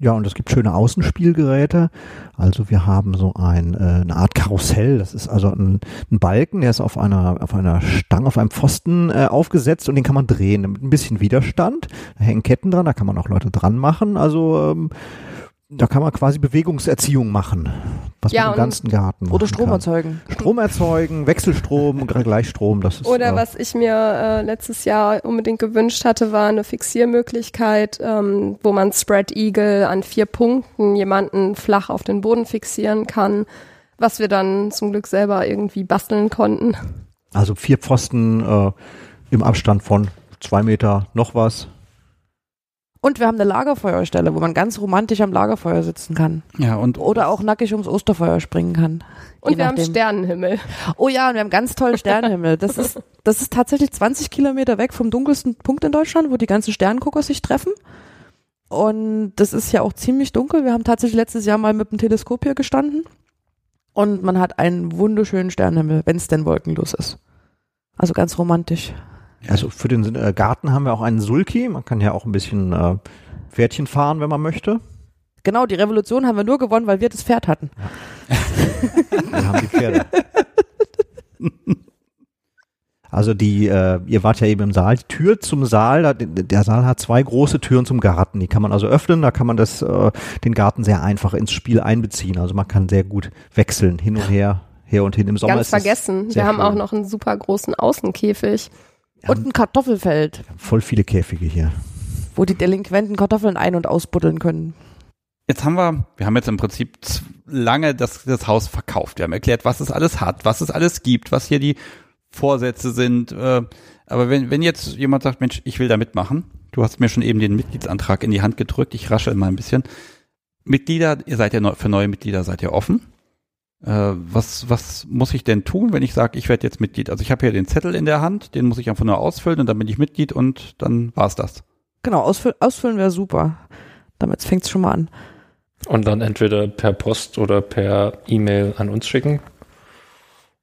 Ja, und es gibt schöne Außenspielgeräte. Also wir haben so ein, äh, eine Art Karussell. Das ist also ein, ein Balken, der ist auf einer, auf einer Stange, auf einem Pfosten äh, aufgesetzt und den kann man drehen mit ein bisschen Widerstand. Da hängen Ketten dran, da kann man auch Leute dran machen. Also ähm, da kann man quasi Bewegungserziehung machen, was Ja, man im ganzen Garten Oder Strom kann. erzeugen. Strom erzeugen, Wechselstrom, Gleichstrom. Das ist, Oder äh, was ich mir äh, letztes Jahr unbedingt gewünscht hatte, war eine Fixiermöglichkeit, ähm, wo man Spread Eagle an vier Punkten jemanden flach auf den Boden fixieren kann, was wir dann zum Glück selber irgendwie basteln konnten. Also vier Pfosten äh, im Abstand von zwei Meter noch was. Und wir haben eine Lagerfeuerstelle, wo man ganz romantisch am Lagerfeuer sitzen kann. Ja, und Oder auch nackig ums Osterfeuer springen kann. Und wir haben. Sternenhimmel. Oh ja, und wir haben ganz tollen Sternenhimmel. Das ist, das ist tatsächlich 20 Kilometer weg vom dunkelsten Punkt in Deutschland, wo die ganzen Sterngucker sich treffen. Und das ist ja auch ziemlich dunkel. Wir haben tatsächlich letztes Jahr mal mit dem Teleskop hier gestanden. Und man hat einen wunderschönen Sternenhimmel, wenn es denn wolkenlos ist. Also ganz romantisch. Also für den äh, Garten haben wir auch einen Sulki. Man kann ja auch ein bisschen äh, Pferdchen fahren, wenn man möchte. Genau, die Revolution haben wir nur gewonnen, weil wir das Pferd hatten. Wir haben die Pferde. Also die, äh, ihr wart ja eben im Saal, die Tür zum Saal, da- der Saal hat zwei große Türen zum Garten. Die kann man also öffnen, da kann man das, äh, den Garten sehr einfach ins Spiel einbeziehen. Also man kann sehr gut wechseln, hin und her, her und hin. Im Sommer Ganz ist es vergessen. Wir haben schön. auch noch einen super großen Außenkäfig. Und ein Kartoffelfeld, voll viele Käfige hier. wo die Delinquenten Kartoffeln ein- und ausbuddeln können. Jetzt haben wir, wir haben jetzt im Prinzip lange das, das Haus verkauft. Wir haben erklärt, was es alles hat, was es alles gibt, was hier die Vorsätze sind. Äh, aber wenn, wenn jetzt jemand sagt, Mensch, ich will da mitmachen, du hast mir schon eben den Mitgliedsantrag in die Hand gedrückt, ich raschel mal ein bisschen. Mitglieder, ihr seid ja neu, für neue Mitglieder seid ihr offen. Äh, was, was muss ich denn tun, wenn ich sage, ich werde jetzt Mitglied? Also ich habe hier den Zettel in der Hand, den muss ich einfach nur ausfüllen und dann bin ich Mitglied und dann war's das. Genau, ausfü ausfüllen wäre super. Damit fängt es schon mal an. Und dann entweder per Post oder per E-Mail an uns schicken.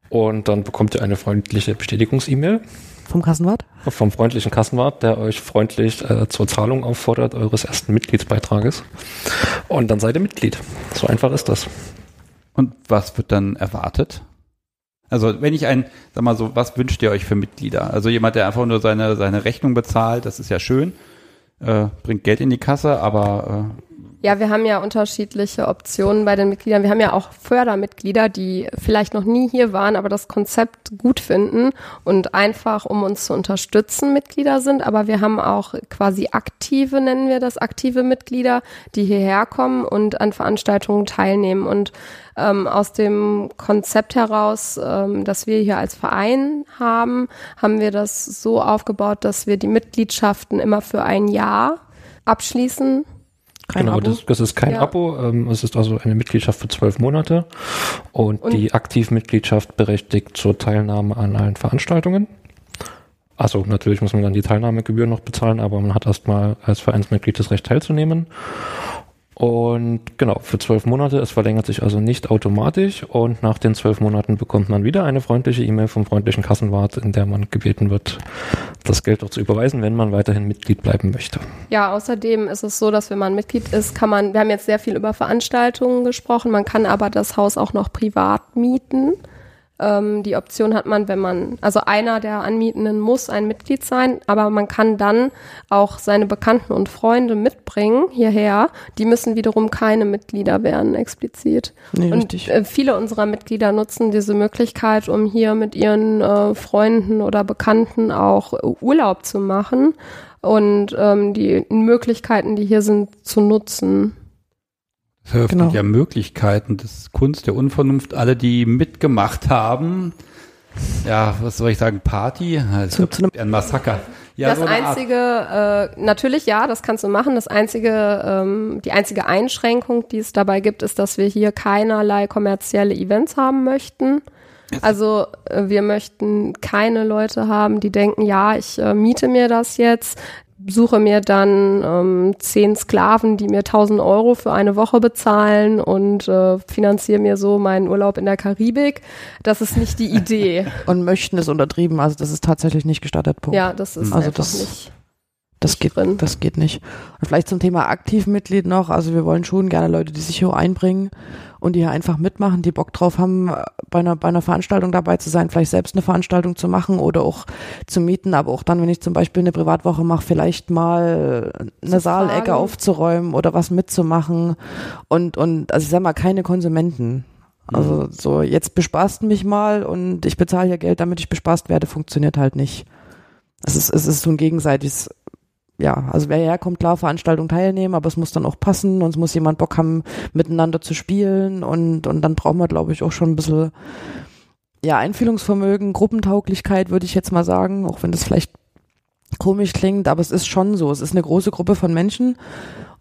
Und dann bekommt ihr eine freundliche Bestätigungs-E-Mail Vom Kassenwart? vom freundlichen Kassenwart, der euch freundlich äh, zur Zahlung auffordert eures ersten Mitgliedsbeitrages. Und dann seid ihr Mitglied. So einfach ist das. Und was wird dann erwartet? Also wenn ich ein, sag mal so, was wünscht ihr euch für Mitglieder? Also jemand, der einfach nur seine, seine Rechnung bezahlt, das ist ja schön, äh, bringt Geld in die Kasse, aber Ja, wir haben ja unterschiedliche Optionen bei den Mitgliedern. Wir haben ja auch Fördermitglieder, die vielleicht noch nie hier waren, aber das Konzept gut finden und einfach, um uns zu unterstützen, Mitglieder sind. Aber wir haben auch quasi aktive, nennen wir das, aktive Mitglieder, die hierher kommen und an Veranstaltungen teilnehmen. Und ähm, aus dem Konzept heraus, ähm, das wir hier als Verein haben, haben wir das so aufgebaut, dass wir die Mitgliedschaften immer für ein Jahr abschließen Kein genau, Abo. Das, das ist kein Ja. Abo. Ähm, es ist also eine Mitgliedschaft für zwölf Monate und, Und- die Aktivmitgliedschaft berechtigt zur Teilnahme an allen Veranstaltungen. Also natürlich muss man dann die Teilnahmegebühr noch bezahlen, aber man hat erstmal als Vereinsmitglied das Recht teilzunehmen. Und genau, für zwölf Monate, es verlängert sich also nicht automatisch und nach den zwölf Monaten bekommt man wieder eine freundliche E-Mail vom freundlichen Kassenwart, in der man gebeten wird, das Geld auch zu überweisen, wenn man weiterhin Mitglied bleiben möchte. Ja, außerdem ist es so, dass wenn man Mitglied ist, kann man, wir haben jetzt sehr viel über Veranstaltungen gesprochen, man kann aber das Haus auch noch privat mieten. Ähm, die Option hat man, wenn man, also einer der Anmietenden muss ein Mitglied sein, aber man kann dann auch seine Bekannten und Freunde mitbringen hierher. Die müssen wiederum keine Mitglieder werden, explizit. Nee, Und richtig. äh, viele unserer Mitglieder nutzen diese Möglichkeit, um hier mit ihren äh, Freunden oder Bekannten auch äh, Urlaub zu machen und ähm, die Möglichkeiten, die hier sind, zu nutzen. Das eröffnet Genau. ja Möglichkeiten des Kunst der Unvernunft. Alle, die mitgemacht haben, ja, was soll ich sagen, Party? Also, Zu- zu einem- ein Massaker. Ja, das so einzige, äh, natürlich ja, das kannst du machen. Das einzige, ähm, die einzige Einschränkung, die es dabei gibt, ist, dass wir hier keinerlei kommerzielle Events haben möchten. Also äh, wir möchten keine Leute haben, die denken, ja, ich äh, miete mir das jetzt, suche mir dann ähm, zehn Sklaven, die mir 1000 Euro für eine Woche bezahlen und äh, finanziere mir so meinen Urlaub in der Karibik. Das ist nicht die Idee. Und möchten ist untertrieben, also das ist tatsächlich nicht gestattet. Punkt. ja, das ist Also einfach das- nicht. Das geht, drin. das geht nicht. Und vielleicht zum Thema Aktivmitglied noch. Also wir wollen schon gerne Leute, die sich hier einbringen und die hier einfach mitmachen, die Bock drauf haben, äh, bei einer, bei einer Veranstaltung dabei zu sein, vielleicht selbst eine Veranstaltung zu machen oder auch zu mieten, aber auch dann, wenn ich zum Beispiel eine Privatwoche mache, vielleicht mal eine Zu Saalecke fragen. aufzuräumen oder was mitzumachen. Und, und also ich sag mal, keine Konsumenten. Also so, jetzt bespaßt mich mal und ich bezahle hier Geld, damit ich bespaßt werde, funktioniert halt nicht. Es ist, es ist so ein gegenseitiges ja, also wer herkommt, klar, Veranstaltung teilnehmen, aber es muss dann auch passen und es muss jemand Bock haben, miteinander zu spielen und, und dann brauchen wir, glaube ich, auch schon ein bisschen, ja, Einfühlungsvermögen, Gruppentauglichkeit, würde ich jetzt mal sagen, auch wenn das vielleicht komisch klingt, aber es ist schon so. Es ist eine große Gruppe von Menschen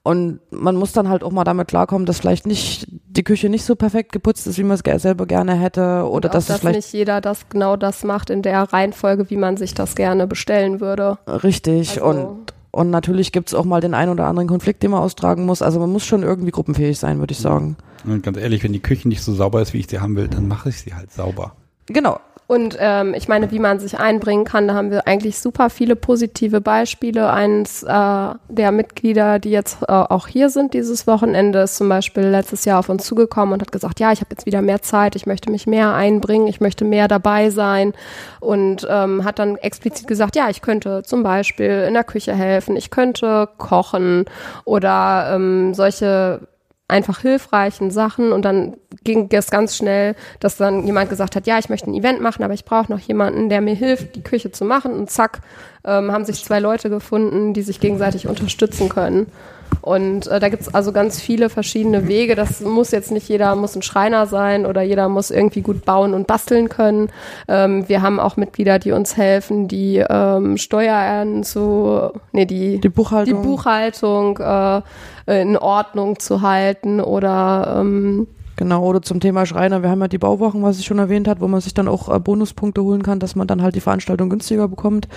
und man muss dann halt auch mal damit klarkommen, dass vielleicht nicht die Küche nicht so perfekt geputzt ist, wie man es selber gerne hätte oder dass es dass vielleicht nicht jeder das genau das macht in der Reihenfolge, wie man sich das gerne bestellen würde. richtig Also- und und natürlich gibt's auch mal den einen oder anderen Konflikt, den man austragen muss. Also man muss schon irgendwie gruppenfähig sein, würde ich sagen. Und ganz ehrlich, wenn die Küche nicht so sauber ist, wie ich sie haben will, dann mache ich sie halt sauber. Genau. Und ähm, ich meine, wie man sich einbringen kann, da haben wir eigentlich super viele positive Beispiele. Eins äh, der Mitglieder, die jetzt äh, auch hier sind dieses Wochenende, ist zum Beispiel letztes Jahr auf uns zugekommen und hat gesagt, ja, ich habe jetzt wieder mehr Zeit, ich möchte mich mehr einbringen, ich möchte mehr dabei sein und ähm, hat dann explizit gesagt, ja, ich könnte zum Beispiel in der Küche helfen, ich könnte kochen oder ähm, solche einfach hilfreichen Sachen und dann ging es ganz schnell, dass dann jemand gesagt hat, ja, ich möchte ein Event machen, aber ich brauche noch jemanden, der mir hilft, die Küche zu machen und zack, ähm, haben sich zwei Leute gefunden, die sich gegenseitig unterstützen können. Und äh, da gibt's also ganz viele verschiedene Wege. Das muss jetzt nicht jeder muss ein Schreiner sein oder jeder muss irgendwie gut bauen und basteln können. Ähm, wir haben auch Mitglieder, die uns helfen, die ähm, Steuern zu, nee, die, Die Buchhaltung. die Buchhaltung äh, in Ordnung zu halten oder ähm, Genau, oder zum Thema Schreiner. Wir haben ja die Bauwochen, was ich schon erwähnt hat, wo man sich dann auch äh, Bonuspunkte holen kann, dass man dann halt die Veranstaltung günstiger bekommt.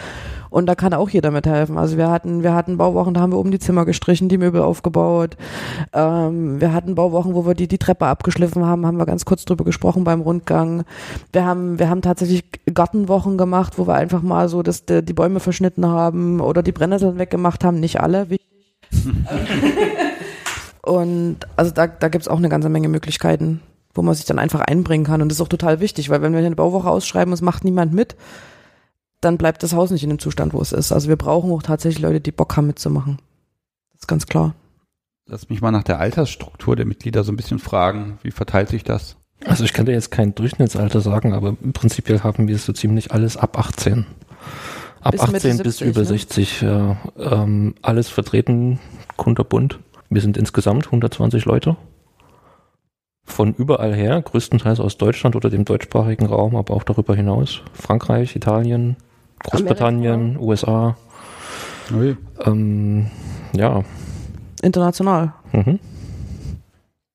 Und da kann auch jeder mithelfen. Also wir hatten, wir hatten Bauwochen, da haben wir um die Zimmer gestrichen, die Möbel aufgebaut. Ähm, wir hatten Bauwochen, wo wir die, die Treppe abgeschliffen haben, haben wir ganz kurz drüber gesprochen beim Rundgang. Wir haben, wir haben tatsächlich Gartenwochen gemacht, wo wir einfach mal so dass die, die Bäume verschnitten haben oder die Brennnesseln weggemacht haben. Nicht alle, wichtig. Und also da, da gibt's auch eine ganze Menge Möglichkeiten, wo man sich dann einfach einbringen kann. Und das ist auch total wichtig, weil wenn wir hier eine Bauwoche ausschreiben und es macht niemand mit, dann bleibt das Haus nicht in dem Zustand, wo es ist. Also wir brauchen auch tatsächlich Leute, die Bock haben mitzumachen. Das ist ganz klar. Lass mich mal nach der Altersstruktur der Mitglieder so ein bisschen fragen. Wie verteilt sich das? Also ich kann dir jetzt kein Durchschnittsalter sagen, aber prinzipiell haben wir so ziemlich alles ab 18. Ab Bis Mitte 18 bis 70, über ne? 60, ja. Ähm, alles vertreten, kunterbunt. Wir sind insgesamt 120 Leute. Von überall her, größtenteils aus Deutschland oder dem deutschsprachigen Raum, aber auch darüber hinaus. Frankreich, Italien, Großbritannien, USA. Ui. Ähm, ja, International. Mhm.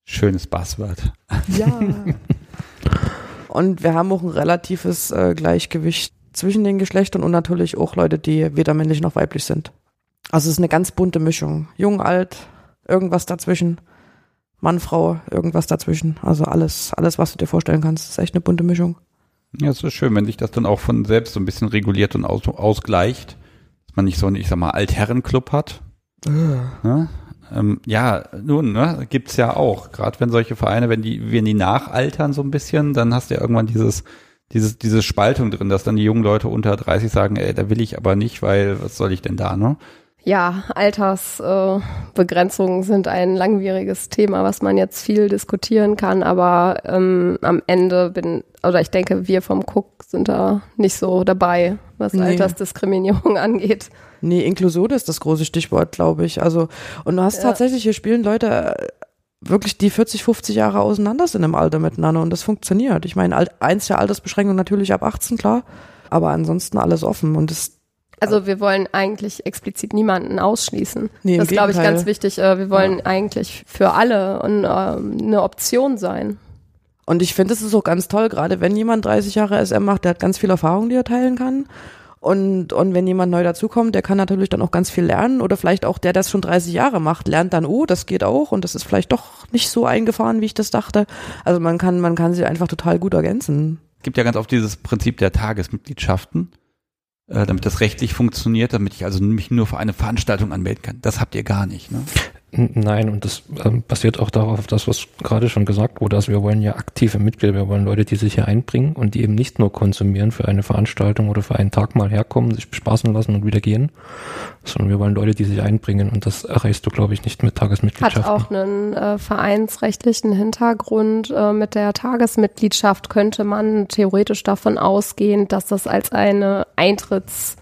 Schönes Buzzword. Ja. und wir haben auch ein relatives äh, Gleichgewicht zwischen den Geschlechtern und natürlich auch Leute, die weder männlich noch weiblich sind. Also es ist eine ganz bunte Mischung. Jung, alt, irgendwas dazwischen. Mann, Frau, irgendwas dazwischen. Also alles, alles, was du dir vorstellen kannst, ist echt eine bunte Mischung. Ja, es ist schön, wenn sich das dann auch von selbst so ein bisschen reguliert und aus, ausgleicht. Dass man nicht so einen, ich sag mal, Altherrenclub hat. Ne? Ähm, ja, nun, ne, gibt's ja auch. Gerade wenn solche Vereine, wenn die, wenn die nachaltern so ein bisschen, dann hast du ja irgendwann dieses, dieses, diese Spaltung drin, dass dann die jungen Leute unter 30 sagen, ey, da will ich aber nicht, weil was soll ich denn da, ne? Ja, Altersbegrenzungen äh, sind ein langwieriges Thema, was man jetzt viel diskutieren kann, aber ähm, am Ende bin, oder ich denke, wir vom Cook sind da nicht so dabei, was Nee. Altersdiskriminierung angeht. Nee, Inklusion ist das große Stichwort, glaube ich. Also, und du hast Ja. tatsächlich, hier spielen Leute äh, wirklich, die 40, 50 Jahre auseinander sind im Alter miteinander und das funktioniert. Ich meine, eins der Altersbeschränkungen natürlich ab 18, klar, aber ansonsten alles offen und das, Also wir wollen eigentlich explizit niemanden ausschließen. Nee, das ist, glaube ich, ganz wichtig. Äh, Wir wollen eigentlich für alle ähm, eine Option sein. und ich finde, es ist auch ganz toll, gerade wenn jemand 30 Jahre SM macht, der hat ganz viel Erfahrung, die er teilen kann. Und, und wenn jemand neu dazukommt, der kann natürlich dann auch ganz viel lernen oder vielleicht auch der, der das schon 30 Jahre macht, lernt dann, oh, das geht auch und das ist vielleicht doch nicht so eingefahren, wie ich das dachte. Also man kann, man kann sie einfach total gut ergänzen. Es gibt ja ganz oft dieses Prinzip der Tagesmitgliedschaften, damit das rechtlich funktioniert, damit ich also mich nur für eine Veranstaltung anmelden kann. Das habt ihr gar nicht, ne? Nein, und das ähm, basiert auch darauf, auf das, was gerade schon gesagt wurde. Also wir wollen ja aktive Mitglieder, wir wollen Leute, die sich hier einbringen und die eben nicht nur konsumieren für eine Veranstaltung oder für einen Tag mal herkommen, sich bespaßen lassen und wieder gehen, sondern wir wollen Leute, die sich einbringen und das erreichst du, glaube ich, nicht mit Hat Tagesmitgliedschaften. auch einen äh, vereinsrechtlichen Hintergrund. Äh, mit der Tagesmitgliedschaft könnte man theoretisch davon ausgehen, dass das als eine Eintrittsgeld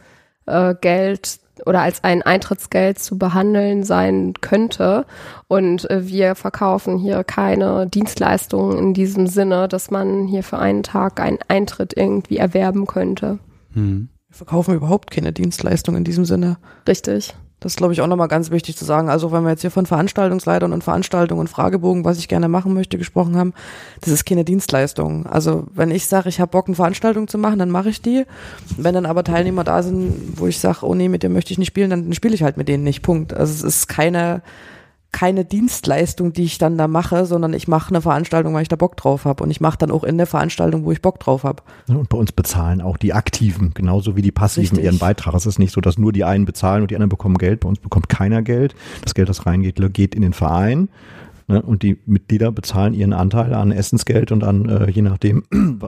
äh, Geld oder als ein Eintrittsgeld zu behandeln sein könnte. Und äh, wir verkaufen hier keine Dienstleistungen in diesem Sinne, dass man hier für einen Tag einen Eintritt irgendwie erwerben könnte. Hm. Wir verkaufen überhaupt keine Dienstleistung in diesem Sinne. Richtig. Das ist, glaube ich, auch nochmal ganz wichtig zu sagen. Also, wenn wir jetzt hier von Veranstaltungsleitern und Veranstaltungen und Fragebogen, was ich gerne machen möchte, gesprochen haben, das ist keine Dienstleistung. Also, wenn ich sage, ich habe Bock, eine Veranstaltung zu machen, dann mache ich die. Wenn dann aber Teilnehmer da sind, wo ich sage, oh nee, mit dem möchte ich nicht spielen, dann spiele ich halt mit denen nicht. Punkt. Also, es ist keine, keine Dienstleistung, die ich dann da mache, sondern ich mache eine Veranstaltung, weil ich da Bock drauf habe. Und ich mache dann auch in der Veranstaltung, wo ich Bock drauf habe. Und bei uns bezahlen auch die Aktiven, genauso wie die Passiven Richtig. ihren Beitrag. Es ist nicht so, dass nur die einen bezahlen und die anderen bekommen Geld. Bei uns bekommt keiner Geld. Das Geld, das reingeht, geht in den Verein. Ne? Und die Mitglieder bezahlen ihren Anteil an Essensgeld und an, äh, je nachdem,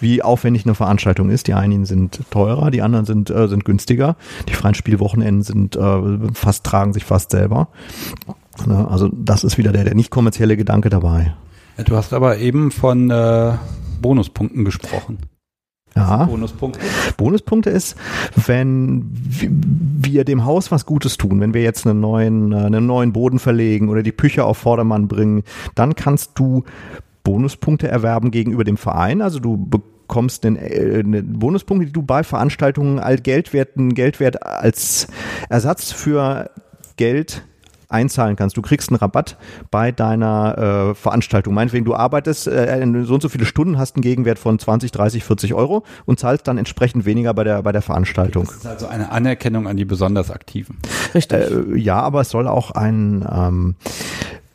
wie aufwendig eine Veranstaltung ist. Die einen sind teurer, die anderen sind, äh, sind günstiger. Die freien Spielwochenenden sind äh, fast, tragen sich fast selber. Ne? Also das ist wieder der, der nicht kommerzielle Gedanke dabei. Ja, Du hast aber eben von äh, Bonuspunkten gesprochen. Ja. Bonuspunkte. Bonuspunkte ist, wenn wir dem Haus was Gutes tun, wenn wir jetzt einen neuen, äh, einen neuen Boden verlegen oder die Küche auf Vordermann bringen, dann kannst du Bonuspunkte erwerben gegenüber dem Verein. Also du bekommst einen, äh, einen Bonuspunkte, die du bei Veranstaltungen als Geldwerten, Geldwert als Ersatz für Geld einzahlen kannst. Du kriegst einen Rabatt bei deiner äh, Veranstaltung. Meinetwegen, du arbeitest äh, so und so viele Stunden, hast einen Gegenwert von 20, 30, 40 Euro und zahlst dann entsprechend weniger bei der, bei der Veranstaltung. Das ist also eine Anerkennung an die besonders Aktiven. Richtig. Äh, ja, aber es soll auch ein ähm,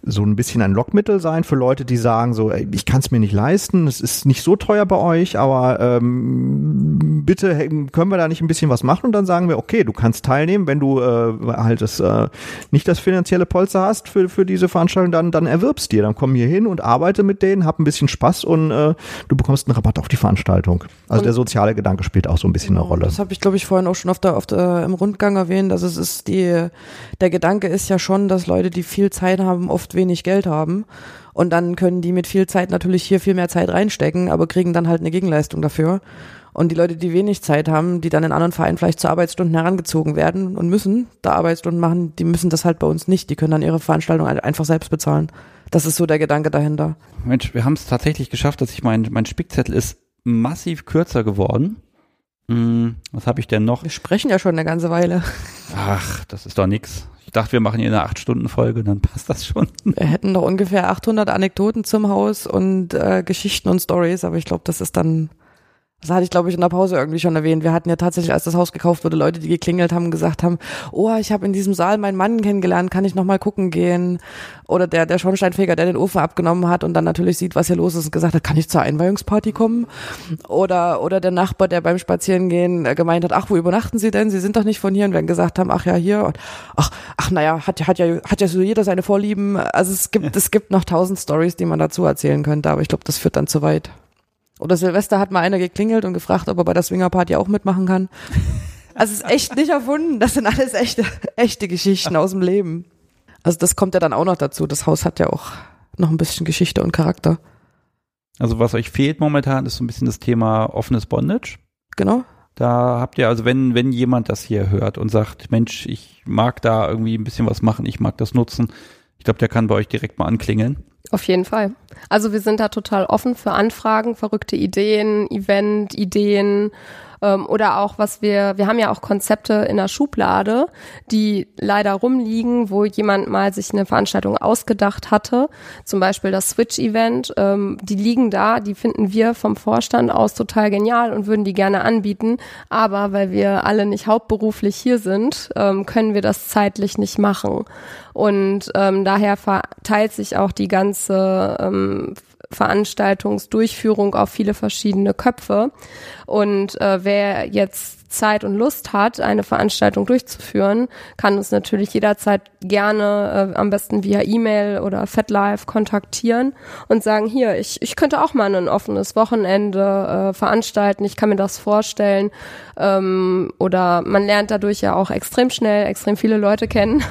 so ein bisschen ein Lockmittel sein für Leute, die sagen so, ey, ich kann es mir nicht leisten, es ist nicht so teuer bei euch, aber ähm, bitte hey, können wir da nicht ein bisschen was machen und dann sagen wir, okay, du kannst teilnehmen, wenn du äh, halt das äh, nicht das finanzielle Polster hast für für diese Veranstaltung, dann dann erwirbst dir, dann komm hier hin und arbeite mit denen, hab ein bisschen Spaß und äh, du bekommst einen Rabatt auf die Veranstaltung. Also Und- der soziale Gedanke spielt auch so ein bisschen eine Rolle. Das habe ich, glaube ich, vorhin auch schon auf der, auf der, im Rundgang erwähnt. Also es ist die, der Gedanke ist ja schon, dass Leute, die viel Zeit haben, oft wenig Geld haben. Und dann können die mit viel Zeit natürlich hier viel mehr Zeit reinstecken, aber kriegen dann halt eine Gegenleistung dafür. Und die Leute, die wenig Zeit haben, die dann in anderen Vereinen vielleicht zu Arbeitsstunden herangezogen werden und müssen da Arbeitsstunden machen, die müssen das halt bei uns nicht. Die können dann ihre Veranstaltung ein- einfach selbst bezahlen. Das ist so der Gedanke dahinter. Mensch, wir haben es tatsächlich geschafft, dass ich mein, mein Spickzettel ist massiv kürzer geworden. Hm, was habe ich denn noch? Wir sprechen ja schon eine ganze Weile. Ach, das ist doch nix. Ich dachte, wir machen hier eine 8-Stunden-Folge, dann passt das schon. Wir hätten noch ungefähr 800 Anekdoten zum Haus und äh, Geschichten und Stories, aber ich glaube, das ist dann das hatte ich, glaube ich, in der Pause irgendwie schon erwähnt. Wir hatten ja tatsächlich, als das Haus gekauft wurde, Leute, die geklingelt haben gesagt haben, oh, ich habe in diesem Saal meinen Mann kennengelernt, kann ich noch mal gucken gehen? Oder der, der Schornsteinfeger, der den Ofen abgenommen hat und dann natürlich sieht, was hier los ist und gesagt hat, kann ich zur Einweihungsparty kommen? Oder, oder der Nachbar, der beim Spazierengehen äh, gemeint hat, ach, wo übernachten Sie denn? Sie sind doch nicht von hier. Und wir gesagt haben, ach ja, hier. Und ach, ach, naja, hat, hat ja, hat ja so jeder seine Vorlieben. Also es gibt, es gibt noch tausend Stories, die man dazu erzählen könnte, aber ich glaube, das führt dann zu weit. Oder Silvester hat mal einer geklingelt und gefragt, ob er bei der Swingerparty auch mitmachen kann. Also es ist echt nicht erfunden. Das sind alles echte, echte Geschichten aus dem Leben. Also das kommt ja dann auch noch dazu. Das Haus hat ja auch noch ein bisschen Geschichte und Charakter. Also was euch fehlt momentan ist so ein bisschen das Thema offenes Bondage. Genau. Da habt ihr, also wenn, wenn jemand das hier hört und sagt, Mensch, ich mag da irgendwie ein bisschen was machen, ich mag das nutzen, ich glaube, der kann bei euch direkt mal anklingeln. Auf jeden Fall. Also wir sind da total offen für Anfragen, verrückte Ideen, Event-Ideen ähm, oder auch was wir, wir haben ja auch Konzepte in der Schublade, die leider rumliegen, wo jemand mal sich eine Veranstaltung ausgedacht hatte, zum Beispiel das Switch-Event. Ähm, die liegen da, die finden wir vom Vorstand aus total genial und würden die gerne anbieten, aber weil wir alle nicht hauptberuflich hier sind, ähm, können wir das zeitlich nicht machen. Und ähm, daher verteilt sich auch die ganze ähm, Veranstaltungsdurchführung auf viele verschiedene Köpfe. Und äh, wer jetzt Zeit und Lust hat, eine Veranstaltung durchzuführen, kann uns natürlich jederzeit gerne äh, am besten via E-Mail oder FetLife kontaktieren und sagen, hier, ich, ich könnte auch mal ein offenes Wochenende äh, veranstalten, ich kann mir das vorstellen. Ähm, oder man lernt dadurch ja auch extrem schnell extrem viele Leute kennen.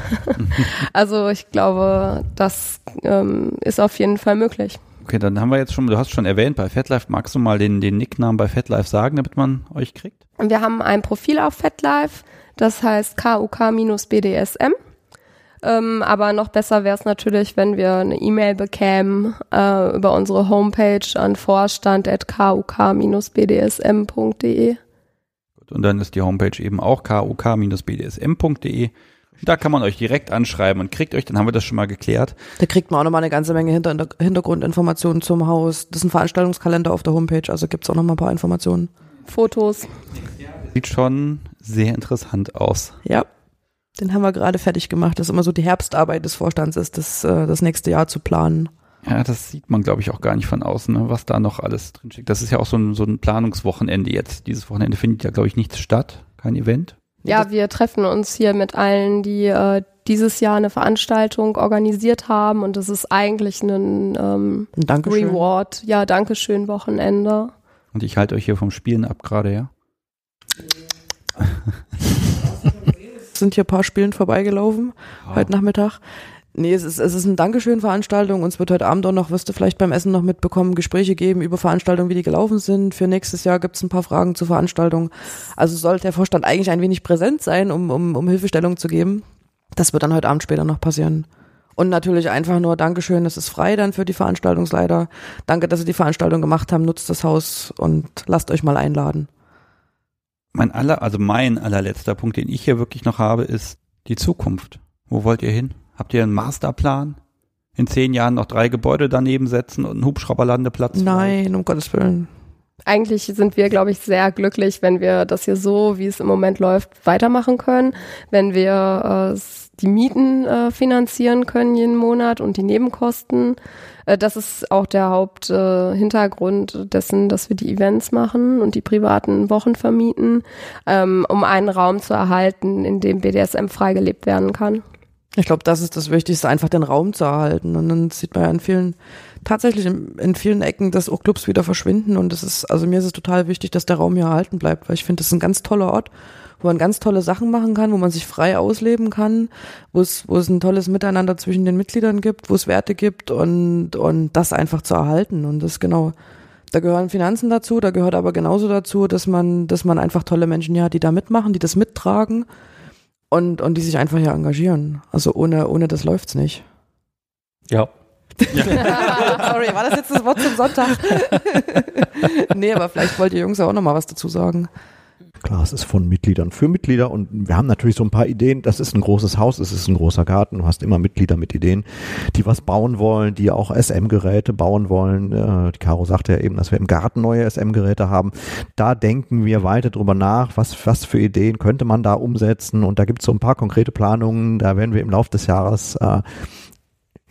also ich glaube, das ähm, ist auf jeden Fall möglich. Okay, dann haben wir jetzt schon, du hast schon erwähnt, bei FetLife, magst du mal den, den Nicknamen bei FetLife sagen, damit man euch kriegt? Wir haben ein Profil auf FetLife, das heißt KUK-BDSM. Ähm, aber noch besser wäre es natürlich, wenn wir eine E-Mail bekämen äh, über unsere Homepage an vorstand.kuk-bdsm.de. Und dann ist die Homepage eben auch kuk-bdsm.de. Da kann man euch direkt anschreiben und kriegt euch, dann haben wir das schon mal geklärt. Da kriegt man auch nochmal eine ganze Menge Hinter Hintergrundinformationen zum Haus. Das ist ein Veranstaltungskalender auf der Homepage, also gibt's auch nochmal ein paar Informationen. Fotos. Sieht schon sehr interessant aus. Ja, den haben wir gerade fertig gemacht. Das ist immer so die Herbstarbeit des Vorstands ist, das, äh, das nächste Jahr zu planen. Ja, das sieht man, glaube ich, auch gar nicht von außen, ne, was da noch alles drinsteckt. Das ist ja auch so ein, so ein Planungswochenende jetzt. Dieses Wochenende findet ja, glaube ich, nichts statt, kein Event. Ja, wir treffen uns hier mit allen, die äh, dieses Jahr eine Veranstaltung organisiert haben und das ist eigentlich ein, ähm, ein Dankeschön. Reward. Ja, Dankeschön Wochenende. Und ich halte euch hier vom Spielen ab gerade, ja? sind hier ein paar Spielen vorbeigelaufen oh. heute Nachmittag. Nee, es ist, es ist eine Dankeschön-Veranstaltung. Uns wird heute Abend auch noch, wirst du vielleicht beim Essen noch mitbekommen, Gespräche geben über Veranstaltungen, wie die gelaufen sind. Für nächstes Jahr gibt es ein paar Fragen zur Veranstaltung. Also sollte der Vorstand eigentlich ein wenig präsent sein, um, um, um Hilfestellung zu geben. Das wird dann heute Abend später noch passieren. Und natürlich einfach nur Dankeschön, es ist frei dann für die Veranstaltungsleiter. Danke, dass Sie die Veranstaltung gemacht haben. Nutzt das Haus und lasst euch mal einladen. Mein aller, also mein allerletzter Punkt, den ich hier wirklich noch habe, ist die Zukunft. Wo wollt ihr hin? Habt ihr einen Masterplan? In zehn Jahren noch drei Gebäude daneben setzen und einen Hubschrauberlandeplatz? Nein, vielleicht? um Gottes Willen. Eigentlich sind wir, glaube ich, sehr glücklich, wenn wir das hier so, wie es im Moment läuft, weitermachen können. Wenn wir äh, die Mieten äh, finanzieren können jeden Monat und die Nebenkosten. Äh, das ist auch der Haupthintergrund äh, dessen, dass wir die Events machen und die privaten Wochen vermieten, ähm, um einen Raum zu erhalten, in dem BDSM freigelebt werden kann. Ich glaube, das ist das Wichtigste, einfach den Raum zu erhalten. Und dann sieht man ja in vielen, tatsächlich in, in vielen Ecken, dass auch Clubs wieder verschwinden. Und es ist, also mir ist es total wichtig, dass der Raum hier erhalten bleibt, weil ich finde, das ist ein ganz toller Ort, wo man ganz tolle Sachen machen kann, wo man sich frei ausleben kann, wo es, wo es ein tolles Miteinander zwischen den Mitgliedern gibt, wo es Werte gibt und, und das einfach zu erhalten. Und das genau, da gehören Finanzen dazu, da gehört aber genauso dazu, dass man, dass man einfach tolle Menschen hat, die da mitmachen, die das mittragen und, und die sich einfach hier engagieren. Also ohne, ohne das läuft's nicht. Ja. ja. Sorry, war das jetzt das Wort zum Sonntag? nee, aber vielleicht wollt ihr Jungs auch noch mal was dazu sagen. Klar, es ist von Mitgliedern für Mitglieder und wir haben natürlich so ein paar Ideen. Das ist ein großes Haus, es ist ein großer Garten. Du hast immer Mitglieder mit Ideen, die was bauen wollen, die auch SM-Geräte bauen wollen. Äh, die Caro sagte ja eben, dass wir im Garten neue SM-Geräte haben. Da denken wir weiter drüber nach, was, was für Ideen könnte man da umsetzen. Und da gibt es so ein paar konkrete Planungen. Da werden wir im Laufe des Jahres, äh,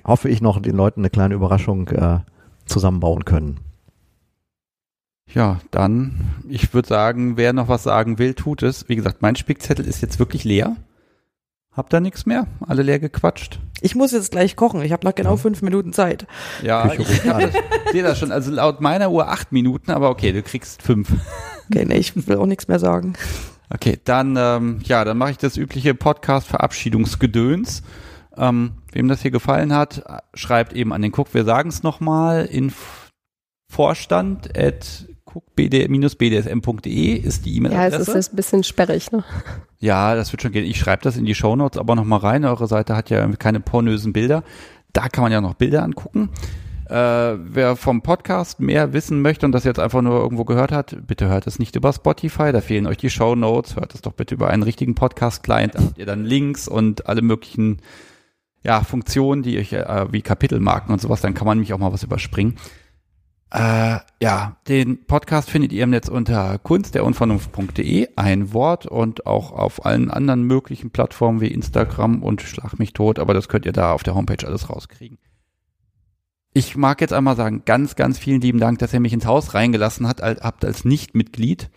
hoffe ich, noch den Leuten eine kleine Überraschung äh, zusammenbauen können. Ja, dann, ich würde sagen, wer noch was sagen will, tut es. Wie gesagt, mein Spickzettel ist jetzt wirklich leer. Habt ihr nichts mehr? Alle leer gequatscht? Ich muss jetzt gleich kochen. Ich habe noch genau Ja. fünf Minuten Zeit. Ja, Küche ich hab das, sehe das schon. Also laut meiner Uhr acht Minuten, aber okay, du kriegst fünf. Okay, nee, ich will auch nichts mehr sagen. Okay, dann, ähm, ja, dann mache ich das übliche Podcast-Verabschiedungsgedöns. Ähm, wem das hier gefallen hat, schreibt eben an den Cook. Wir sagen es nochmal. In Vorstand at cookbd-bdsm.de ist die Ja, es E-Mail-Adresse. ist jetzt ein bisschen sperrig, ne? Ja, das wird schon gehen. Ich schreibe das in die Shownotes aber nochmal rein. Eure Seite hat ja keine pornösen Bilder. Da kann man ja noch Bilder angucken. Äh, wer vom Podcast mehr wissen möchte und das jetzt einfach nur irgendwo gehört hat, bitte hört es nicht über Spotify. Da fehlen euch die Shownotes. Hört es doch bitte über einen richtigen Podcast-Client. Da habt ihr dann Links und alle möglichen ja, Funktionen, die euch äh, wie Kapitelmarken und sowas. Dann kann man nämlich auch mal was überspringen. Äh, ja, den Podcast findet ihr im Netz unter kunstderunvernunft.de, ein Wort und auch auf allen anderen möglichen Plattformen wie Instagram und Schlag mich tot, aber das könnt ihr da auf der Homepage alles rauskriegen. Ich mag jetzt einmal sagen, ganz, ganz vielen lieben Dank, dass ihr mich ins Haus reingelassen habt, habt als Nichtmitglied.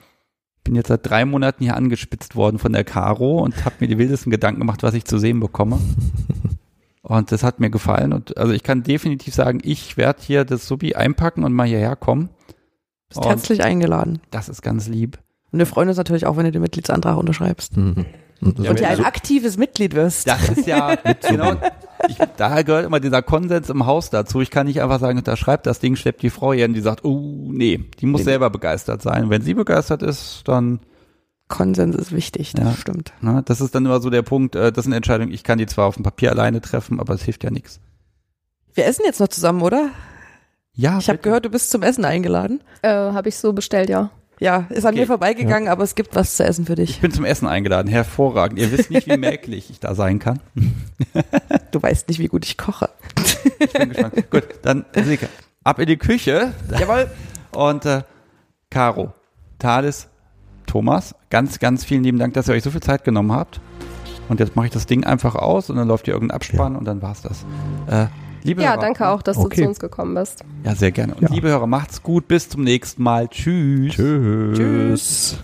Bin jetzt seit drei Monaten hier angespitzt worden von der Caro und habe mir die wildesten Gedanken gemacht, was ich zu sehen bekomme. Und das hat mir gefallen. Und also ich kann definitiv sagen, ich werde hier das Subi einpacken und mal hierher kommen. Bist Und herzlich eingeladen. das ist ganz lieb. Und wir freuen uns natürlich auch, wenn du den Mitgliedsantrag unterschreibst. Mhm. Und Ja, Und ein aktives Mitglied wirst. Das ist ja, genau, ich, daher gehört immer dieser Konsens im Haus dazu. Ich kann nicht einfach sagen, unterschreibt das Ding, schleppt die Frau hier und die sagt, oh, nee, die muss Nee. selber begeistert sein. Wenn sie begeistert ist, dann, Konsens ist wichtig, das Ja. stimmt. ne, das ist dann immer so der Punkt, äh, das ist eine Entscheidung, ich kann die zwar auf dem Papier alleine treffen, aber es hilft ja nichts. Wir essen jetzt noch zusammen, oder? Ja, Ich habe gehört, du bist zum Essen eingeladen. Äh, Habe ich so bestellt, ja. Ja, ist an Okay. mir vorbeigegangen, aber es gibt was zu essen für Ich dich. bin zum Essen eingeladen, hervorragend. Ihr wisst nicht, wie merklich ich da sein kann. Du weißt nicht, wie gut ich koche. Ich bin gespannt. Gut, dann Silke, ab in die Küche. Jawohl. Und äh, Caro, Thales, Thomas, ganz, ganz vielen lieben Dank, dass ihr euch so viel Zeit genommen habt. Und jetzt mache ich das Ding einfach aus und dann läuft hier irgendein Abspann und dann war's das. Äh, liebe Ja, Hörer, danke auch, dass Okay. du zu uns gekommen bist. Ja, sehr gerne. Und Ja. liebe Hörer, macht's gut. Bis zum nächsten Mal. Tschüss. Tschüss. Tschüss.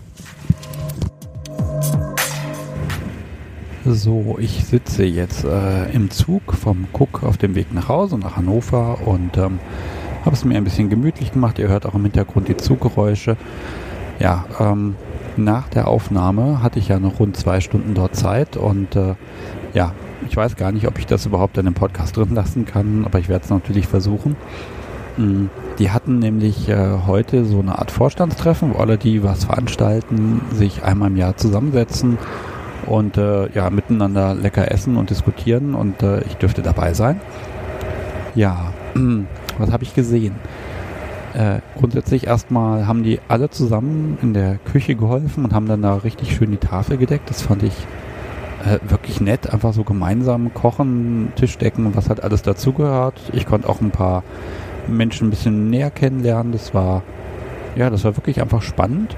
So, ich sitze jetzt äh, im Zug vom Cook auf dem Weg nach Hause, nach Hannover und ähm, habe es mir ein bisschen gemütlich gemacht. Ihr hört auch im Hintergrund die Zuggeräusche. Ja, ähm, nach der Aufnahme hatte ich ja noch rund zwei Stunden dort Zeit und äh, ja, ich weiß gar nicht, ob ich das überhaupt in dem Podcast drin lassen kann, aber ich werde es natürlich versuchen. Mm, Die hatten nämlich äh, heute so eine Art Vorstandstreffen, wo alle, die was veranstalten, sich einmal im Jahr zusammensetzen und äh, ja, miteinander lecker essen und diskutieren und äh, ich dürfte dabei sein. Ja, was habe ich gesehen? Äh, grundsätzlich erstmal haben die alle zusammen in der Küche geholfen und haben dann da richtig schön die Tafel gedeckt. Das fand ich äh, wirklich nett. Einfach so gemeinsam kochen, Tisch decken, was halt alles dazugehört. Ich konnte auch ein paar Menschen ein bisschen näher kennenlernen. Das war, ja, das war wirklich einfach spannend.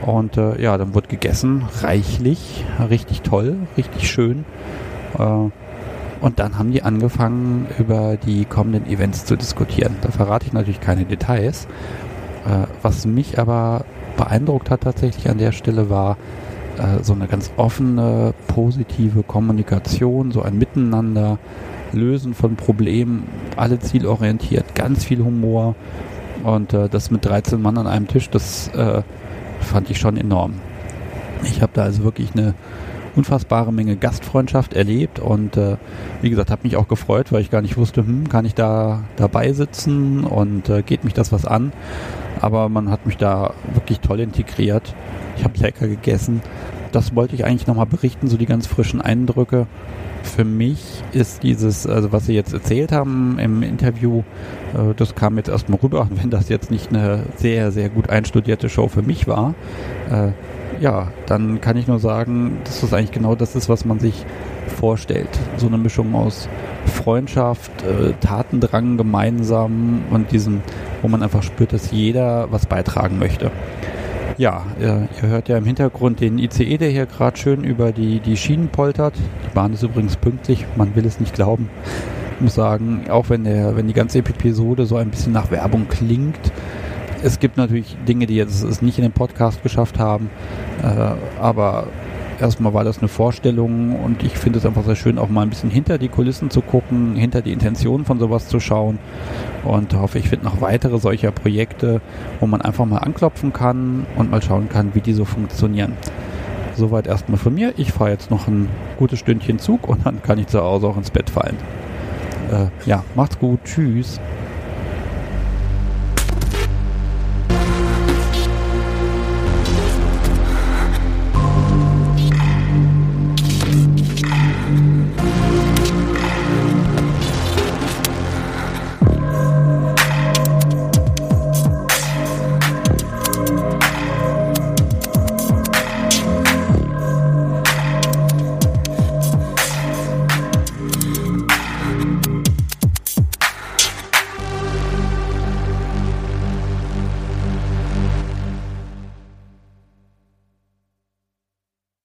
Und äh, ja, dann wurde gegessen, reichlich, richtig toll, richtig schön. Äh, und dann haben die angefangen, über die kommenden Events zu diskutieren. Da verrate ich natürlich keine Details. Äh, was mich aber beeindruckt hat tatsächlich an der Stelle war äh, so eine ganz offene, positive Kommunikation, so ein Miteinander, Lösen von Problemen, alle zielorientiert, ganz viel Humor. Und äh, das mit 13 Mann an einem Tisch, das äh, fand ich schon enorm. Ich habe da also wirklich eine unfassbare Menge Gastfreundschaft erlebt und äh, wie gesagt, habe mich auch gefreut, weil ich gar nicht wusste, hm, kann ich da dabei sitzen und äh, geht mich das was an. Aber man hat mich da wirklich toll integriert. Ich habe lecker gegessen. Das wollte ich eigentlich nochmal berichten, so die ganz frischen Eindrücke. Für mich ist dieses, also was Sie jetzt erzählt haben im Interview, äh, das kam jetzt erstmal rüber, wenn das jetzt nicht eine sehr, sehr gut einstudierte Show für mich war. Äh, ja, dann kann ich nur sagen, dass das eigentlich genau das ist, was man sich vorstellt. So eine Mischung aus Freundschaft, äh, Tatendrang gemeinsam und diesem, wo man einfach spürt, dass jeder was beitragen möchte. Ja, äh, ihr hört ja im Hintergrund den ICE, der hier gerade schön über die, die Schienen poltert. Die Bahn ist übrigens pünktlich, man will es nicht glauben. Ich muss sagen, auch wenn, der, wenn die ganze Episode so ein bisschen nach Werbung klingt, es gibt natürlich Dinge, die jetzt es nicht in den Podcast geschafft haben, äh, aber erstmal war das eine Vorstellung und ich finde es einfach sehr schön, auch mal ein bisschen hinter die Kulissen zu gucken, hinter die Intention von sowas zu schauen und hoffe, ich finde noch weitere solcher Projekte, wo man einfach mal anklopfen kann und mal schauen kann, wie die so funktionieren. Soweit erstmal von mir. Ich fahre jetzt noch ein gutes Stündchen Zug und dann kann ich zu Hause auch ins Bett fallen. Äh, ja, macht's gut. Tschüss.